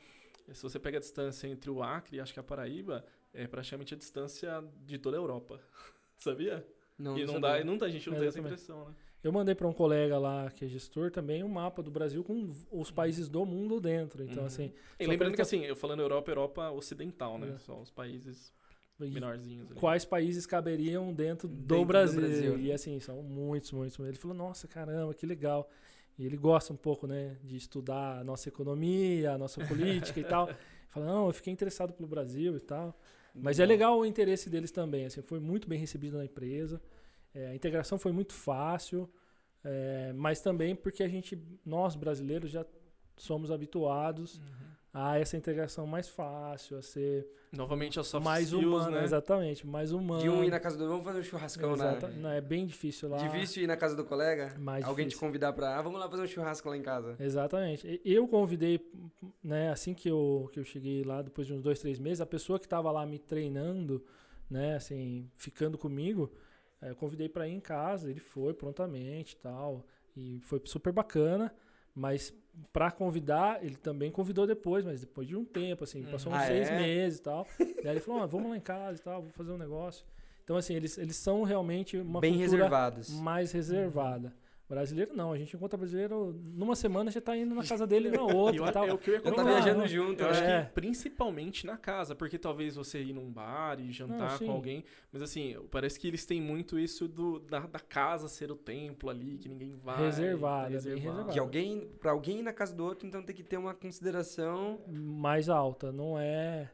S2: Se você pega a distância entre o Acre e acho que a Paraíba, é praticamente a distância de toda a Europa. [laughs] Sabia?
S1: Não,
S2: e
S1: não
S2: não
S1: sabia.
S2: dá, e não dá, a gente não
S3: É,
S2: tem essa impressão, né?
S3: Eu mandei para um colega lá que é gestor também um mapa do Brasil com os países do mundo dentro. Então,
S2: Uhum.
S3: assim.
S2: E lembrando
S3: pra-
S2: que assim, eu falando Europa, Europa ocidental, né?
S3: É.
S2: Só os países
S3: e
S2: menorzinhos ali.
S3: quais países caberiam dentro do,
S1: Dentro do
S3: Brasil.
S1: Brasil.
S3: E assim, são muitos, muitos. Ele falou, nossa, caramba, que legal. E ele gosta um pouco, né, de estudar a nossa economia, a nossa política e tal. Ele [laughs] Fala, não, eu fiquei interessado pelo Brasil e tal. Mas é legal o interesse deles também. Assim, foi muito bem recebido na empresa. É, a integração foi muito fácil. é, mas também porque a gente, nós brasileiros, já somos habituados
S2: Uhum.
S3: a essa integração mais fácil, a ser
S2: Novamente as soft
S3: mais
S2: skills,
S3: humana,
S2: né?
S3: exatamente, mais humana.
S1: De um ir na casa do. Vamos fazer um churrascão
S3: Exata-
S1: na.
S3: não, é bem difícil lá.
S1: Difícil ir na casa do colega?
S3: Mais
S1: Alguém te
S3: difícil.
S1: convidar pra. Ah, vamos lá fazer um churrasco lá em casa.
S3: Exatamente. Eu convidei, né, assim que eu, que eu cheguei lá, depois de uns dois, três meses, a pessoa que estava lá me treinando, né, assim, ficando comigo, eh, eu convidei para ir em casa, ele foi prontamente e tal, e foi super bacana, mas para convidar, ele também convidou depois, mas depois de um tempo, assim,
S2: Uhum.
S3: passou uns
S1: Ah,
S3: seis
S1: é?
S3: meses e tal. Daí ele falou, ah, vamos lá em casa e tal, vou fazer um negócio. Então, assim, eles, eles são realmente uma
S1: Bem
S3: cultura
S1: reservados.
S3: mais reservada. Brasileiro não, a gente encontra brasileiro numa semana já tá indo na casa dele na [laughs] outra
S2: Eu,
S3: e tal.
S2: eu, que eu ia
S1: Eu tá viajando junto,
S2: Eu acho
S3: É.
S2: que principalmente na casa, porque talvez você ir num bar e jantar
S3: Não,
S2: com alguém, mas assim, parece que eles têm muito isso do, da, da casa ser o templo ali, que ninguém vai.
S3: Reservado, é reservado.
S1: De alguém, pra alguém ir na casa do outro, então tem que ter uma consideração.
S3: mais alta, não é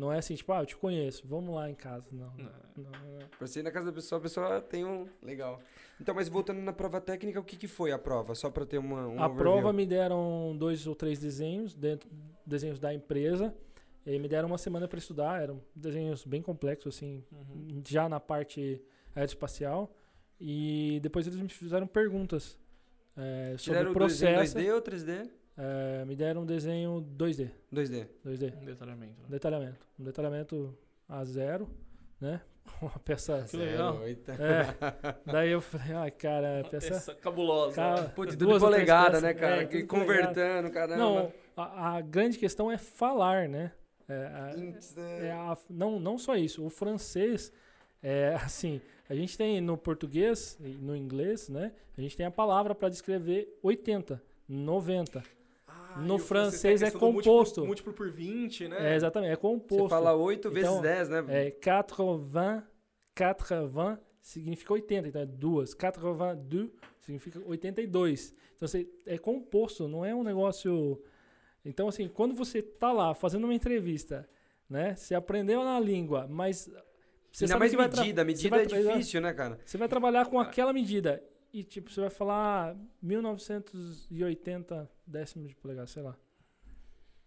S3: não é assim, tipo, ah, eu te conheço, vamos lá em casa, não.
S2: Não.
S3: não, não, não.
S1: Pra você ir na casa da pessoa, a pessoa tem um. Legal. Então, mas voltando na prova técnica, o que, que foi a prova? Só pra ter uma. Um
S3: a
S1: overview.
S3: prova me deram dois ou três desenhos, dentro desenhos da empresa, e me deram uma semana para estudar, eram desenhos bem complexos assim,
S2: Uhum.
S3: já na parte aeroespacial, e depois eles me fizeram perguntas é, sobre o processo.
S1: 2D ou 3D?
S3: É, me deram um desenho 2D.
S1: 2D.
S3: 2D.
S2: Um detalhamento. né?
S3: Detalhamento. Um detalhamento a zero, né? [laughs] Uma peça.
S2: Que legal.
S3: É. Daí eu falei, ai, cara, é peça.
S2: Essa cabulosa.
S3: Cara,
S2: né?
S1: Putz, tudo polegada, né, cara?
S3: É,
S1: Que Convertendo, caramba.
S3: Não, a, a grande questão é falar, né? É, a- é
S1: é.
S3: a- não, não só isso. O francês, é [laughs] assim, a gente tem no português e no inglês, né? A gente tem a palavra para descrever 80, 90.
S2: Ah,
S3: no francês
S2: a
S3: é
S2: do múltiplo-
S3: composto.
S2: Múltiplo, por 20, né?
S3: É, exatamente, é composto.
S1: Você fala 8 vezes
S3: Então,
S1: 10, né?
S3: É 80, 80 significa 80, então é duas. 82 significa 82. Então você, é composto, não é um negócio. Então, assim, quando você tá lá fazendo uma entrevista, né? Você aprendeu na língua, mas. Você
S1: Ainda
S3: sabe
S1: mais medida.
S3: você
S1: Medida
S3: vai
S1: é difícil, né, cara?
S3: Você vai trabalhar com aquela medida. E, tipo, você vai falar 1980 décimos de polegada, sei lá.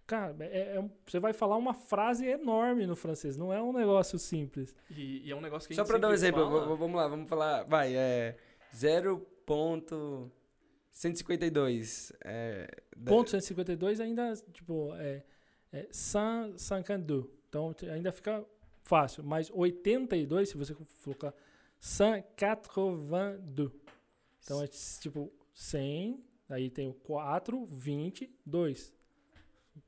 S3: Cara, é- é você vai falar uma frase enorme no francês, não é um negócio simples.
S2: E, e é um negócio que a
S1: Só pra dar um exemplo,
S2: fala.
S1: vamos lá, vamos falar. Vai, é. 0.152. É,
S3: Ponto 152 ainda, tipo, é, é 152. Então ainda fica fácil. Mas 82, se você colocar 182. Então é tipo 100, aí tem o 4, 20, 2.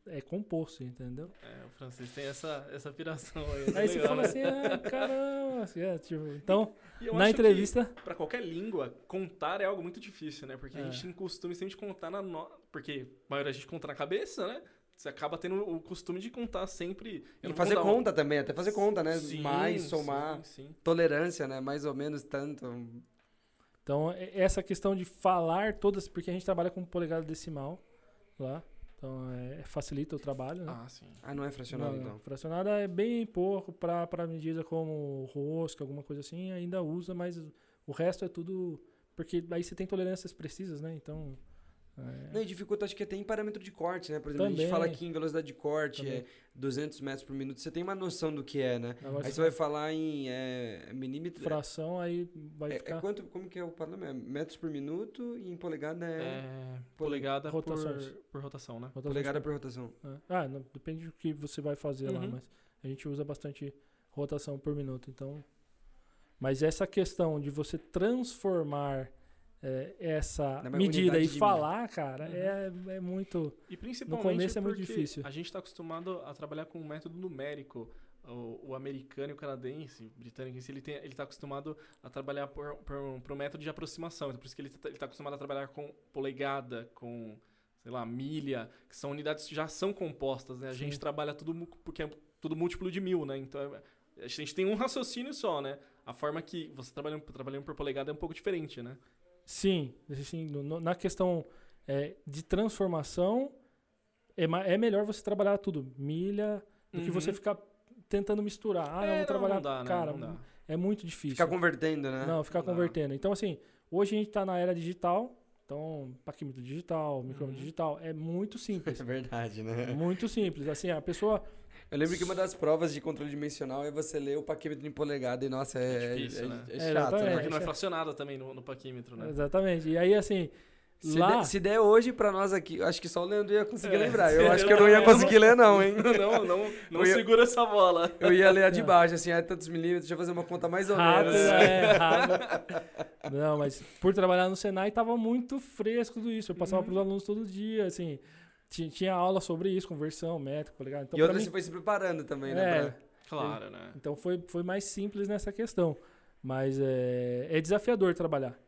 S3: É composto, entendeu?
S2: É, o francês tem essa, essa piração aí.
S3: Aí você
S2: legal,
S3: fala
S2: né?
S3: assim, ah, caramba. assim, é, tipo, então,
S2: E
S3: na entrevista,
S2: Pra qualquer língua, contar é algo muito difícil, né? Porque a
S3: É.
S2: gente tem costume sempre de contar na. No... Porque a maioria a gente conta na cabeça, né? Você acaba tendo o costume de contar sempre.
S1: E fazer
S2: dar um-
S1: conta também, até fazer conta, né?
S2: Sim,
S1: Mais,
S2: sim,
S1: somar.
S2: Sim,
S1: Tolerância, né? Mais ou menos tanto.
S3: Então, é- essa questão de falar todas, porque a gente trabalha com polegada decimal lá, então é, facilita o trabalho, né?
S2: Ah, sim.
S1: Ah, não é fracionado,
S3: Não, não.
S1: então.
S3: Fracionada é bem pouco para medida como rosca, alguma coisa assim, ainda usa, mas o resto é tudo. Porque aí você tem tolerâncias precisas, né? Então. É,
S1: Não, e dificulta, acho que até em parâmetro de corte, né? Por exemplo, a gente
S3: Também.
S1: fala aqui em velocidade de corte,
S3: Também.
S1: é 200 metros por minuto. Você tem uma noção do que é, né?
S3: agora
S1: Aí você vai falar em é, milímetro.
S3: fração, aí vai
S1: É, é
S3: ficar.
S1: quanto, como que é o padrão? É metros por minuto e em polegada é,
S2: É, polegada por,
S3: rotações.
S2: por rotação, né?
S3: rotações
S1: polegada por rotação.
S3: É. Ah, não, depende do que você vai fazer lá,
S2: Uhum.
S3: mas a gente usa bastante rotação por minuto, então. Mas essa questão de você transformar é, essa
S1: Na
S3: medida e falar, cara,
S2: Uhum.
S3: é, é muito.
S2: E principalmente
S3: começo é muito difícil.
S2: a gente está acostumado a trabalhar com um método numérico. o, o americano e o canadense, o britânico, si, ele, tem, ele tá acostumado a trabalhar por, por, por um método de aproximação. Então, por isso que ele tá, ele tá acostumado a trabalhar com polegada, com, sei lá, milha, que são unidades que já são compostas, né? A
S3: Sim.
S2: gente trabalha tudo porque é tudo múltiplo de mil, né? Então, é- a gente tem um raciocínio só, né? A forma que você trabalhando, trabalhando por polegada é um pouco diferente, né?
S3: Sim, assim, no- na questão é, de transformação, é, é melhor você trabalhar tudo, milha, do que
S2: Uhum.
S3: você ficar tentando misturar. Ah,
S2: É,
S3: não, vou trabalhar.
S2: não dá, né?
S3: Cara,
S2: Não dá.
S3: é muito difícil.
S1: Ficar convertendo, né?
S3: Não, ficar
S2: Não dá.
S3: convertendo. Então, assim, hoje a gente está na era digital, então, paquímetro digital, micrômetro
S2: Uhum.
S3: digital, é muito simples. [laughs]
S1: É verdade, né?
S3: muito simples. Assim, a pessoa.
S1: Eu lembro que uma das provas de controle dimensional é você ler o paquímetro em polegada e, nossa, é,
S2: É difícil,
S1: é-
S2: né?
S1: é
S3: É,
S1: chato, né?
S2: Porque não é
S3: é-
S2: fracionado também no, no paquímetro, né?
S3: Exatamente. E aí, assim,
S1: Se,
S3: lá.
S1: der, se der hoje pra nós aqui, acho que só o Leandro ia conseguir
S2: É,
S1: lembrar. Eu [laughs] acho que eu não ia
S2: não-
S1: conseguir ler, não, hein? [laughs]
S2: não, não, não
S1: Eu ia-
S2: segura essa bola.
S1: Eu ia ler a de
S3: Não. [laughs]
S1: baixo, assim, ah, tantos milímetros, deixa eu fazer uma conta mais ou
S3: Rápido,
S1: menos.
S3: é, rápido. Não, mas por trabalhar no Senai tava muito fresco tudo isso. Eu passava
S2: Uhum.
S3: pros alunos todo dia, assim. Tinha, tinha aula sobre isso, conversão, métrica, tá ligado? Então,
S1: e outra
S3: mim,
S1: você foi se preparando também,
S3: É.
S1: né? pra-
S2: Claro, né?
S3: então foi, foi mais simples nessa questão. Mas é, é desafiador trabalhar.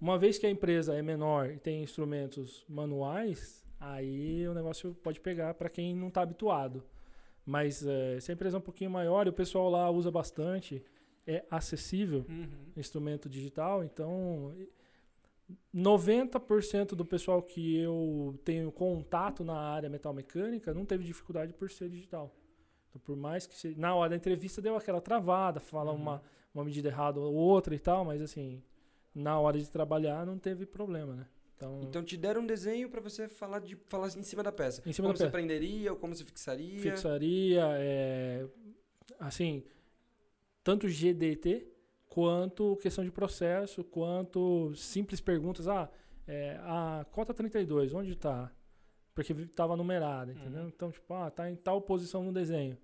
S3: Uma vez que a empresa é menor e tem instrumentos manuais, aí o negócio pode pegar para quem não está habituado. Mas é, se a empresa é um pouquinho maior e o pessoal lá usa bastante, é acessível
S2: Uhum.
S3: instrumento digital, então 90% do pessoal que eu tenho contato na área metal mecânica não teve dificuldade por ser digital. Então, por mais que se- na hora da entrevista deu aquela travada, fala
S2: Uhum.
S3: uma, uma medida errada ou outra e tal, mas assim, na hora de trabalhar não teve problema, né? Então,
S1: Então te deram um desenho pra você falar, de, falar em cima da peça.
S3: em cima
S1: como
S3: da
S1: você
S3: peça,
S1: prenderia ou como você fixaria.
S3: fixaria, é, assim, tanto GDT quanto questão de processo, quanto simples perguntas. Ah, é, a cota 32, onde está? Porque estava numerada, entendeu?
S2: Uhum.
S3: Então, tipo, ah, tá em tal posição no desenho.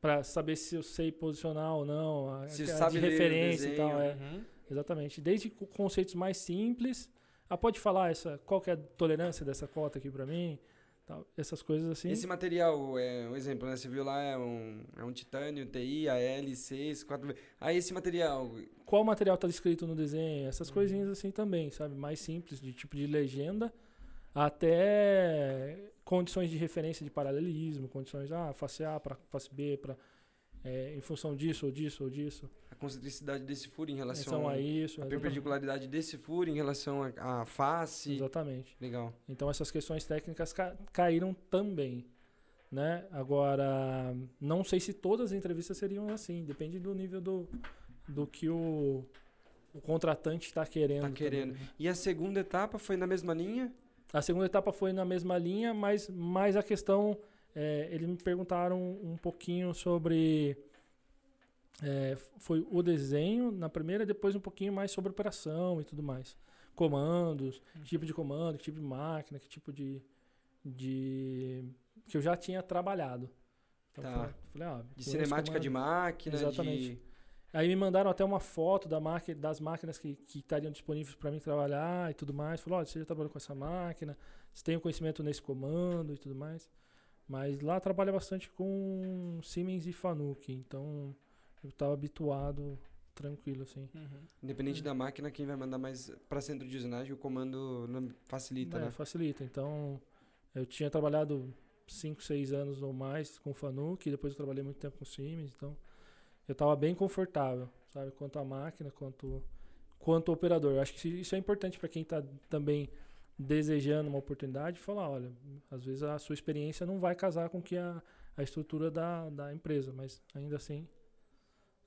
S3: Pra saber se eu sei posicionar ou não, a,
S1: Se
S3: a
S1: sabe
S3: de referência e tal. É,
S2: Uhum.
S3: exatamente. Desde co- conceitos mais simples. Ah, pode falar essa, qual é a tolerância dessa cota aqui para mim? Tal, essas coisas assim.
S1: Esse material, é um exemplo, né? Você viu lá, é um, é um titânio, TI, AL, 6, 4 Aí esse material,
S3: qual material está descrito no desenho,
S1: Uhum.
S3: essas coisinhas assim também, sabe? Mais simples, de tipo de legenda, até condições de referência de paralelismo, condições, ah, face A para face B, pra, é, em função disso ou disso ou disso,
S1: a concentricidade desse furo em relação
S3: relação a isso.
S1: a
S3: exatamente.
S1: perpendicularidade desse furo em relação à face.
S3: Exatamente.
S1: Legal.
S3: Então essas questões técnicas ca- caíram também. Né? Agora, não sei se todas as entrevistas seriam assim, depende do nível do, do que o, o contratante está querendo.
S1: Tá querendo.
S3: também.
S1: E a segunda etapa foi na mesma linha?
S3: A segunda etapa foi na mesma linha, mas mais a questão. É, eles me perguntaram um pouquinho sobre. é, foi o desenho na primeira, depois um pouquinho mais sobre operação e tudo mais. Comandos, que tipo de comando, que tipo de máquina, que tipo de. de que eu já tinha trabalhado. Então,
S1: Tá.
S3: falei, falei, ah,
S1: De cinemática de máquina,
S3: Exatamente.
S1: de...
S3: Aí me mandaram até uma foto da máquina, das máquinas que, que estariam disponíveis para mim trabalhar e tudo mais. Falou, olha, você já trabalhou com essa máquina, você tem o conhecimento nesse comando e tudo mais. Mas lá trabalha bastante com Siemens e Fanuc, então eu estava habituado, tranquilo assim.
S2: Uhum.
S1: Independente da máquina, quem vai mandar mais pra centro de usinagem, o comando não facilita,
S3: É,
S1: né?
S3: Facilita. Então eu tinha trabalhado 5, 6 anos ou mais com Fanuc, depois eu trabalhei muito tempo com Siemens, então eu estava bem confortável, sabe, quanto à máquina, quanto quanto ao operador. Eu acho que isso é importante para quem está também desejando uma oportunidade, falar, olha, às vezes a sua experiência não vai casar com que a, a estrutura da, da empresa, mas ainda assim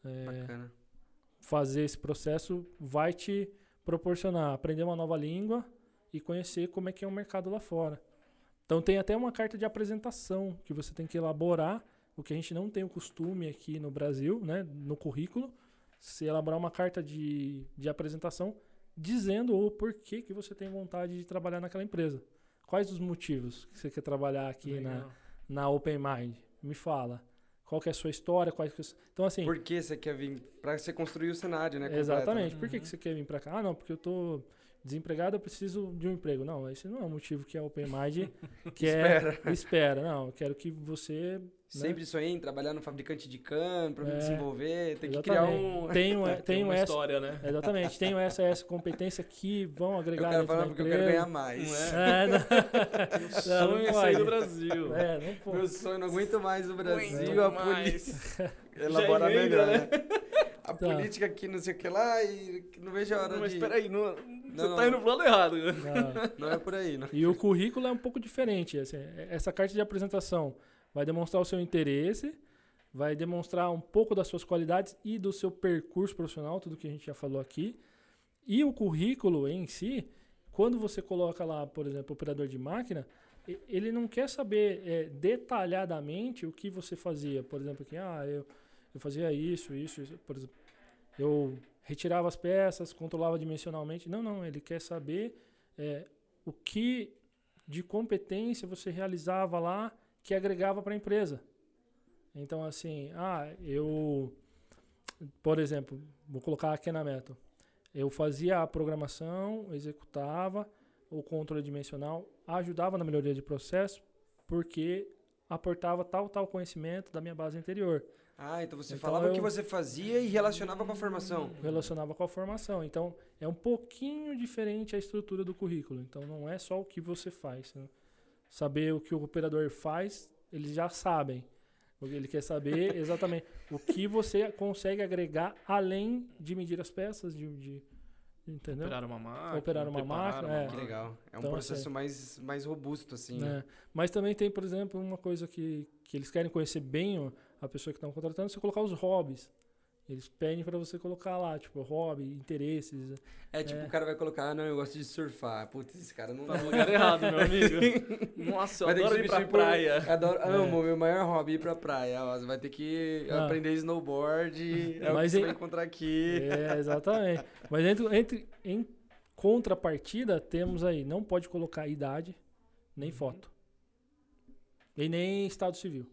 S3: é, fazer esse processo vai te proporcionar aprender uma nova língua e conhecer como é que é o mercado lá fora. Então tem até uma carta de apresentação que você tem que elaborar, o que a gente não tem o costume aqui no Brasil, né, no currículo, se elaborar uma carta de, de apresentação dizendo o porquê que você tem vontade de trabalhar naquela empresa. Quais os motivos que você quer trabalhar aqui na,
S2: Legal.
S3: na Open Mind? Me fala. Qual que é a sua história? Quais que... Então, assim,
S1: Por que você quer vir? Pra você construir o cenário, né? completo,
S3: Exatamente.
S1: né?
S3: Por que,
S2: Uhum.
S3: que você quer vir pra cá? Ah, não, porque eu tô. Desempregado, eu preciso de um emprego. Não, esse não é o motivo que a Open Mind [laughs] quer. espera. espera. Não, eu quero que você.
S1: Né? Sempre sonhei em trabalhar no fabricante de cano para é, me desenvolver. Tem que
S3: criar
S1: um.
S3: Tenho, [laughs]
S2: é,
S3: tenho
S2: uma
S3: essa,
S2: história, né?
S3: Exatamente. Tenho essa, essa competência que vão agregar.
S1: Eu quero falar porque
S3: empresa.
S1: eu quero ganhar mais.
S3: Não é? é não. [laughs]
S2: Meu sonho é sair do Brasil.
S3: É, não pode.
S1: Meu sonho, não aguento mais o Brasil.
S2: Não
S1: a polícia. Elaborar melhor, né? A tá. política aqui, não sei o que lá, e não vejo a hora
S2: não, mas
S1: de...
S2: Mas peraí, não, você não, tá indo pro lado errado.
S1: Não, não é por aí. Não.
S3: E o currículo é um pouco diferente. Assim, essa carta de apresentação vai demonstrar o seu interesse, vai demonstrar um pouco das suas qualidades e do seu percurso profissional, tudo que a gente já falou aqui. E o currículo em si, quando você coloca lá, por exemplo, operador de máquina, ele não quer saber é, detalhadamente o que você fazia. Por exemplo, aqui, ah, eu, eu fazia isso, isso, isso. Por exemplo, eu retirava as peças, controlava dimensionalmente. Não, não, ele quer saber é, o que de competência você realizava lá que agregava para a empresa. Então, assim, ah, eu, por exemplo, vou colocar aqui na meta. Eu fazia a programação, executava o controle dimensional, ajudava na melhoria de processo, porque aportava tal tal conhecimento da minha base anterior.
S1: Ah, então você então falava eu... o que você fazia e relacionava com a formação.
S3: Relacionava com a formação. Então, é um pouquinho diferente a estrutura do currículo. Então, não é só o que você faz. Né? Saber o que o operador faz, eles já sabem. Ele quer saber exatamente o que você consegue agregar além de medir as peças, de, de entendeu?
S2: Operar uma máquina.
S3: Operar uma máquina. Uma
S1: é. Que legal. É um então, processo assim, mais, mais robusto, assim. Né?
S3: É. Mas também tem, por exemplo, uma coisa que, que eles querem conhecer bem a pessoa que estão contratando, você colocar os hobbies. Eles pedem para você colocar lá, tipo, hobby, interesses.
S1: É, tipo, é. o cara vai colocar, ah, não, eu gosto de surfar. Putz, esse cara não...
S2: Tá no lugar errado, meu amigo. [laughs] Nossa, eu vai adoro ir pra praia.
S1: Adoro, é. Amo, meu maior hobby é ir pra praia. Você vai ter que ah. aprender snowboard, é Mas o que você vai encontrar aqui.
S3: É, exatamente. Mas entre, entre, em contrapartida, temos aí, não pode colocar idade, nem foto. E nem estado civil.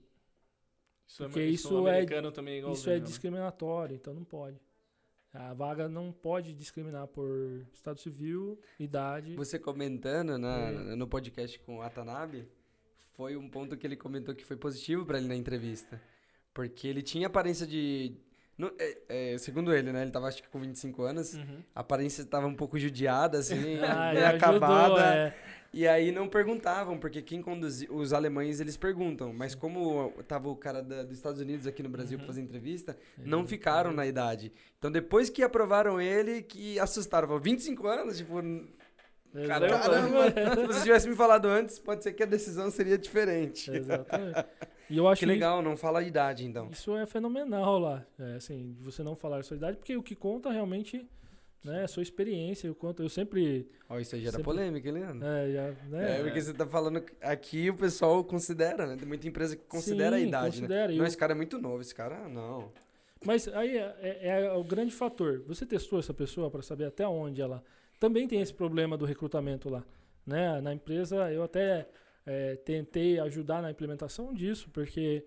S2: Isso é Porque é, isso, é, também
S3: isso é discriminatório, então não pode. A vaga não pode discriminar por estado civil, idade.
S1: Você comentando na, é. no podcast com o Atanabe, foi um ponto que ele comentou que foi positivo para ele na entrevista. Porque ele tinha aparência de. No, é, é, segundo ele, né? Ele tava acho que com 25 anos. Uhum. A aparência estava um pouco judiada, assim, [laughs] ah, meio acabada. é. E aí não perguntavam, porque quem conduzia. Os alemães eles perguntam, mas como tava o cara da, dos Estados Unidos aqui no Brasil uhum. pra fazer entrevista, não ficaram na idade. Então depois que aprovaram ele, que assustaram. Falaram, 25 anos? Tipo. Caramba, caramba. [laughs] se você tivesse me falado antes, pode ser que a decisão seria diferente.
S3: Exatamente. E eu acho
S1: que legal, não fala a idade, então.
S3: Isso é fenomenal lá. É, assim, você não falar a sua idade, porque o que conta realmente né, sua experiência, o quanto eu sempre.
S1: Ó, oh, isso aí gera sempre, polêmica, Leandro?
S3: É, já, né?
S1: É, porque você tá falando aqui o pessoal considera, né? Tem muita empresa que considera Sim, a idade, né? considera. né? Não, eu... esse cara é muito novo, esse cara não.
S3: Mas aí é, é, é o grande fator. Você testou essa pessoa para saber até onde ela. Também tem esse problema do recrutamento lá. Né? Na empresa, eu até é, tentei ajudar na implementação disso, porque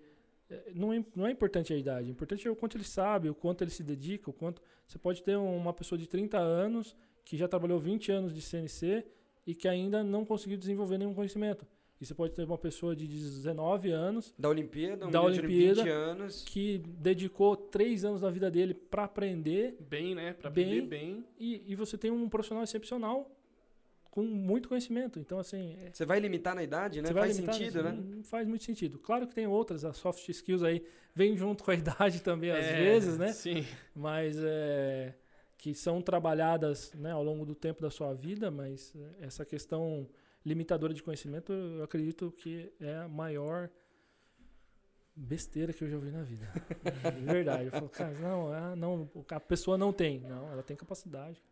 S3: não é, não é importante a idade, o importante é o quanto ele sabe, o quanto ele se dedica, o quanto. Você pode ter uma pessoa de 30 anos que já trabalhou 20 anos de CNC e que ainda não conseguiu desenvolver nenhum conhecimento. E você pode ter uma pessoa de 19 anos.
S1: Da Olimpíada, um
S3: da Olimpíada,
S1: 20 anos.
S3: Que dedicou 3 anos da vida dele para aprender.
S2: Bem, né? Para aprender bem.
S3: E, e você tem um profissional excepcional com muito conhecimento. Então, assim.
S1: É você vai limitar na idade, né? Faz sentido, né?
S3: Não faz muito sentido. Claro que tem outras, as soft skills aí vem junto com a [laughs] idade também, às é, vezes, né?
S2: Sim.
S3: Mas é, que são trabalhadas né, ao longo do tempo da sua vida, mas é, essa questão limitadora de conhecimento, eu acredito que é a maior besteira que eu já ouvi na vida. [laughs] De verdade. Eu falo, cara, não, ah, não, a pessoa não tem. Não, ela tem capacidade.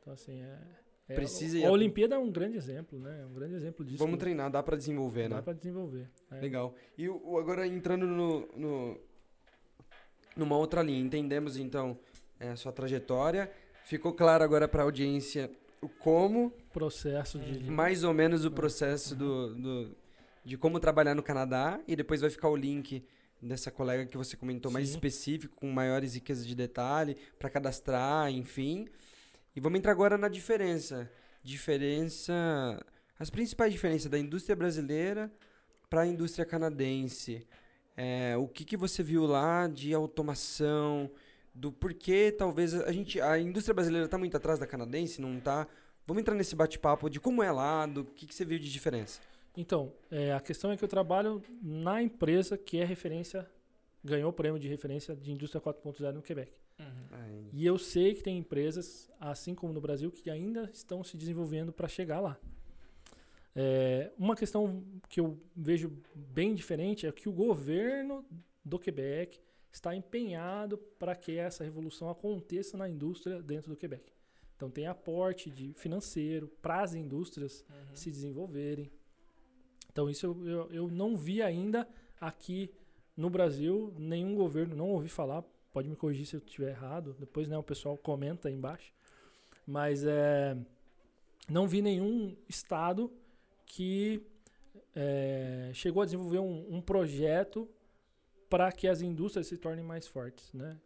S3: Então, assim, é é,
S1: Precisa
S3: a, a Olimpíada é um grande exemplo, né? É um grande exemplo disso.
S1: Vamos treinar, dá para desenvolver,
S3: dá
S1: né?
S3: Dá para desenvolver.
S1: É. Legal. E o, agora entrando no, no, numa outra linha, entendemos então é, a sua trajetória. Ficou claro agora para a audiência o como.
S3: Processo de.
S1: Mais ou menos o processo do, do, de como trabalhar no Canadá. E depois vai ficar o link dessa colega que você comentou, Sim. mais específico, com maiores riquezas de detalhe, para cadastrar, enfim. E vamos entrar agora na diferença. Diferença. As principais diferenças da indústria brasileira para a indústria canadense. É, o que, que você viu lá de automação, do porquê talvez a gente a indústria brasileira está muito atrás da canadense, não está? Vamos entrar nesse bate-papo de como é lá, do que, que você viu de diferença.
S3: Então, é, a questão é que eu trabalho na empresa que é referência, ganhou o prêmio de referência de indústria 4.0 no Quebec.
S2: Uhum.
S3: E eu sei que tem empresas, assim como no Brasil, que ainda estão se desenvolvendo para chegar lá. É, uma questão que eu vejo bem diferente é que o governo do Quebec está empenhado para que essa revolução aconteça na indústria dentro do Quebec. Então tem aporte de financeiro para as indústrias
S2: Uhum.
S3: se desenvolverem. Então isso eu, eu, eu não vi ainda aqui no Brasil, nenhum governo, não ouvi falar, pode me corrigir se eu estiver errado, depois né, o pessoal comenta aí embaixo, mas é, não vi nenhum estado que é, chegou a desenvolver um, um projeto para que as indústrias se tornem mais fortes, né?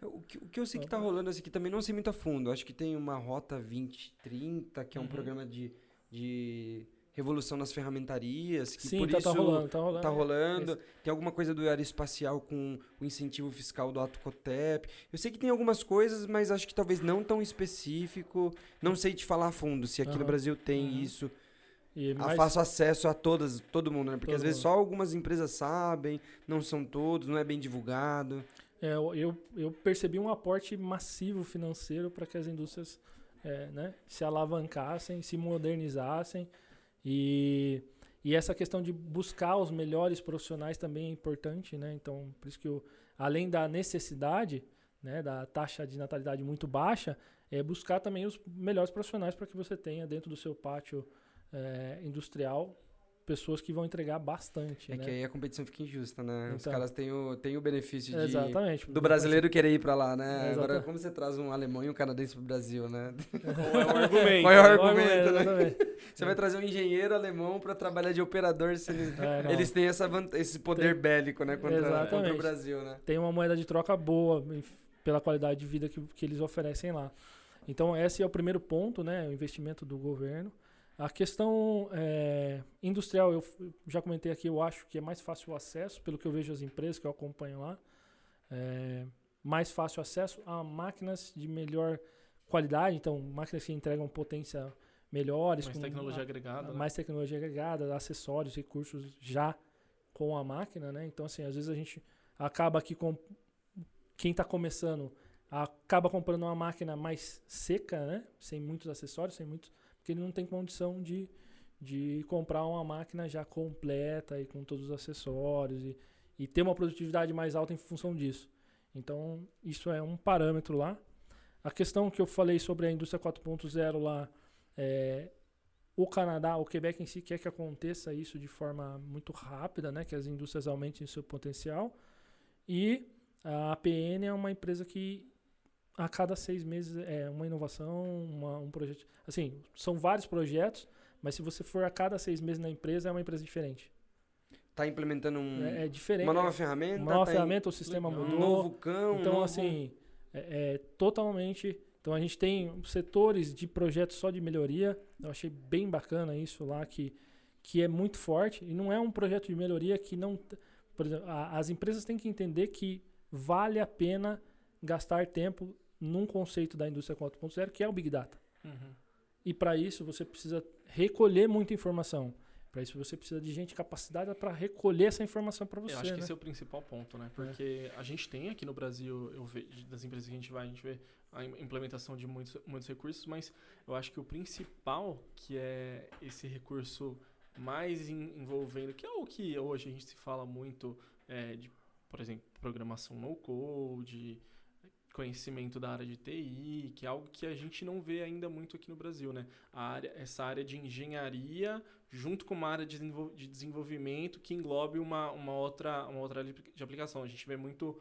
S3: É,
S1: O que, o que eu sei que tá rolando assim, que também não sei muito a fundo. Acho que tem uma Rota 2030, que é um
S2: Uhum.
S1: programa de, de revolução nas ferramentarias, que
S3: sim,
S1: por
S3: tá,
S1: isso
S3: tá rolando, tá rolando.
S1: tá
S3: é,
S1: rolando. Tem alguma coisa do aeroespacial com o incentivo fiscal do Atocotep. Eu sei que tem algumas coisas, mas acho que talvez não tão específico. Não sei te falar a fundo se aqui no
S3: Aham.
S1: Brasil tem
S2: Uhum.
S1: isso.
S3: E
S1: a
S3: mais-
S1: fácil acesso a todas, todo mundo, né? Porque
S3: Todo
S1: às vezes
S3: mundo.
S1: só algumas empresas sabem, não são todos, não é bem divulgado.
S3: É, eu, eu, eu percebi um aporte massivo financeiro para que as indústrias é, né, se alavancassem, se modernizassem. E, e essa questão de buscar os melhores profissionais também é importante. Né? Então, por isso que eu, além da necessidade, né, da taxa de natalidade muito baixa, é buscar também os melhores profissionais para que você tenha dentro do seu pátio é, industrial pessoas que vão entregar bastante.
S1: É
S3: né?
S1: que aí a competição fica injusta, né? Os
S3: Então.
S1: caras têm o, têm o benefício de,
S3: Exatamente.
S1: do brasileiro querer ir pra lá, né?
S3: É,
S1: Agora, como você traz um alemão e um canadense pro Brasil, né?
S2: Qual é o argumento?
S1: Qual é o
S2: né?
S1: argumento, né?
S3: Exatamente. [laughs]
S1: Você vai trazer um engenheiro alemão pra trabalhar de operador, se eles,
S3: É,
S1: eles têm essa esse poder
S3: Tem-
S1: bélico, né? Contra,
S3: Exatamente.
S1: contra o Brasil, né?
S3: tem uma moeda de troca boa pela qualidade de vida que, que eles oferecem lá. Então, esse é o primeiro ponto, né? O investimento do governo. A questão é, industrial, eu já comentei aqui, eu acho que é mais fácil o acesso, pelo que eu vejo as empresas que eu acompanho lá. É, mais fácil acesso a máquinas de melhor qualidade, então máquinas que entregam potência melhores,
S2: Mais
S3: com
S2: tecnologia
S3: a-
S2: agregada. né?
S3: mais tecnologia agregada, acessórios, recursos já com a máquina, né? Então, assim, às vezes a gente acaba aqui com quem está começando acaba comprando uma máquina mais seca, né? Sem muitos acessórios, sem muitos, ele não tem condição de, de comprar uma máquina já completa e com todos os acessórios e, e ter uma produtividade mais alta em função disso. Então, isso é um parâmetro lá. A questão que eu falei sobre a indústria 4.0 lá, é, o Canadá, o Quebec em si quer que aconteça isso de forma muito rápida, né? Que as indústrias aumentem seu potencial. E a APN é uma empresa que a cada seis meses é uma inovação, uma- um projeto. Assim, são vários projetos, mas se você for a cada seis meses na empresa, é uma empresa diferente.
S1: Tá implementando um,
S3: É, é diferente.
S1: uma nova ferramenta.
S3: Uma nova
S1: tá em-
S3: ferramenta, o sistema
S1: um
S3: mudou.
S1: novo cão. um
S3: Então,
S1: novo-
S3: assim, é, é totalmente. Então, a gente tem setores de projetos só de melhoria. Eu achei bem bacana isso lá, que, que é muito forte. E não é um projeto de melhoria que não. Por exemplo, a- as empresas têm que entender que vale a pena gastar tempo num conceito da indústria 4.0, que é o Big Data.
S2: Uhum.
S3: E para isso, você precisa recolher muita informação. Para isso, você precisa de gente capacitada para recolher essa informação para você.
S2: Eu acho que
S3: né?
S2: esse é o principal ponto, né? Porque a gente tem aqui no Brasil, eu vejo, das empresas que a gente vai, a gente vê a im- implementação de muitos, muitos recursos, mas eu acho que o principal, que é esse recurso mais en- envolvendo, que é o que hoje a gente se fala muito é, de, por exemplo, programação no code, conhecimento da área de TI, que é algo que a gente não vê ainda muito aqui no Brasil, né? A área, essa área de engenharia junto com uma área de desenvol- de desenvolvimento que englobe uma, uma, outra, uma outra área de apli- de aplicação. A gente vê muito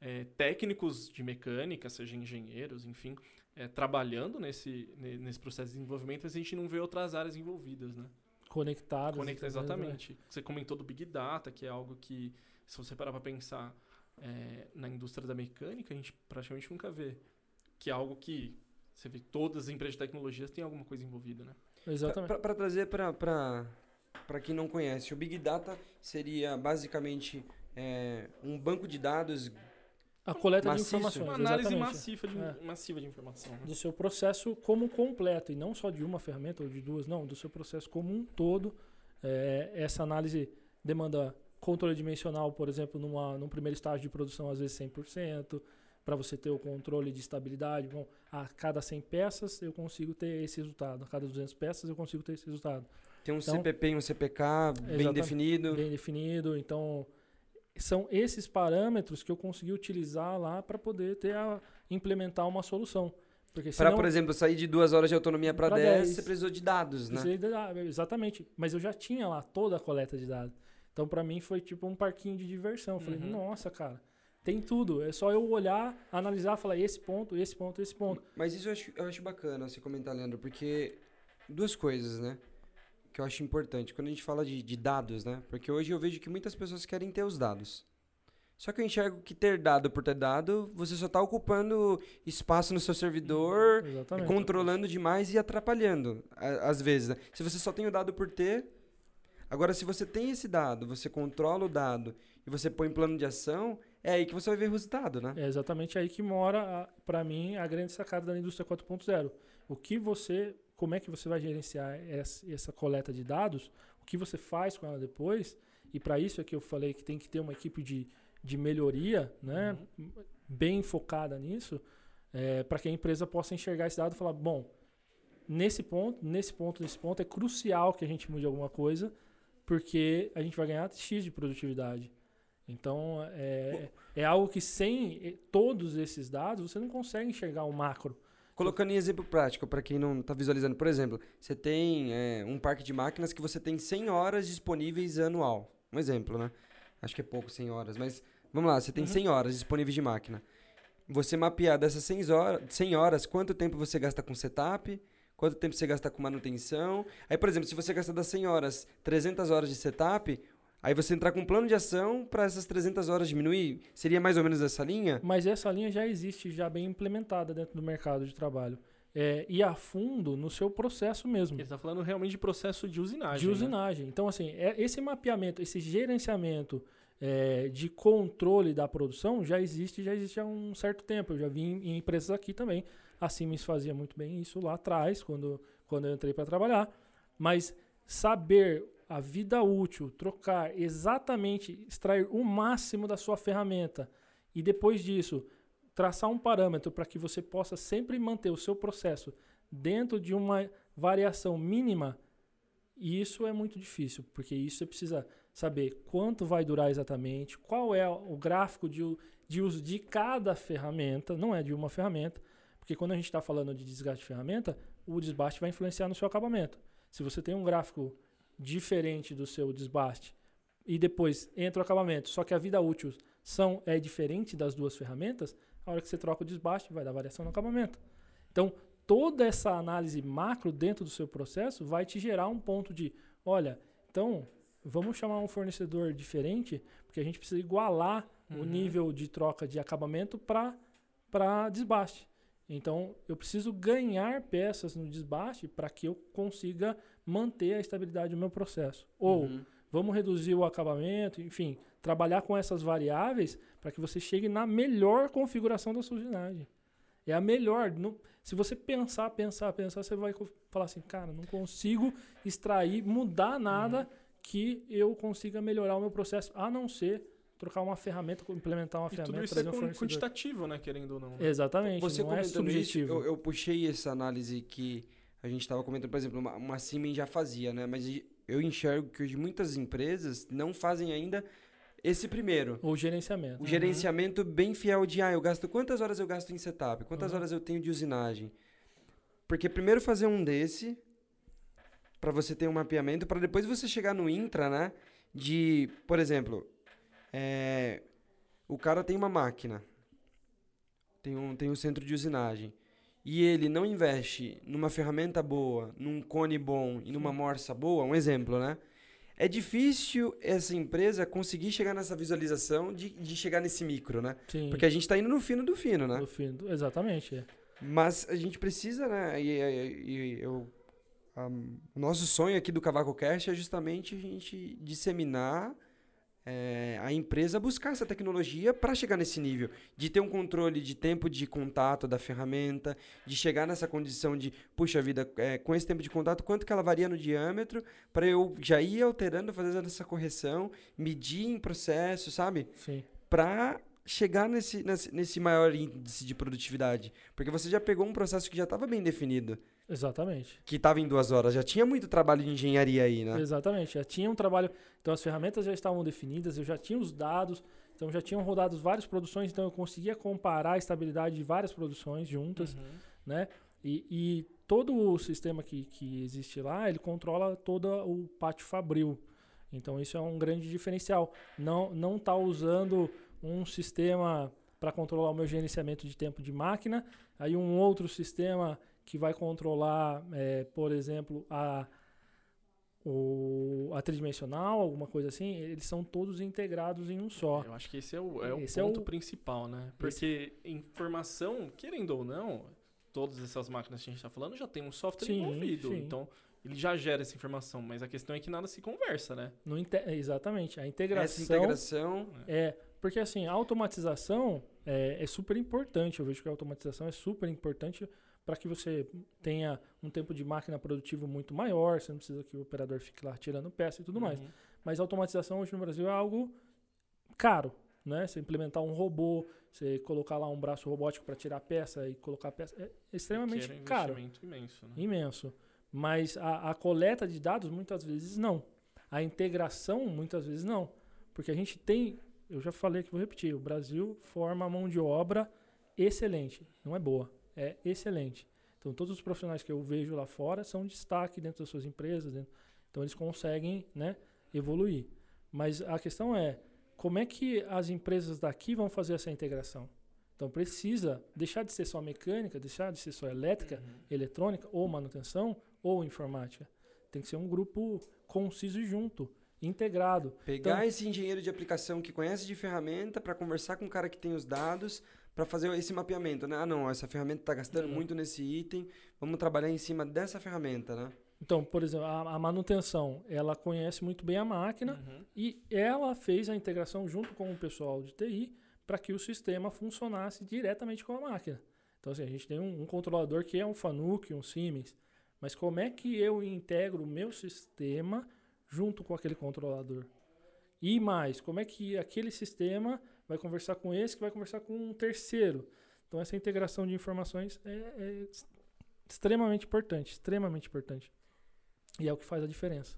S2: é, técnicos de mecânica, seja engenheiros, enfim, é, trabalhando nesse, ne- nesse processo de desenvolvimento, mas a gente não vê outras áreas envolvidas, né?
S3: Conectadas.
S2: Conecta
S3: entendeu?
S2: exatamente. Você comentou do Big Data, que é algo que, se você parar para pensar é, na indústria da mecânica, a gente praticamente nunca vê. Que é algo que Você vê que todas as empresas de tecnologias têm alguma coisa envolvida, né?
S3: Exatamente.
S1: Para trazer para quem não conhece, o Big Data seria basicamente é, um banco de dados
S3: A coleta
S1: Maciço.
S3: de informações.
S2: Uma análise massiva de,
S3: É.
S2: massiva de informação. né?
S3: do seu processo como completo e não só de uma ferramenta ou de duas, não, do seu processo como um todo. É, essa análise demanda controle dimensional, por exemplo, numa, num primeiro estágio de produção, às vezes 100%, para você ter o controle de estabilidade. Bom, a cada 100 peças eu consigo ter esse resultado, a cada 200 peças eu consigo ter esse resultado.
S1: tem um
S3: Então-
S1: CPP e um CPK bem definido.
S3: bem definido. Então, são esses parâmetros que eu consegui utilizar lá para poder ter a, implementar uma solução.
S1: Para, por exemplo, sair de duas horas de autonomia para
S3: Pra
S1: 10,
S3: 10.
S1: você precisou de dados, né?
S3: de exatamente. Mas eu já tinha lá toda a coleta de dados. Então, para mim, foi tipo um parquinho de diversão. Eu falei,
S2: Uhum.
S3: nossa, cara, tem tudo. É só eu olhar, analisar, falar esse ponto, esse ponto, esse ponto.
S1: Mas isso eu acho, eu acho bacana você comentar, Leandro, porque duas coisas, né? Que eu acho importante. Quando a gente fala de, de dados, né? Porque hoje eu vejo que muitas pessoas querem ter os dados. Só que eu enxergo que ter dado por ter dado, você só está ocupando espaço no seu servidor,
S3: Exatamente.
S1: controlando demais e atrapalhando, às vezes. Né? Se você só tem o dado por ter. Agora, se você tem esse dado, você controla o dado e você põe plano de ação, é aí que você vai ver o resultado, né?
S3: É exatamente aí que mora, para mim, a grande sacada da indústria 4.0. O que você, como é que você vai gerenciar essa, essa coleta de dados, o que você faz com ela depois, e para isso é que eu falei que tem que ter uma equipe de, de melhoria, né, bem focada nisso, para que a empresa possa enxergar esse dado e falar, bom, nesse ponto, nesse ponto, nesse ponto, é crucial que a gente mude alguma coisa, porque a gente vai ganhar X de produtividade. Então, é, é algo que sem eh, todos esses dados, você não consegue enxergar o macro.
S1: Colocando em exemplo prático, para quem não está visualizando, por exemplo, você tem é, um parque de máquinas que você tem 100 horas disponíveis anual. Um exemplo, né? Acho que é pouco 100 horas, mas vamos lá, você tem
S3: Uhum.
S1: 100 horas disponíveis de máquina. Você mapear dessas 100 horas, 100 horas, quanto tempo você gasta com setup, quanto tempo você gasta com manutenção. Aí, por exemplo, se você gasta das 100 horas, 300 horas de setup, aí você entrar com um plano de ação para essas 300 horas diminuir, seria mais ou menos essa linha?
S3: Mas essa linha já existe, já bem implementada dentro do mercado de trabalho. É, e a fundo no seu processo mesmo.
S2: Ele está falando realmente de processo de usinagem.
S3: de
S2: né?
S3: usinagem. Então, assim, é- esse mapeamento, esse gerenciamento é, de controle da produção já existe, já existe há um certo tempo. Eu já vi em, em empresas aqui também. A Siemens fazia muito bem isso lá atrás, quando, quando eu entrei para trabalhar. Mas saber a vida útil, trocar exatamente, extrair o máximo da sua ferramenta e depois disso traçar um parâmetro para que você possa sempre manter o seu processo dentro de uma variação mínima, isso é muito difícil, porque isso você precisa saber quanto vai durar exatamente, qual é o gráfico de, de uso de cada ferramenta, não é de uma ferramenta, porque quando a gente está falando de desgaste de ferramenta, o desbaste vai influenciar no seu acabamento. Se você tem um gráfico diferente do seu desbaste e depois entra o acabamento, só que a vida útil são, é diferente das duas ferramentas, a hora que você troca o desbaste vai dar variação no acabamento. Então, toda essa análise macro dentro do seu processo vai te gerar um ponto de, olha, então vamos chamar um fornecedor diferente, porque a gente precisa igualar o
S2: Uhum.
S3: nível de troca de acabamento para desbaste. Então, eu preciso ganhar peças no desbaste para que eu consiga manter a estabilidade do meu processo. Ou
S1: Uhum.
S3: vamos reduzir o acabamento, enfim, trabalhar com essas variáveis para que você chegue na melhor configuração da sua usinagem. É a melhor. não- se você pensar, pensar, pensar, você vai falar assim, cara, não consigo extrair, mudar nada
S2: Uhum.
S3: que eu consiga melhorar o meu processo, a não ser trocar uma ferramenta, implementar uma
S2: E tudo
S3: ferramenta,
S2: isso é
S3: um
S2: quantitativo, né? Querendo ou não. né?
S3: Exatamente,
S1: Você
S3: não é
S1: comentando isso,
S3: subjetivo.
S1: eu, eu puxei essa análise que a gente estava comentando, por exemplo, uma, uma Siemens já fazia, né? Mas eu enxergo que hoje muitas empresas não fazem ainda esse primeiro.
S3: O gerenciamento.
S1: O gerenciamento bem fiel de, ah, eu gasto quantas horas eu gasto em setup, quantas
S3: Uhum.
S1: horas eu tenho de usinagem. Porque primeiro fazer um desse, para você ter um mapeamento, para depois você chegar no intra, né? De, por exemplo, é, o cara tem uma máquina, tem um, tem um centro de usinagem, e ele não investe numa ferramenta boa, num cone bom e numa morsa boa, um exemplo, né? É difícil essa empresa conseguir chegar nessa visualização de, de chegar nesse micro, né?
S3: Sim,
S1: Porque a gente está indo no fino do fino, né?
S3: do fim, do- exatamente. é.
S1: Mas a gente precisa, né? E, e- e eu, a- o nosso sonho aqui do Cavaco Cast é justamente a gente disseminar é, a empresa buscar essa tecnologia para chegar nesse nível, de ter um controle de tempo de contato da ferramenta, de chegar nessa condição de, puxa vida, é, com esse tempo de contato, quanto que ela varia no diâmetro, para eu já ir alterando, fazendo essa correção, medir em processo, sabe?
S3: Sim.
S1: para chegar nesse, nesse, nesse maior índice de produtividade. Porque você já pegou um processo que já estava bem definido,
S3: Exatamente.
S1: que estava em duas horas. Já tinha muito trabalho de engenharia aí, né?
S3: Exatamente. Já tinha um trabalho. Então as ferramentas já estavam definidas, eu já tinha os dados, então já tinham rodado várias produções, então eu conseguia comparar a estabilidade de várias produções juntas,
S2: Uhum.
S3: né? E, e todo o sistema que, que existe lá, ele controla todo o pátio fabril. Então isso é um grande diferencial. Não não tá usando um sistema para controlar o meu gerenciamento de tempo de máquina, aí um outro sistema que vai controlar, eh, por exemplo, a o, a tridimensional, alguma coisa assim, eles são todos integrados em um só.
S2: Eu acho que esse é o, é o
S3: Esse é
S2: ponto
S3: o-
S2: principal, né? Porque informação, querendo ou não, todas essas máquinas que a gente está falando já tem um software
S3: Sim,
S2: envolvido.
S3: sim.
S2: Então, ele já gera essa informação. Mas a questão é que nada se conversa, né?
S3: No inte- exatamente, a integração,
S1: Essa integração.
S3: é porque assim a automatização é, é super importante. Eu vejo que a automatização é super importante para que você tenha um tempo de máquina produtivo muito maior. Você não precisa que o operador fique lá tirando peça e tudo mais.
S2: Uhum.
S3: Mas a automatização hoje no Brasil é algo caro, né? Você implementar um robô, você colocar lá um braço robótico para tirar peça e colocar peça é extremamente
S2: Requer um
S3: caro.
S2: imenso, né?
S3: imenso. Mas a, a coleta de dados muitas vezes não. A integração muitas vezes não. Porque a gente tem, eu já falei que vou repetir, o Brasil forma mão de obra excelente. Não é boa, é excelente. Então todos os profissionais que eu vejo lá fora são destaque dentro das suas empresas. dentro- então eles conseguem né, evoluir. Mas a questão é, como é que as empresas daqui vão fazer essa integração? Então precisa deixar de ser só mecânica, deixar de ser só elétrica,
S2: Uhum.
S3: eletrônica, ou manutenção, ou informática. Tem que ser um grupo conciso e junto, integrado.
S1: Pegar
S3: Então-
S1: esse engenheiro de aplicação que conhece de ferramenta para conversar com o cara que tem os dados para fazer esse mapeamento, né? Ah, não, essa ferramenta está gastando
S3: Uhum.
S1: muito nesse item, vamos trabalhar em cima dessa ferramenta, né?
S3: Então, por exemplo, a, a manutenção, ela conhece muito bem a máquina
S2: Uhum.
S3: e ela fez a integração junto com o pessoal de TI para que o sistema funcionasse diretamente com a máquina. Então, assim, a gente tem um, um controlador que é um Fanuc, um Siemens, mas como é que eu integro o meu sistema junto com aquele controlador? E mais, como é que aquele sistema vai conversar com esse que vai conversar com um terceiro? Então, essa integração de informações é, é ex- extremamente importante, extremamente importante. E é o que faz a diferença.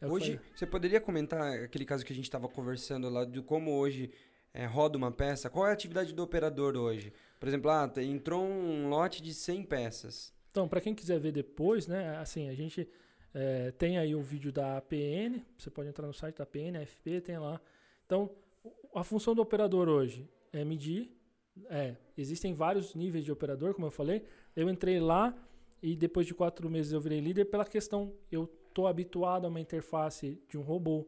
S3: É
S1: Hoje,
S3: faz-
S1: você poderia comentar aquele caso que a gente estava conversando lá, de como hoje é, roda uma peça? Qual é a atividade do operador hoje? Por exemplo, ah, entrou um lote de 100 peças.
S3: Então, para quem quiser ver depois, né, assim, a gente eh, tem aí o vídeo da APN, você pode entrar no site da APN, AFP, tem lá. Então, a função do operador hoje é medir, é, existem vários níveis de operador, como eu falei. Eu entrei lá e depois de quatro meses eu virei líder pela questão, eu estou habituado a uma interface de um robô,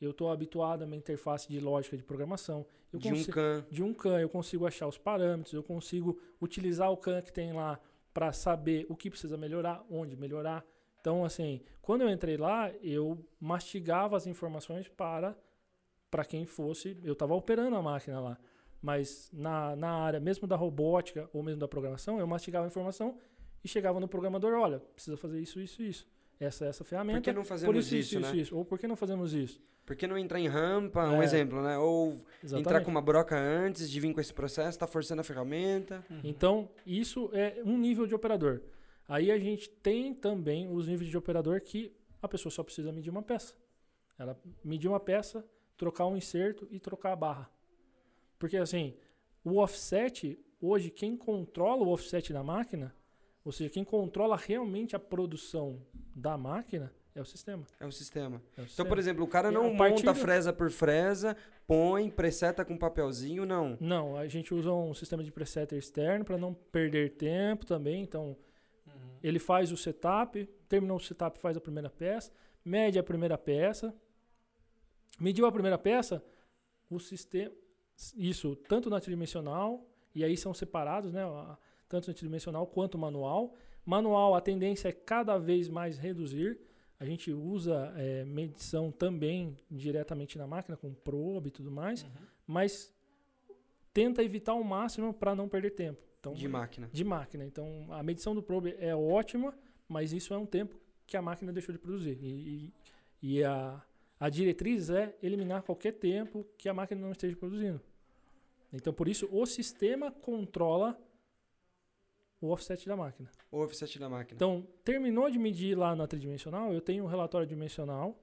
S3: eu estou habituado a uma interface de lógica de programação. Eu
S1: de um CAN.
S3: de um CAN, eu consigo achar os parâmetros, eu consigo utilizar o CAN que tem lá para saber o que precisa melhorar, onde melhorar. Então, assim, quando eu entrei lá, eu mastigava as informações para para quem fosse, eu estava operando a máquina lá, mas na, na área mesmo da robótica ou mesmo da programação, eu mastigava a informação e chegava no programador, olha, precisa fazer isso, isso, isso. Essa essa ferramenta.
S1: Por que não
S3: por
S1: fazemos
S3: isso,
S1: isso,
S3: isso,
S1: né?
S3: isso, isso. Ou por que não fazemos isso?
S1: Por que não entrar em rampa, um
S3: É.
S1: exemplo, né? Ou
S3: Exatamente.
S1: entrar com uma broca antes de vir com esse processo, tá forçando a ferramenta.
S2: Uhum.
S3: Então, isso é um nível de operador. Aí a gente tem também os níveis de operador que a pessoa só precisa medir uma peça. Ela medir uma peça, trocar um inserto e trocar a barra. Porque assim, o offset, hoje quem controla o offset da máquina, ou seja, quem controla realmente a produção da máquina é o sistema.
S1: É o sistema.
S3: É o
S1: Então,
S3: sistema.
S1: por exemplo, o cara
S3: E
S1: não monta
S3: do-
S1: fresa por fresa, põe, preseta com papelzinho, não.
S3: Não, a gente usa um sistema de presetter externo para não perder tempo também. Então,
S2: Uhum.
S3: Ele faz o setup, terminou o setup, faz a primeira peça, mede a primeira peça. Mediu a primeira peça, o sistema. Isso, tanto na tridimensional, e aí são separados, né? tanto no tridimensional quanto manual. Manual, a tendência é cada vez mais reduzir. A gente usa é, medição também diretamente na máquina, com probe e tudo mais,
S2: Uhum.
S3: mas tenta evitar o máximo para não perder tempo. Então,
S1: De máquina.
S3: de máquina. Então, a medição do probe é ótima, mas isso é um tempo que a máquina deixou de produzir. E, e, e a, a diretriz é eliminar qualquer tempo que a máquina não esteja produzindo. Então, por isso, o sistema controla o offset da máquina.
S1: O offset da máquina.
S3: Então, terminou de medir lá na tridimensional, eu tenho um relatório dimensional,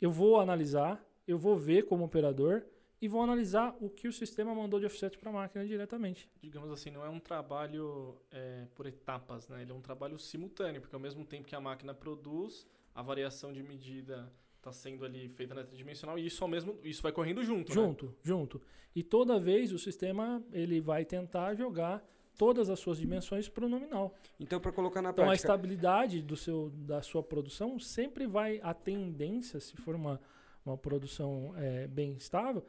S3: eu vou analisar, eu vou ver como operador e vou analisar o que o sistema mandou de offset para a máquina diretamente.
S2: Digamos assim, não é um trabalho é, por etapas, né? Ele é um trabalho simultâneo, porque ao mesmo tempo que a máquina produz, a variação de medida está sendo ali feita na tridimensional e isso ao mesmo isso vai correndo junto, né?
S3: Junto, junto. E toda vez o sistema ele vai tentar jogar todas as suas dimensões para o nominal.
S1: Então, para colocar na
S3: Então a
S1: prática.
S3: estabilidade do seu, da sua produção sempre vai a tendência, se for uma, uma produção é, bem estável,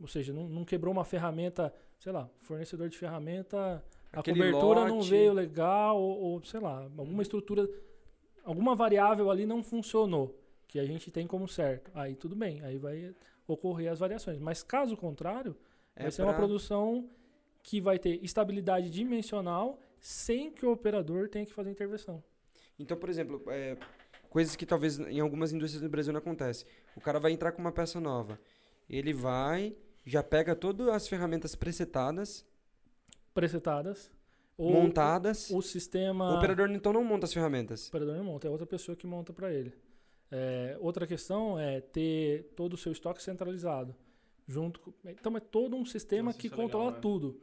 S3: ou seja, não, não quebrou uma ferramenta, sei lá, fornecedor de ferramenta, a
S1: Aquele
S3: cobertura não
S1: lote.
S3: veio legal, ou, ou, sei lá, alguma estrutura, alguma variável ali não funcionou, que a gente tem como certo. Aí tudo bem, aí vai ocorrer as variações. Mas caso contrário,
S1: é
S3: vai ser uma
S1: pra-
S3: produção que vai ter estabilidade dimensional sem que o operador tenha que fazer intervenção.
S1: Então, por exemplo, é, coisas que talvez em algumas indústrias do Brasil não acontece. O cara vai entrar com uma peça nova. Ele vai, já pega todas as ferramentas presetadas,
S3: Presetadas. Ou
S1: montadas.
S3: O sistema.
S1: O operador então não monta as ferramentas.
S3: O operador não monta, é outra pessoa que monta para ele. É, outra questão é ter todo o seu estoque centralizado. Junto com- então é todo um sistema
S2: Nossa,
S3: que
S2: é legal,
S3: controla
S2: né?
S3: tudo.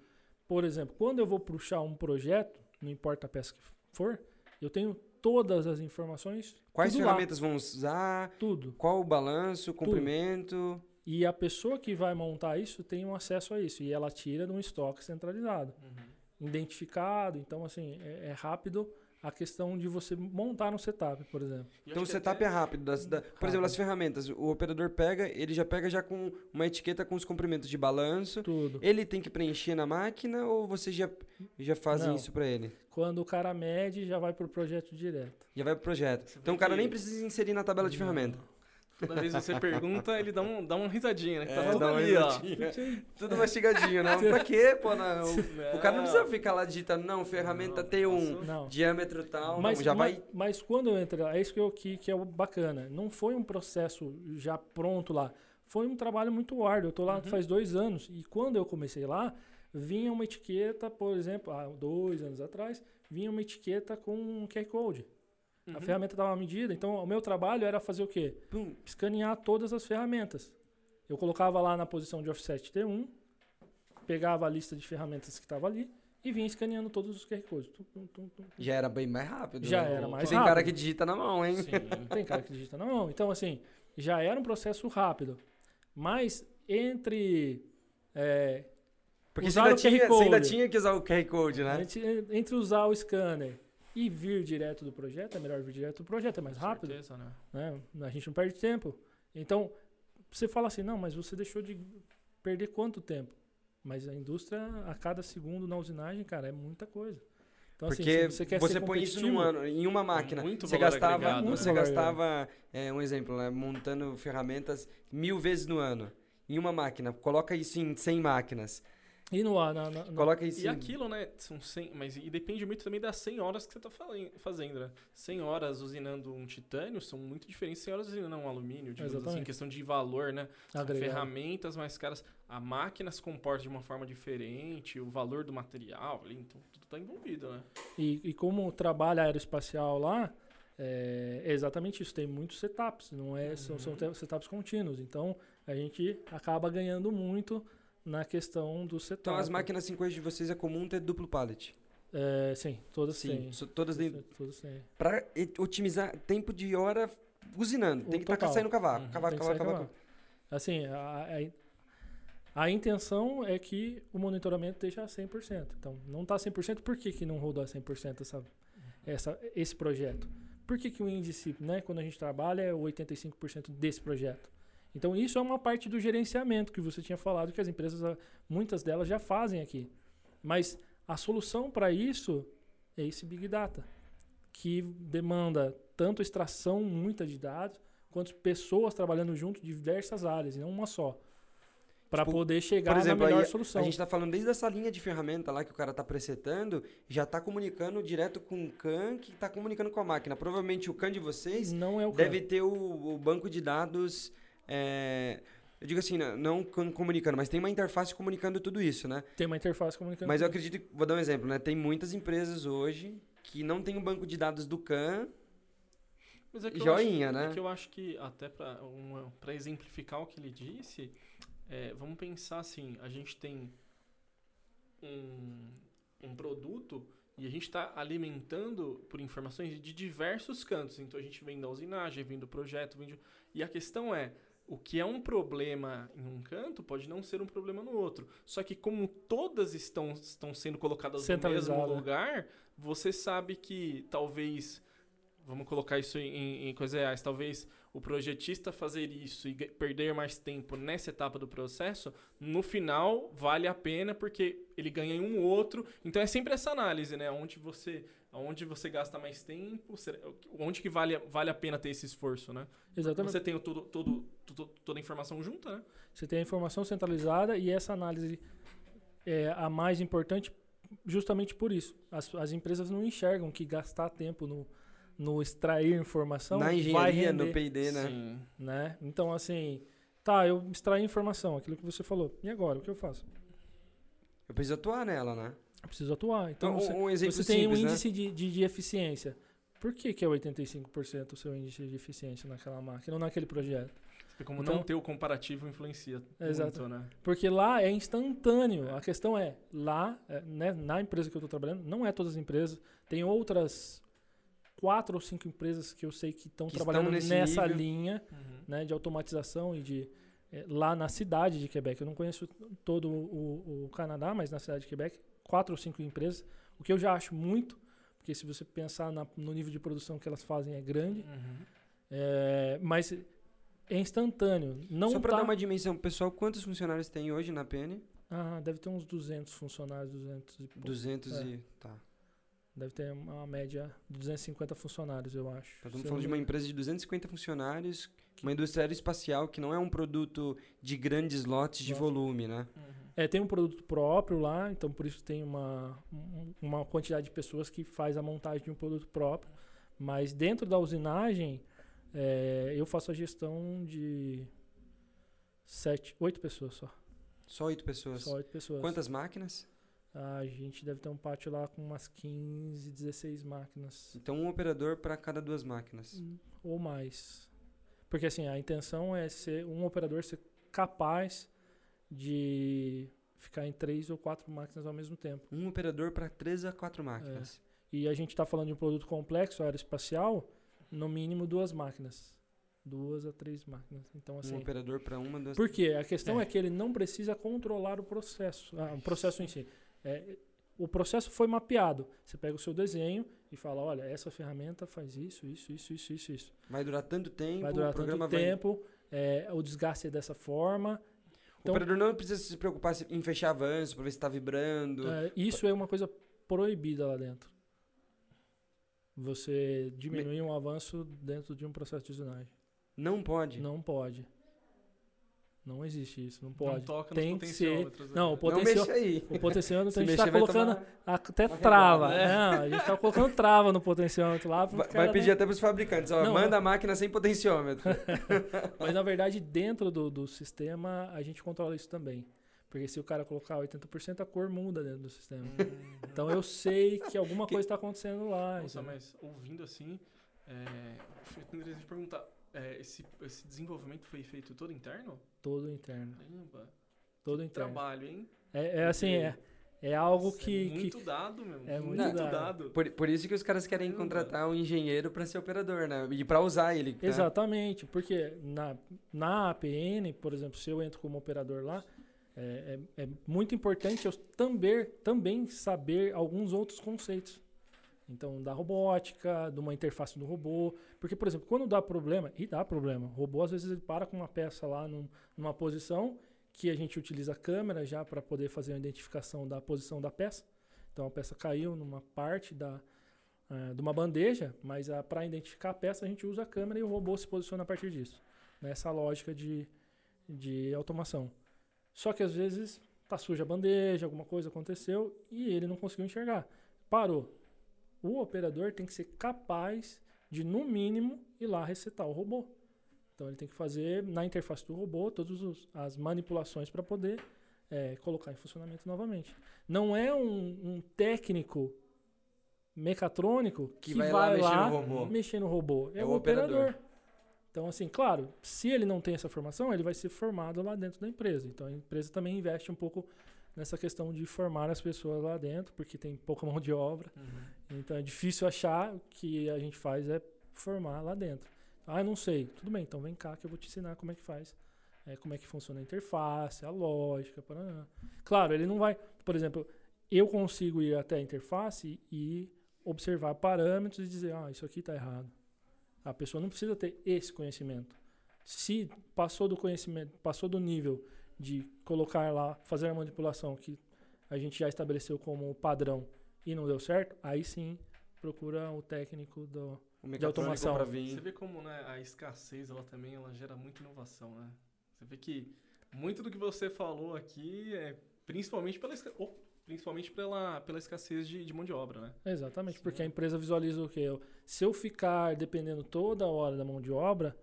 S3: Por exemplo, quando eu vou puxar um projeto, não importa a peça que for, eu tenho todas as informações,
S1: Quais
S3: tudo lá,
S1: ferramentas vão usar?
S3: tudo.
S1: Qual o balanço, comprimento?
S3: E a pessoa que vai montar isso tem um acesso a isso. E ela tira de um estoque centralizado,
S2: Uhum.
S3: identificado. Então, assim, é, é rápido a questão de você montar um setup, por exemplo.
S1: Então o setup é rápido. das- da- por exemplo, as ferramentas. O operador pega, ele já pega já com uma etiqueta com os comprimentos de balanço.
S3: Tudo.
S1: Ele tem que preencher na máquina ou vocês já, já fazem
S3: Não.
S1: isso para ele?
S3: Quando o cara mede, já vai pro projeto direto.
S1: Já vai pro projeto.
S2: Você
S1: Então o cara
S2: que-
S1: nem precisa inserir na tabela de
S3: Não.
S1: ferramenta.
S2: Toda vez que você pergunta, ele dá, um, dá uma risadinha, né? Que tá
S1: É,
S2: tudo
S1: dá uma
S2: ali, ó.
S1: Tudo mastigadinho, né? Pra quê, pô? Não, o, [laughs] o cara não precisa ficar lá digitando, não, ferramenta
S2: Não,
S1: T1,
S2: passou.
S3: Não.
S1: diâmetro tal,
S3: Mas,
S1: não, já
S3: mas,
S1: vai...
S3: mas quando eu entrei lá, é isso que, eu, que, que é o bacana. Não foi um processo já pronto lá. Foi um trabalho muito árduo. Eu tô lá
S2: Uhum.
S3: faz dois anos. E quando eu comecei lá, vinha uma etiqueta, por exemplo, há dois anos atrás, vinha uma etiqueta com um QR Code. A
S2: Uhum.
S3: ferramenta estava medida. Então, o meu trabalho era fazer o quê?
S1: Pum,
S3: escanear todas as ferramentas. Eu colocava lá na posição de offset T1, pegava a lista de ferramentas que estava ali e vinha escaneando todos os QR codes. Tum, tum, tum, tum.
S1: já era bem mais rápido.
S3: Já
S1: né?
S3: era mais
S1: Tem cara
S3: rápido.
S1: que digita na mão, hein?
S2: Sim. [laughs]
S3: Tem cara que digita na mão. Então, assim, já era um processo rápido. Mas entre, é,
S1: Porque você ainda, tinha, você ainda tinha que usar o QR Code, né?
S3: entre, entre usar o scanner e vir direto do projeto, é melhor vir direto do projeto, é mais rápido.
S2: Certeza, né?
S3: né? A gente não perde tempo. Então, você fala assim, não, mas você deixou de perder quanto tempo? Mas a indústria, a cada segundo na usinagem, cara, é muita coisa. Então, assim,
S1: Porque
S3: se você quer
S1: você
S3: ser
S1: põe isso ano, em uma máquina.
S2: muito
S1: você gastava,
S2: agregado,
S3: né?
S1: você gastava é, um exemplo, né, montando ferramentas mil vezes no ano. Em uma máquina. Coloca isso em 100 máquinas.
S3: E no ar, na, na, na-
S1: Coloca isso
S2: E aquilo, né? São 100, mas e depende muito também das 100 horas que você tá falen- fazendo, né? 100 horas usinando um titânio são muito diferentes de 100 horas usinando um alumínio, digamos assim,
S3: Exatamente.
S2: questão de valor, né? São
S3: agregado.
S2: ferramentas mais caras. A máquina se comporta de uma forma diferente, o valor do material, ali, então tudo tá envolvido, né?
S3: E, e como trabalha aeroespacial lá, é, é exatamente isso. Tem muitos setups, não é, são, são
S2: Uhum.
S3: setups contínuos. Então, a gente acaba ganhando muito na questão do setup.
S1: Então as máquinas 50 de vocês é comum ter duplo pallet.
S3: É, sim, todas
S1: Sim,
S3: têm.
S1: todas têm.
S3: Todas têm.
S1: Pra e- otimizar tempo de hora usinando. Tem
S3: O
S1: que estar
S3: total.
S1: saindo cavaco.
S2: Uhum,
S1: Cavaco,
S3: Tem
S1: cavaco, cavaco.
S3: Assim, a, a, a intenção é que o monitoramento esteja a 100%. Então, não está 100%, por que, que não rodou a 100% essa, essa, esse projeto? Por que, que o índice, né, quando a gente trabalha, é 85% desse projeto? Então, isso é uma parte do gerenciamento que você tinha falado, que as empresas, ah, muitas delas já fazem aqui. Mas A solução para isso é esse Big Data, que demanda tanto extração muita de dados, quanto pessoas trabalhando junto de diversas áreas, e não uma só. Para
S1: Tipo,
S3: poder chegar
S1: Por exemplo,
S3: na melhor
S1: aí
S3: solução.
S1: a gente tá falando desde essa linha de ferramenta lá que o cara tá presetando, já tá comunicando direto com o CAN que tá comunicando com a máquina. Provavelmente o CAN de vocês
S3: não é o
S1: deve ter o, o banco de dados. É, eu digo assim, não- não com- comunicando, mas tem uma interface comunicando tudo isso, né?
S3: Tem uma interface comunicando.
S1: Mas eu acredito, que- vou dar um exemplo, né? Tem muitas empresas hoje que não tem o banco de dados do CAN.
S2: Mas é que
S1: Joinha,
S2: acho,
S1: né?
S2: É que eu acho que, até para para exemplificar o que ele disse, é, vamos pensar assim: a gente tem um, um produto e a gente está alimentando por informações de diversos cantos. Então a gente vem da usinagem, vem do projeto, vem de... e a questão é. O que é um problema em um canto pode não ser um problema no outro. Só que como todas estão, estão sendo colocadas no mesmo lugar, você sabe que talvez vamos colocar isso em, em coisas reais, talvez o projetista fazer isso e perder mais tempo nessa etapa do processo, no final vale a pena porque ele ganha em um outro. Então é sempre essa análise, né? Onde você, onde você gasta mais tempo, onde que vale, a- vale a pena ter esse esforço, né?
S3: Exatamente.
S2: Você tem o tudo, tudo, tudo- toda a informação junta, né?
S3: Você tem a informação centralizada e essa análise é a mais importante justamente por isso. As, as empresas não enxergam que gastar tempo no, no extrair informação
S1: na
S3: vai
S1: engenharia,
S3: render,
S1: no PD, né?
S2: Sim.
S3: né? Então, assim, tá, eu extraí informação, aquilo que você falou. E agora, o que eu faço?
S1: Eu preciso atuar nela, né?
S3: Eu preciso atuar. Então,
S1: Então,
S3: você,
S1: um, um exemplo
S3: você tem
S1: simples,
S3: um
S1: né?
S3: índice de, de, de eficiência. Por que, que é 85% o seu índice de eficiência naquela máquina ou naquele projeto?
S2: Porque como
S3: Então-
S2: não ter o comparativo influencia
S3: Exato.
S2: muito, né?
S3: Porque lá é instantâneo. A questão é, lá, é, né, na empresa que eu estou trabalhando, não é todas as empresas, tem outras quatro ou cinco empresas que eu sei que estão
S1: Que estão
S3: trabalhando nessa
S1: nível.
S3: linha
S2: Uhum.
S3: né, de automatização e de eh, lá na cidade de Quebec. Eu não conheço todo o, o Canadá, mas na cidade de Quebec, quatro ou cinco empresas, o que eu já acho muito, porque se você pensar na- no nível de produção que elas fazem é grande,
S2: Uhum.
S3: é, mas é instantâneo. Não
S1: Só para
S3: tá-
S1: dar uma dimensão, pessoal, quantos funcionários tem hoje na PN?
S3: Ah, deve ter uns 200 funcionários, 200 e pouco.
S1: 200
S3: É.
S1: e... Tá.
S3: Deve ter uma média de 250 funcionários, eu acho. Se
S1: Estamos falando de uma empresa de 250 funcionários, uma indústria aeroespacial que não é um produto de grandes lotes de volume, né?
S2: Uhum.
S3: É, tem um produto próprio lá, então por isso tem uma, um- uma quantidade de pessoas que faz a montagem de um produto próprio. Mas dentro da usinagem, é, eu faço a gestão de sete, oito pessoas só.
S1: Só oito pessoas.
S3: Só oito pessoas.
S1: Quantas máquinas?
S3: A gente deve ter um pátio lá com umas 15, 16 máquinas.
S1: Então, um operador para cada duas máquinas.
S3: Ou mais. Porque assim, a intenção é ser um operador ser capaz de ficar em três ou quatro máquinas ao mesmo tempo.
S1: Um operador para três a quatro máquinas.
S3: E a gente está falando de um produto complexo, aeroespacial, no mínimo duas máquinas. Duas a três máquinas. Então,
S1: Um
S3: assim.
S1: operador para uma, duas...
S3: Por quê? A questão é.
S2: É.
S3: que ele não precisa controlar o processo. Ah, o processo em si. É, o processo foi mapeado. Você pega o seu desenho e fala, olha, essa ferramenta faz isso, isso, isso, isso, isso, isso.
S1: Vai durar tanto tempo,
S3: Vai durar tanto
S1: vai...
S3: tempo, é, o desgaste é dessa forma.
S1: O
S3: Então-
S1: operador não precisa se preocupar em fechar avanço para ver se está vibrando.
S3: É, isso é uma coisa proibida lá dentro. Você diminuir um avanço dentro de um processo de usinagem.
S1: Não pode.
S3: Não pode. Não existe isso, não
S2: Não
S3: pode.
S2: toca
S3: Tem
S2: nos
S3: que ser-
S2: potenciômetros. né?
S3: Não, o
S1: Não
S3: potencial,
S1: aí.
S3: o potenciômetro [laughs] a gente tá
S1: vai
S3: colocando
S1: tomar-
S3: até trava.
S1: reglada,
S3: Não, a gente tá colocando trava no potenciômetro lá.
S1: Vai, vai pedir
S3: não-
S1: até para os fabricantes, ó,
S3: Não,
S1: manda a máquina sem potenciômetro. [laughs]
S3: Mas na [laughs] verdade, dentro do, do sistema, a gente controla isso também. Porque se o cara colocar 80%, a cor muda dentro do sistema.
S2: Uhum.
S3: Então eu sei que alguma
S1: Que-
S3: coisa está acontecendo lá.
S2: Nossa,
S3: entendeu?
S2: mas ouvindo assim, é, foi interessante perguntar, é, esse, esse desenvolvimento foi feito todo interno?
S3: Todo interno.
S2: Caramba,
S3: Todo
S2: que
S3: interno.
S2: trabalho, hein?
S3: É, é assim, é, é algo
S2: Nossa,
S3: que,
S2: é muito
S3: que
S2: dado, meu.
S3: é
S2: muito,
S3: muito
S2: dado.
S3: dado.
S1: Por, por isso que os caras querem
S2: Caramba.
S1: contratar um engenheiro para ser operador, né? E para usar ele. tá?
S3: Exatamente, porque na, na APN, por exemplo, se eu entro como operador lá, é, é- é muito importante eu também, também saber alguns outros conceitos. Então, da robótica, de uma interface do robô. Porque, por exemplo, quando dá problema, e dá problema, o robô às vezes ele para com uma peça lá num- numa posição que a gente utiliza a câmera já para poder fazer a identificação da posição da peça. Então a peça caiu numa parte da, eh, de uma bandeja, mas para identificar a peça a gente usa a câmera e o robô se posiciona a partir disso. Nessa lógica de, de automação. Só que às vezes tá suja a bandeja, alguma coisa aconteceu e ele não conseguiu enxergar. Parou. O operador tem que ser capaz de, no mínimo, ir lá resetar o robô. Então ele tem que fazer na interface do robô todas as manipulações para poder é, colocar em funcionamento novamente. Não é um, um técnico mecatrônico que, que vai, vai, lá, mexer, no mexer, no robô. É, é o, o operador. operador. Então, assim, claro, se ele não tem essa formação, ele vai ser formado lá dentro da empresa. Então, a empresa também investe um pouco nessa questão de formar as pessoas lá dentro, porque tem pouca [laughs] mão de obra. Uhum. Então, é difícil achar. O que a gente faz é formar lá dentro. Ah, não sei. Tudo bem, então vem cá que eu vou te ensinar como é que faz. É, como é que funciona a interface, a lógica. Paraná. Claro, ele não vai. Por exemplo, eu consigo ir até a interface e observar parâmetros e dizer, ah, isso aqui está errado. A pessoa não precisa ter esse conhecimento. Se passou do conhecimento, passou do nível de colocar lá, fazer a manipulação que a gente já estabeleceu como padrão e não deu certo, aí sim procura o técnico do, o de automação.
S2: Você vê como né, a escassez ela também ela gera muita inovação, né? Você vê que muito do que você falou aqui é principalmente pela oh, Principalmente pela, pela escassez de, de mão de obra, né?
S3: Exatamente, Sim. porque a empresa visualiza o quê? Se eu ficar dependendo toda hora da mão de obra,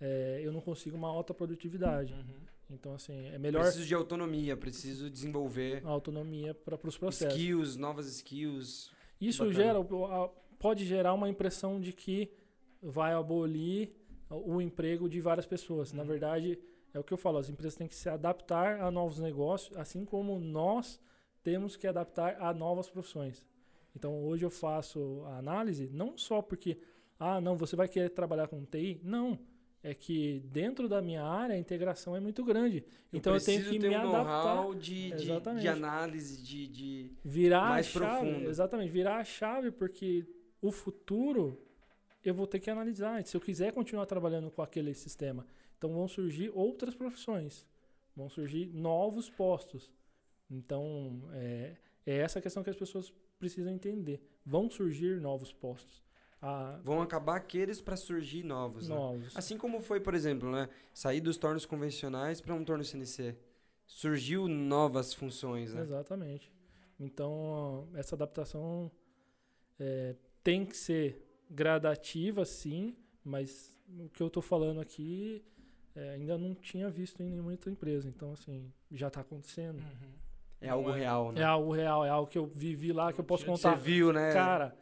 S3: é, eu não consigo uma alta produtividade. Uhum. Então, assim, é melhor...
S1: Preciso de autonomia, preciso desenvolver...
S3: autonomia para os processos.
S1: Skills, novas skills.
S3: Isso gera, pode gerar uma impressão de que vai abolir o emprego de várias pessoas. Uhum. Na verdade, é o que eu falo, as empresas têm que se adaptar a novos negócios, assim como nós temos que adaptar a novas profissões. Então hoje eu faço a análise não só porque ah, não, você vai querer trabalhar com TI, não. É que dentro da minha área a integração é muito grande. Eu então eu tenho que me um adaptar.
S1: De, de, de, análise, de, de
S3: virar mais a chave, profundo. Exatamente, virar a chave, porque o futuro eu vou ter que analisar. Se eu quiser continuar trabalhando com aquele sistema, então vão surgir outras profissões, vão surgir novos postos. Então, é, é essa questão que as pessoas precisam entender. Vão surgir novos postos.
S1: Ah, Vão acabar aqueles para surgir novos.
S3: Novos. Né?
S1: Assim como foi, por exemplo, né? Sair dos tornos convencionais para um torno CNC. Surgiu novas funções, né?
S3: Exatamente. Então, essa adaptação é, tem que ser gradativa, sim, mas o que eu estou falando aqui é, ainda não tinha visto em nenhuma outra empresa. Então, assim, já está acontecendo.
S1: Uhum. É algo é, real, né?
S3: É algo real, é algo que eu vivi lá, que eu posso contar.
S1: Você viu, né?
S3: Cara,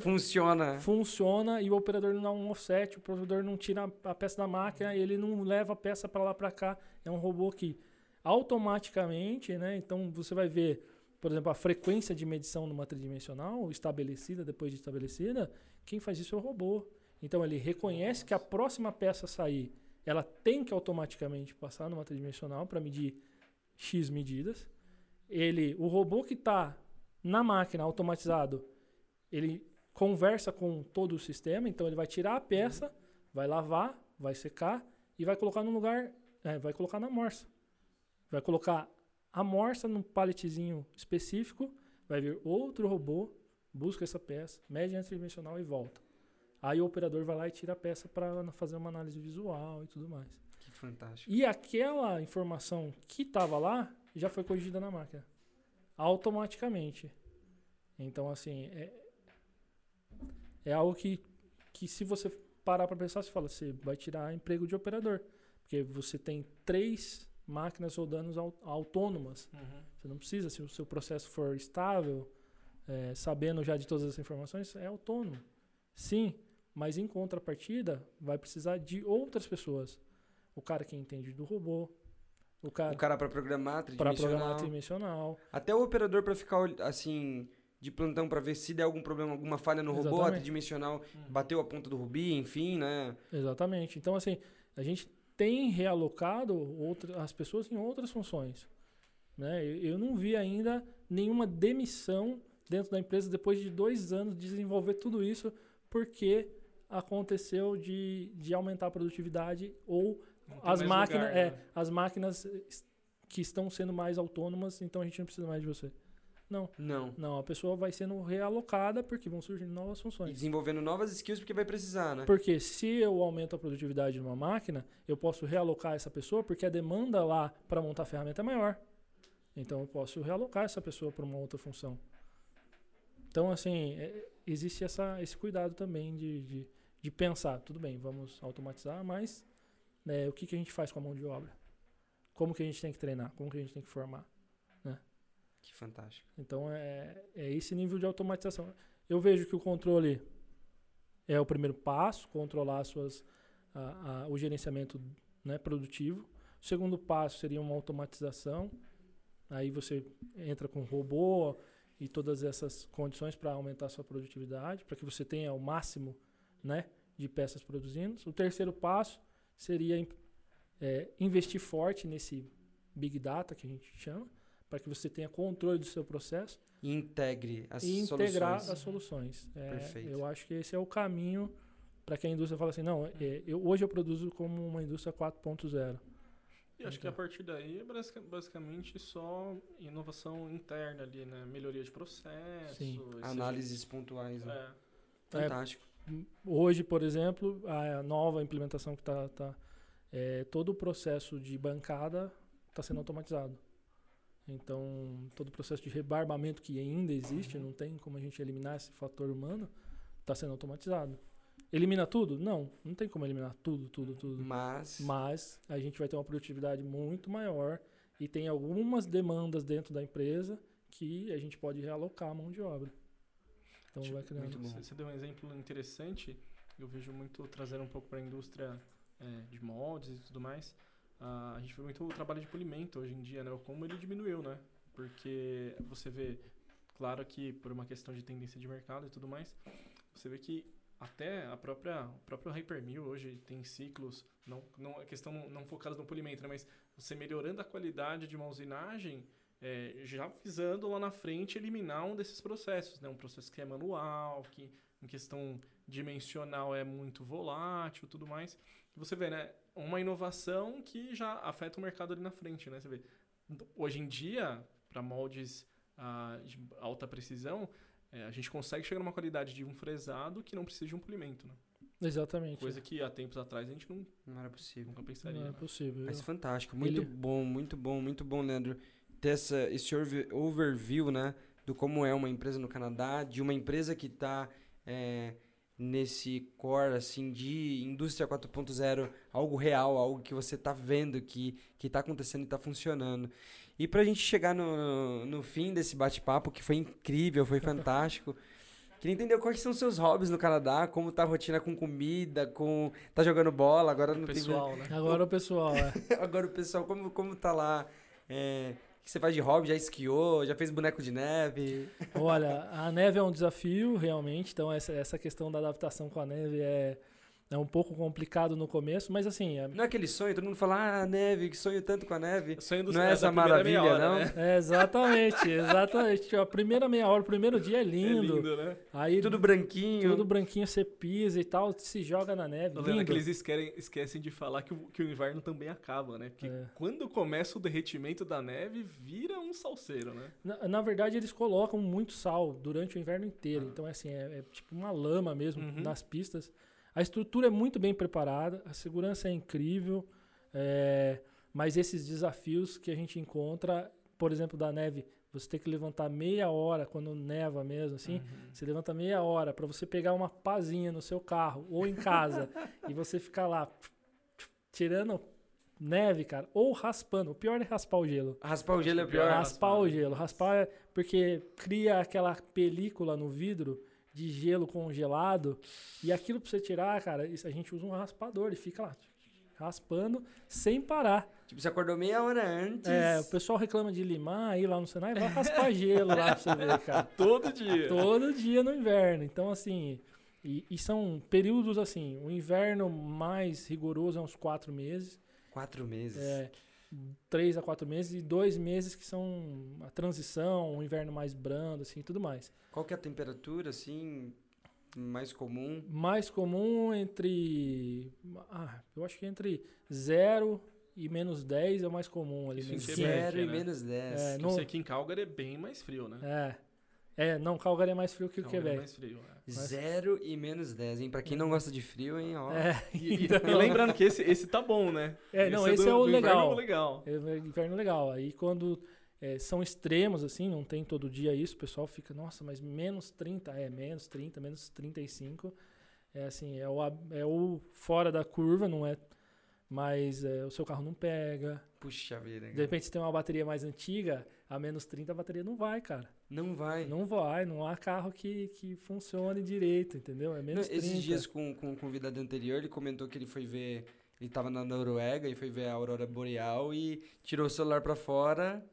S1: funciona.
S3: Funciona e o operador não dá um offset, o operador não tira a peça da máquina, ele não leva a peça para lá para cá. É um robô que automaticamente, né? Então você vai ver, por exemplo, a frequência de medição numa tridimensional estabelecida, depois de estabelecida, quem faz isso é o robô. Então ele reconhece Nossa. que a próxima peça a sair, ela tem que automaticamente passar numa tridimensional para medir X medidas ele, o robô que está na máquina automatizado, ele conversa com todo o sistema, então ele vai tirar a peça, vai lavar, vai secar e vai colocar no lugar, é, vai colocar na morsa. Vai colocar a morsa num paletezinho específico, vai vir outro robô, busca essa peça, mede tridimensional e volta. Aí o operador vai lá e tira a peça para fazer uma análise visual e tudo mais.
S1: Que fantástico.
S3: E aquela informação que estava lá, já foi corrigida na máquina. Automaticamente. Então, assim, é, é algo que, que se você parar para pensar, você fala, você vai tirar emprego de operador. Porque você tem três máquinas rodando autônomas. Uhum. Você não precisa, se o seu processo for estável, é, sabendo já de todas as informações, é autônomo. Sim, mas em contrapartida, vai precisar de outras pessoas. O cara que entende do robô,
S1: o cara, o cara para programar tridimensional. Para programar
S3: tridimensional.
S1: Até o operador para ficar assim de plantão para ver se der algum problema, alguma falha no Exatamente. robô, tridimensional hum. bateu a ponta do rubi, enfim, né?
S3: Exatamente. Então assim, a gente tem realocado outra, as pessoas em outras funções. Né? Eu, eu não vi ainda nenhuma demissão dentro da empresa depois de dois anos de desenvolver tudo isso porque aconteceu de, de aumentar a produtividade ou as máquinas, lugar, é, né? as máquinas que estão sendo mais autônomas, então a gente não precisa mais de você. Não.
S1: Não.
S3: Não, a pessoa vai sendo realocada porque vão surgindo novas
S1: E
S3: funções.
S1: desenvolvendo novas skills porque vai precisar, né?
S3: Porque se eu aumento a produtividade de uma máquina, eu posso realocar essa pessoa porque a demanda lá para montar a ferramenta é maior. Então eu posso realocar essa pessoa para uma outra função. Então, assim, é- existe essa, esse cuidado também de, de, de pensar, tudo bem, vamos automatizar, mas né, o que, que a gente faz com a mão de obra? Como que a gente tem que treinar? Como que a gente tem que formar?
S1: Que fantástico.
S3: Então é, é esse nível de automatização. Eu vejo que o controle é o primeiro passo, controlar as suas, a- a- o gerenciamento né, produtivo. O segundo passo seria uma automatização. Aí você entra com robô e todas essas condições para aumentar sua produtividade, para que você tenha o máximo né, de peças produzindo. O terceiro passo seria é, investir forte nesse Big Data que a gente chama, para que você tenha controle do seu processo
S1: E integre as
S3: e integrar
S1: soluções.
S3: as soluções. É,
S1: Perfeito.
S3: Eu acho que esse é o caminho para que a indústria fale assim, não, é, eu, hoje eu produzo como uma indústria 4.0.
S2: E acho que a partir daí é basic- basicamente só inovação interna ali, né? Melhoria de processo.
S3: Sim.
S1: Análises pontuais. né?
S2: É.
S1: Fantástico.
S3: Hoje, por exemplo, a nova implementação que está... Tá, é, todo o processo de bancada está sendo automatizado. Então, todo o processo de rebarbamento que ainda existe, não tem como a gente eliminar esse fator humano, está sendo automatizado. Elimina tudo? Não, não tem como eliminar tudo, tudo, tudo.
S1: Mas,
S3: Mas a gente vai ter uma produtividade muito maior e tem algumas demandas dentro da empresa que a gente pode realocar a mão de obra. Então
S2: Tipo,
S3: vai criando.
S1: muito bom.
S2: Você, deu um exemplo interessante, eu vejo muito trazendo um pouco para a indústria é, de moldes e tudo mais. Ah, a gente vê muito o trabalho de polimento hoje em dia, né? Como ele diminuiu, né? Porque você vê, claro que por uma questão de tendência de mercado e tudo mais, você vê que até a própria o próprio Hypermill hoje tem ciclos, não, não a questão não, focada no polimento, né? Mas você melhorando a qualidade de uma usinagem, é, já visando lá na frente eliminar um desses processos, né? Um processo que é manual, que em questão dimensional é muito volátil, tudo mais. Você vê, né? Uma inovação que já afeta o mercado ali na frente, né? Você vê. Hoje em dia, para moldes ah, de alta precisão, é, a gente consegue chegar numa qualidade de um fresado que não precisa de um polimento, né?
S3: Exatamente.
S2: Coisa que há tempos atrás a gente não,
S1: não era possível.
S2: nunca pensaria.
S3: não é
S2: né?
S3: possível.
S1: Mas fantástico, muito
S3: Ele-
S1: bom, muito bom, muito bom, Leandro, ter essa, esse overv- overview, né, do como é uma empresa no Canadá, de uma empresa que está nesse core, assim, de indústria 4.0, algo real, algo que você está vendo que, que tá acontecendo e está funcionando. E pra gente chegar no, no fim desse bate-papo, que foi incrível, foi fantástico, [laughs] queria entender quais são os seus hobbies no Canadá, como tá a rotina com comida, com... tá jogando bola, agora não tem...
S2: Pessoal, né?
S3: Agora o pessoal, é. [laughs]
S1: Agora o pessoal, como, como tá lá? É, o que você faz de hobby? Já esquiou? Já fez boneco de neve?
S3: Olha, a neve é um desafio, realmente. Então, essa, essa questão da adaptação com a neve é, é um pouco complicado no começo, mas assim, é,
S1: Não é aquele sonho? Todo mundo fala, ah, neve, que sonho tanto com a neve.
S2: Sonho do
S1: Não é
S2: da
S1: essa maravilha,
S2: hora,
S1: não?
S2: Né?
S3: é exatamente, exatamente. Tipo, A primeira meia hora, o primeiro dia é
S2: É
S3: lindo.
S2: lindo, né?
S3: Aí
S1: Tudo branquinho.
S3: tudo branquinho você pisa e tal, se joga na neve. Lindo.
S2: que eles esquecem, esquecem de falar que o, que o inverno também acaba, né? Porque
S3: É.
S2: quando começa o derretimento da neve, vira um salseiro, né?
S3: Na, na verdade, eles colocam muito sal durante o inverno inteiro.
S2: Ah.
S3: Então, assim, é, é tipo uma lama mesmo
S2: Uhum.
S3: nas pistas. A estrutura é muito bem preparada, a segurança é incrível, é, mas esses desafios que a gente encontra, por exemplo, da neve, você tem que levantar meia hora quando neva mesmo, assim.
S2: Uhum.
S3: Você levanta meia hora para você pegar uma pazinha no seu carro ou em casa [laughs] e você ficar lá tirando neve, cara, ou raspando. O pior é raspar o gelo.
S1: Raspar o gelo é pior.
S2: Pior.
S3: Raspar
S2: raspar,
S3: o gelo. Raspar é porque cria aquela película no vidro de gelo congelado. E aquilo pra você tirar, cara, isso, a gente usa um raspador e fica lá raspando sem parar.
S1: Tipo, você acordou meia hora antes.
S3: É, o pessoal reclama de limar aí lá no Senai, vai raspar [laughs] gelo lá pra você ver, cara.
S2: Todo dia.
S3: Todo dia no inverno. Então, assim, e, e são períodos assim, o inverno mais rigoroso é uns quatro meses.
S1: Quatro meses.
S3: É, três a quatro meses e dois meses que são a transição, o inverno mais brando, assim, e tudo mais.
S1: Qual que é a temperatura, assim, mais comum?
S3: Mais comum entre, ah, eu acho que entre zero e menos 10 é o mais comum ali.
S2: Isso
S3: menos
S2: em
S3: 15.
S2: Quebec,
S1: Zero e
S2: né?
S1: menos 10.
S3: É, não-
S2: sei que em Calgary é bem mais frio, né?
S3: É. É, não, Calgary é mais frio que o
S2: Calgary é
S3: Quebec.
S2: mais frio, é.
S1: Zero e menos 10, hein? Pra quem não gosta de frio, hein? Ó.
S3: É, [laughs] [laughs]
S2: E, e-
S3: então-
S2: e lembrando que esse, esse tá bom, né?
S3: É, não,
S2: do-
S3: esse é o
S2: do inverno
S3: legal.
S2: legal.
S3: É inverno legal. Aí quando é, são extremos, assim, não tem todo dia isso, o pessoal fica, nossa, mas menos 30, é, menos 30, menos 35. É assim, é o, é o fora da curva, não é. Mas é, o seu carro não pega.
S1: Puxa vida.
S3: De repente, se tem uma bateria mais antiga, a menos 30 a bateria não vai, cara.
S1: Não vai.
S3: Não vai, não há carro que, que funcione direito, entendeu? É
S1: Não,
S3: menos 30.
S1: esses dias com, com o convidado anterior, ele comentou que ele foi ver. Ele tava na Noruega e foi ver a aurora boreal e tirou o celular pra fora,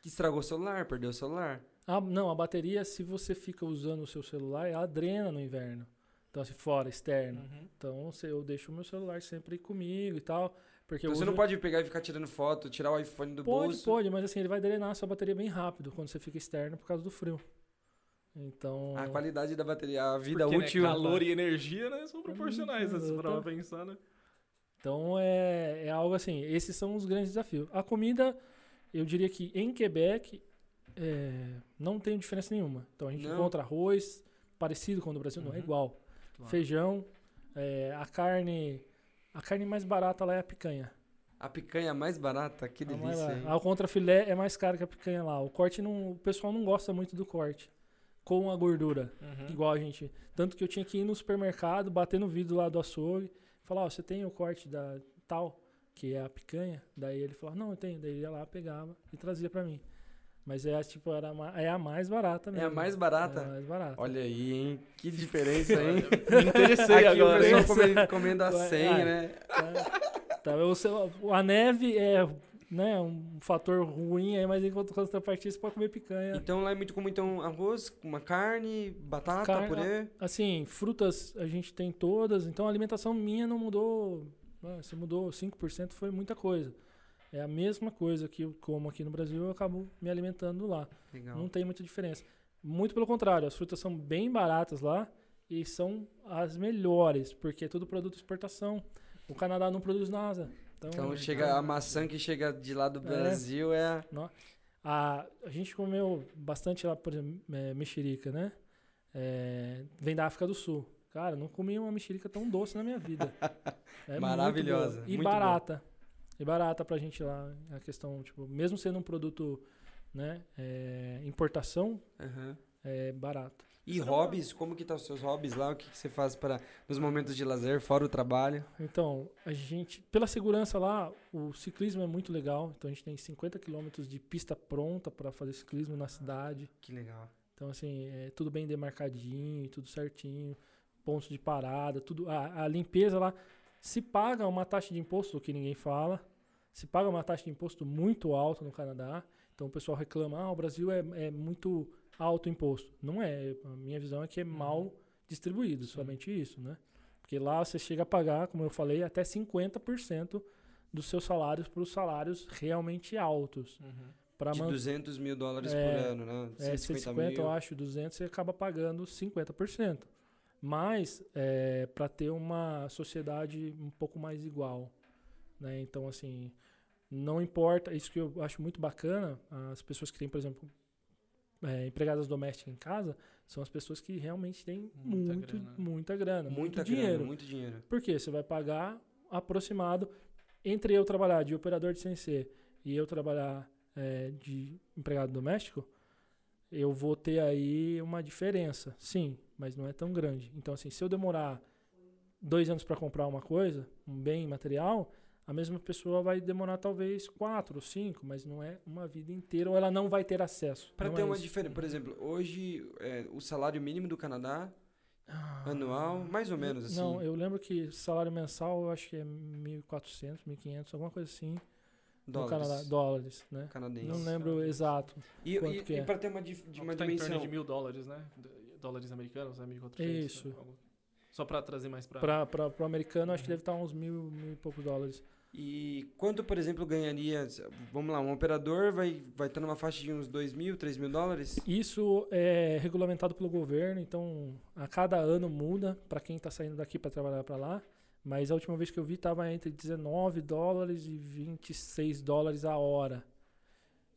S1: que estragou o celular, perdeu o celular.
S3: Ah, não, a bateria, se você fica usando o seu celular, ela drena no inverno. Então, assim, fora, externo.
S2: Uhum.
S3: Então, se eu deixo o meu celular sempre comigo e tal. Porque
S1: Então você não pode pegar e ficar tirando foto, tirar o iPhone do
S3: Pode,
S1: bolso.
S3: pode, mas assim, ele vai drenar a sua bateria bem rápido quando você fica externo por causa do frio. Então.
S1: A qualidade da bateria, a vida
S2: Porque, né,
S1: útil.
S2: calor e energia né, são proporcionais, né, se for pra pensar, né?
S3: Então é, é algo assim, esses são os grandes desafios. A comida, eu diria que em Quebec é, não tem diferença nenhuma. Então a gente
S1: Não.
S3: encontra arroz parecido com o do Brasil, não é
S2: Uhum.
S3: igual.
S2: Claro.
S3: Feijão, é, a carne. A carne mais barata lá é a picanha.
S1: A picanha mais barata, que
S3: A
S1: delícia,
S3: barata.
S1: hein?
S3: A contrafilé é mais cara que a picanha lá. O corte não. O pessoal não gosta muito do corte. Com a gordura.
S2: Uhum.
S3: Igual a gente. Tanto que eu tinha que ir no supermercado, bater no vidro lá do açougue, falar, ó, você tem o corte da tal, que é a picanha? Daí ele falou, não, eu tenho. Daí ele ia lá, pegava e trazia pra mim. Mas é tipo, era a é a mais barata
S1: É
S3: mesmo.
S1: a mais
S3: É a
S1: barata?
S3: mais barata.
S1: Olha aí, hein? Que diferença, hein?
S2: Me interessei
S1: Aqui
S2: agora.
S1: o pessoal comendo, comendo a
S3: Ué,
S1: 100,
S3: ah,
S1: né?
S3: Tá, tá, o seu- a neve é né, um fator ruim aí, mas enquanto contrapartida você pode comer picanha.
S1: Então lá é muito comum então arroz, uma carne, batata,
S3: Carne-
S1: purê.
S3: Assim, frutas a gente tem todas, então a alimentação minha não mudou. né, Se mudou 5% foi muita coisa. É a mesma coisa que eu como aqui no Brasil, eu acabo me alimentando lá.
S1: Legal.
S3: Não tem muita diferença. Muito pelo contrário, as frutas são bem baratas lá e são as melhores, porque é tudo produto de exportação. O Canadá não produz nada. Então,
S1: Então chega a maçã que chega de lá do
S3: É.
S1: Brasil é
S3: A, a gente comeu bastante lá, por exemplo, é, mexerica, né? É, vem da África do Sul. Cara, não comi uma mexerica tão doce na minha vida. [laughs] É
S1: Maravilhosa.
S3: E barata. E barata pra gente lá. A questão, tipo, mesmo sendo um produto, né, é, importação,
S1: Aham.
S3: é barato.
S1: E hobbies, como que tá os seus hobbies lá? O que, que você faz para nos momentos de lazer, fora o trabalho?
S3: Então, a gente, pela segurança lá, o ciclismo é muito legal. Então a gente tem 50 quilômetros de pista pronta para fazer ciclismo na cidade.
S1: Que legal.
S3: Então, assim, é tudo bem demarcadinho, tudo certinho, pontos de parada, tudo. A, a limpeza lá. Se paga uma taxa de imposto, o que ninguém fala. Se paga uma taxa de imposto muito alta no Canadá. Então o pessoal reclama, ah, o Brasil é, é muito alto o imposto. Não é. A minha visão é que é mal distribuído, somente isso, né? Porque lá você chega a pagar, como eu falei, até 50% dos seus salários para os salários realmente altos.
S2: Uhum.
S3: Para
S1: De 200 mil dólares
S3: É,
S1: por ano, né?
S3: é, 150, eu acho, 200, você acaba pagando 50%. Mas, é, para ter uma sociedade um pouco mais igual. Né? Então, assim, não importa, isso que eu acho muito bacana, as pessoas que têm, por exemplo, é, empregadas domésticas em casa, são as pessoas que realmente têm
S2: Muita
S3: muito,
S2: grana.
S3: muita grana,
S1: Muita
S3: muito
S1: grana,
S3: dinheiro.
S1: muito dinheiro.
S3: Por quê? Você vai pagar aproximado entre eu trabalhar de operador de CNC e eu trabalhar é, de empregado doméstico, eu vou ter aí uma diferença, sim, mas não é tão grande. Então, assim, se eu demorar dois anos para comprar uma coisa, um bem material, a mesma pessoa vai demorar talvez quatro ou cinco, mas não é uma vida inteira, ou ela não vai ter acesso.
S1: Para ter
S3: é
S1: uma
S3: isso.
S1: diferença, por exemplo, hoje é, o salário mínimo do Canadá,
S3: Ah,
S1: anual, mais ou menos assim.
S3: Não, eu lembro que salário mensal eu acho que é 1.400, 1.500, alguma coisa assim. No
S1: dólares
S3: Canadá, dólares, né?
S1: canadenses.
S3: Não lembro
S2: Canadenses.
S3: exato.
S1: E, e,
S3: que é.
S1: para ter uma, dif- de uma
S2: tá em torno
S1: dimensão.
S2: de mil dólares, né? Dólares americanos, né? 1.400.
S3: Isso.
S2: né? Algo- Só pra trazer mais pra...
S3: Para para o americano, acho que
S2: Uhum.
S3: deve estar uns mil, mil e poucos dólares.
S1: E quanto, por exemplo, ganharia? Vamos lá, um operador vai vai estar numa faixa de uns 2 mil, 3 mil dólares?
S3: Isso é regulamentado pelo governo, então a cada ano muda para quem está saindo daqui para trabalhar para lá. Mas a última vez que eu vi estava entre 19 dólares e 26 dólares a hora.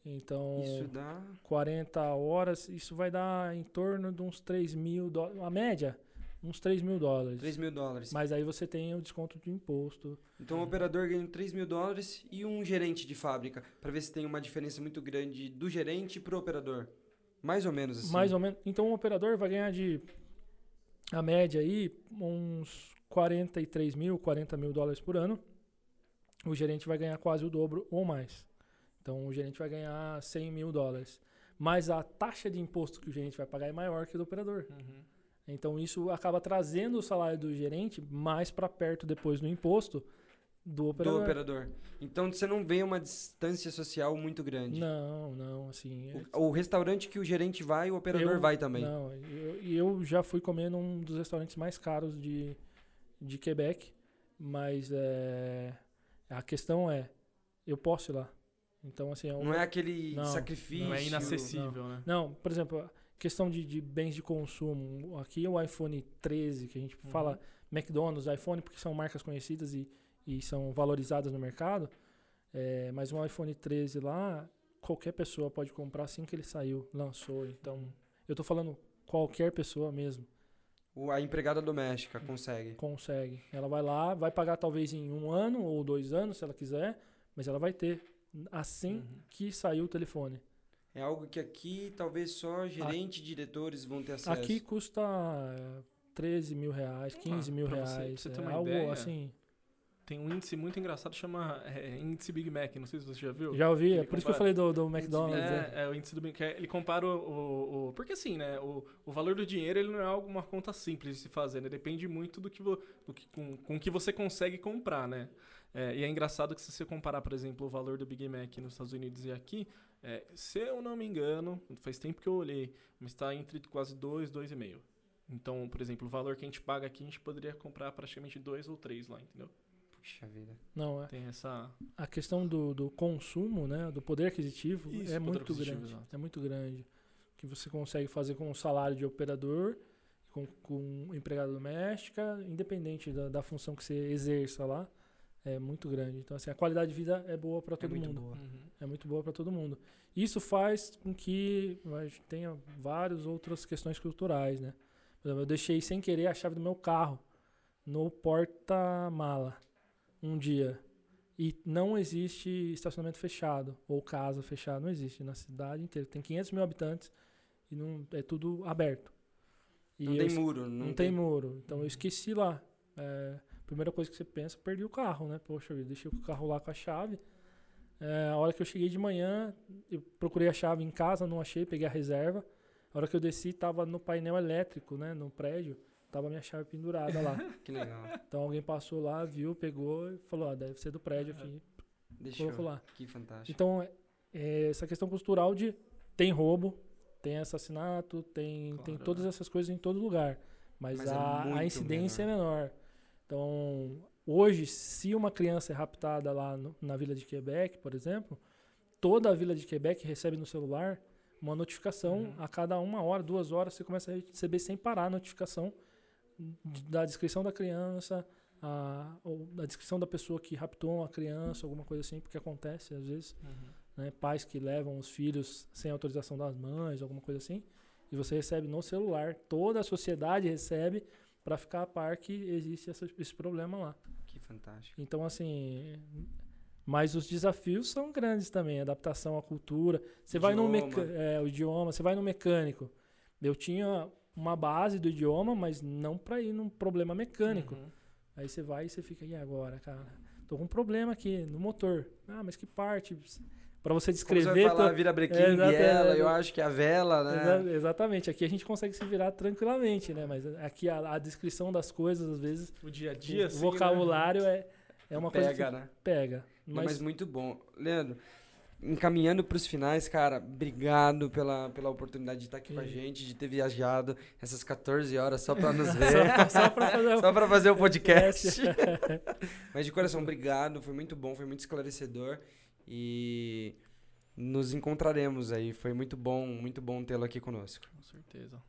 S3: Então,
S1: Isso dá.
S3: 40 horas, isso vai dar em torno de uns 3 mil dólares. A média, uns 3 mil dólares.
S1: 3 mil dólares.
S3: Mas aí você tem o desconto de imposto.
S1: Então o operador ganha 3 mil dólares e um gerente de fábrica, para ver se tem uma diferença muito grande do gerente pro operador. Mais ou menos assim.
S3: Mais ou menos. Então o operador vai ganhar de. A média aí, uns 43 mil, 40 mil dólares por ano. O gerente vai ganhar quase o dobro ou mais. Então o gerente vai ganhar 100 mil dólares. Mas a taxa de imposto que o gerente vai pagar é maior que a do operador.
S2: Uhum.
S3: Então isso acaba trazendo o salário do gerente mais para perto depois do imposto do
S1: do
S3: operador.
S1: operador. Então você não vê uma distância social muito grande.
S3: Não, não, assim. é-
S1: O, o restaurante que o gerente vai, o operador
S3: Eu-
S1: vai também.
S3: Não, eu- e eu, já fui comer num dos restaurantes mais caros de, de Quebec, mas é, a questão é, eu posso ir lá. Então, assim, é um-
S1: Não é aquele
S3: Não,
S1: sacrifício.
S2: Não é inacessível, né?
S3: Não, por exemplo, questão de, de bens de consumo. Aqui o iPhone 13, que a gente
S2: Uhum.
S3: fala McDonald's, iPhone, porque são marcas conhecidas e, e são valorizadas no mercado. É, mas um iPhone 13 lá, qualquer pessoa pode comprar assim que ele saiu, lançou. Então, eu tô falando qualquer pessoa mesmo
S1: O- A empregada doméstica consegue.
S3: consegue. Ela vai lá, vai pagar talvez em um ano ou dois anos, se ela quiser, mas ela vai ter assim
S2: Uhum.
S3: que saiu o telefone.
S1: É algo que aqui talvez só gerente e diretores vão ter acesso.
S3: Aqui custa é, 13 mil reais, 15
S2: Ah,
S3: mil
S2: você-
S3: reais.
S2: você ter
S3: é
S2: uma
S3: algo
S2: ideia,
S3: assim.
S2: Tem um índice muito engraçado chama é, índice Big Mac. Não sei se você já viu.
S3: Já ouvi, é por isso que eu falei do, do McDonald's. né?
S2: É, é, o índice do Big Mac. Ele compara o, o, o- Porque assim, né? O, o valor do dinheiro ele não é algo, uma conta simples de se fazer, né? Depende muito do que, vo, do que com, com o que você consegue comprar, né? É, e é engraçado que se você comparar, por exemplo, o valor do Big Mac nos Estados Unidos e aqui, é, se eu não me engano, faz tempo que eu olhei, mas está entre quase 2, 2,5. Então, por exemplo, o valor que a gente paga aqui, a gente poderia comprar praticamente dois ou três lá, entendeu?
S1: Puxa vida.
S3: Não, é.
S2: Tem essa.
S3: A questão do, do consumo, né? Do poder aquisitivo
S2: Isso,
S3: é
S2: poder
S3: muito
S2: aquisitivo,
S3: grande.
S2: exato.
S3: É muito grande. O que você consegue fazer com o salário de operador, com, com empregada doméstica, independente da, da função que você exerça lá, é muito grande. Então, assim, a qualidade de vida é boa para
S1: É
S3: todo
S1: muito
S3: mundo.
S1: boa.
S2: Uhum.
S3: É muito boa para todo mundo. Isso faz com que a gente tenha várias outras questões culturais, né? Por exemplo, eu deixei sem querer a chave do meu carro no porta-mala um dia. E não existe estacionamento fechado ou casa fechada, não existe na cidade inteira. Tem 500 mil habitantes e não é tudo aberto. E
S1: Não
S3: eu
S1: tem muro.
S3: não,
S1: Não,
S3: tem muro. Então eu esqueci lá. É, primeira coisa que você pensa, perdi o carro, né? Poxa vida, deixei o carro lá com a chave. É, a hora que eu cheguei de manhã, eu procurei a chave em casa, não achei, peguei a reserva. A hora que eu desci, tava no painel elétrico, né? No prédio, tava a minha chave pendurada lá. [laughs]
S1: Que legal.
S3: Então alguém passou lá, viu, pegou e falou, ah, deve ser do prédio aqui.
S1: Deixou.
S3: Colocou lá.
S1: Que fantástico.
S3: Então, é- é essa questão cultural de tem roubo, tem assassinato, tem, tem
S2: Claro,
S3: todas
S2: né?
S3: essas coisas em todo lugar. Mas,
S1: Mas é
S3: a, a
S1: muito
S3: incidência é menor. Então, hoje, se uma criança é raptada lá no- na Vila de Quebec, por exemplo, toda a Vila de Quebec recebe no celular uma notificação
S2: Uhum.
S3: a cada uma hora, duas horas, você começa a receber sem parar a notificação da descrição da criança, a, ou da descrição da pessoa que raptou a criança, alguma coisa assim, porque acontece às vezes
S2: Uhum.
S3: né, pais que levam os filhos sem autorização das mães, alguma coisa assim, e você recebe no celular, toda a sociedade recebe para ficar a par que existe essa- esse problema lá.
S1: Que fantástico.
S3: Então, assim, mas os desafios são grandes também, adaptação à cultura. Você vai no é, o idioma, você vai no mecânico. Eu tinha uma base do idioma, mas não para ir num problema mecânico.
S2: Uhum.
S3: Aí você vai e você fica, e agora, cara? Tô com um problema aqui no motor. Ah, mas que parte? Para você
S1: Como
S3: descrever.
S1: você vai falar, vira brequim,
S3: É,
S1: biela,
S3: é,
S1: eu
S3: é.
S1: acho que é a vela, né?
S3: exatamente. Aqui a gente consegue se virar tranquilamente, né? Mas aqui a, a descrição das coisas, às vezes,
S2: O dia a dia,
S3: o
S2: assim,
S3: vocabulário é, é uma coisa
S1: Pega, né?
S3: pega.
S1: Não,
S3: Mas,
S1: mas muito bom. Leandro, encaminhando para os finais, cara, obrigado pela, pela oportunidade de estar aqui com a gente, de ter viajado essas 14 horas só para [laughs] nos ver. [laughs]
S3: só, pra fazer o
S1: Só para fazer o podcast. [laughs] Mas de coração, obrigado. Foi muito bom, foi muito esclarecedor. E nos encontraremos aí. Foi muito bom, muito bom tê-lo aqui conosco.
S2: Com certeza.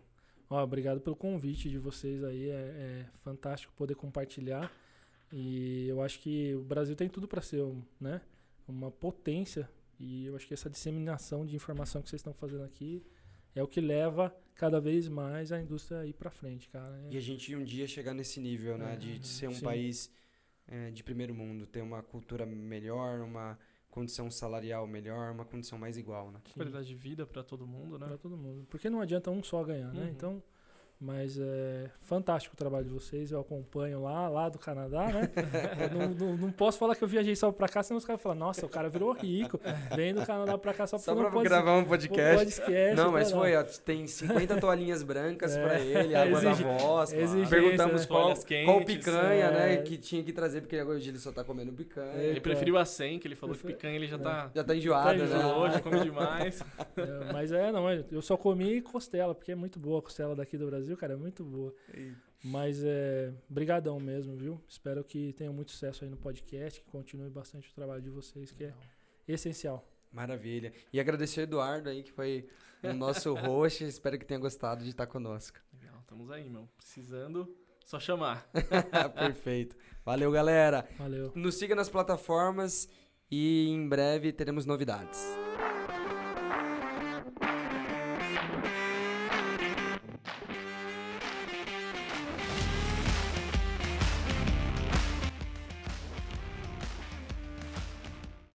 S3: Ó, obrigado pelo convite de vocês aí. É, é fantástico poder compartilhar. E eu acho que o Brasil tem tudo para ser um, né, uma potência. E eu acho que essa disseminação de informação que vocês estão fazendo aqui é o que leva cada vez mais a indústria a ir para frente, cara. É-
S1: E a gente um dia chegar nesse nível, né?
S3: É,
S1: de, de ser um
S3: sim.
S1: país é, de primeiro mundo, ter uma cultura melhor, uma condição salarial melhor, uma condição mais igual, né?
S3: Sim.
S2: Qualidade de vida pra todo mundo, né?
S3: Pra todo mundo. Porque não adianta um só ganhar, né?
S2: Uhum.
S3: Então, mas é fantástico o trabalho de vocês, eu acompanho lá, lá do Canadá, né? [laughs] Não, não, não posso falar que eu viajei só pra cá, senão os caras falam, nossa, o cara virou rico, vem do Canadá pra cá só pra
S1: Só
S3: fazer
S1: pra
S3: um pod-
S1: gravar um podcast.
S3: podcast,
S1: Não, mas
S3: tá,
S1: foi, ó, tem 50 toalhinhas brancas
S3: É.
S1: pra ele, água
S3: Exigi-
S1: da voz.
S3: exigência,
S1: Perguntamos
S3: né?
S1: qual,
S2: Toalhas
S1: qual
S2: quentes,
S1: picanha, né?
S3: é.
S1: Que tinha que trazer, porque agora hoje ele só tá comendo picanha.
S2: Ele preferiu a 100, que ele falou que
S3: Prefer-
S2: picanha ele já
S3: É.
S2: tá...
S1: Já tá enjoado,
S3: Tá
S1: né?
S3: enjoado.
S2: Hoje, come demais. [laughs]
S3: É, mas é, não, eu só comi costela, porque é muito boa a costela daqui do Brasil, cara, é muito boa. Mas é, brigadão mesmo, viu? Espero que tenham muito sucesso aí no podcast, que continue bastante o trabalho de vocês, que é essencial.
S1: Maravilha. E agradecer o Eduardo aí, que foi o nosso [laughs] host. Espero que tenha gostado de estar conosco.
S2: Legal, estamos aí, meu. Precisando, só chamar. [laughs]
S1: Perfeito. Valeu, galera.
S3: Valeu.
S1: Nos siga nas plataformas e em breve teremos novidades.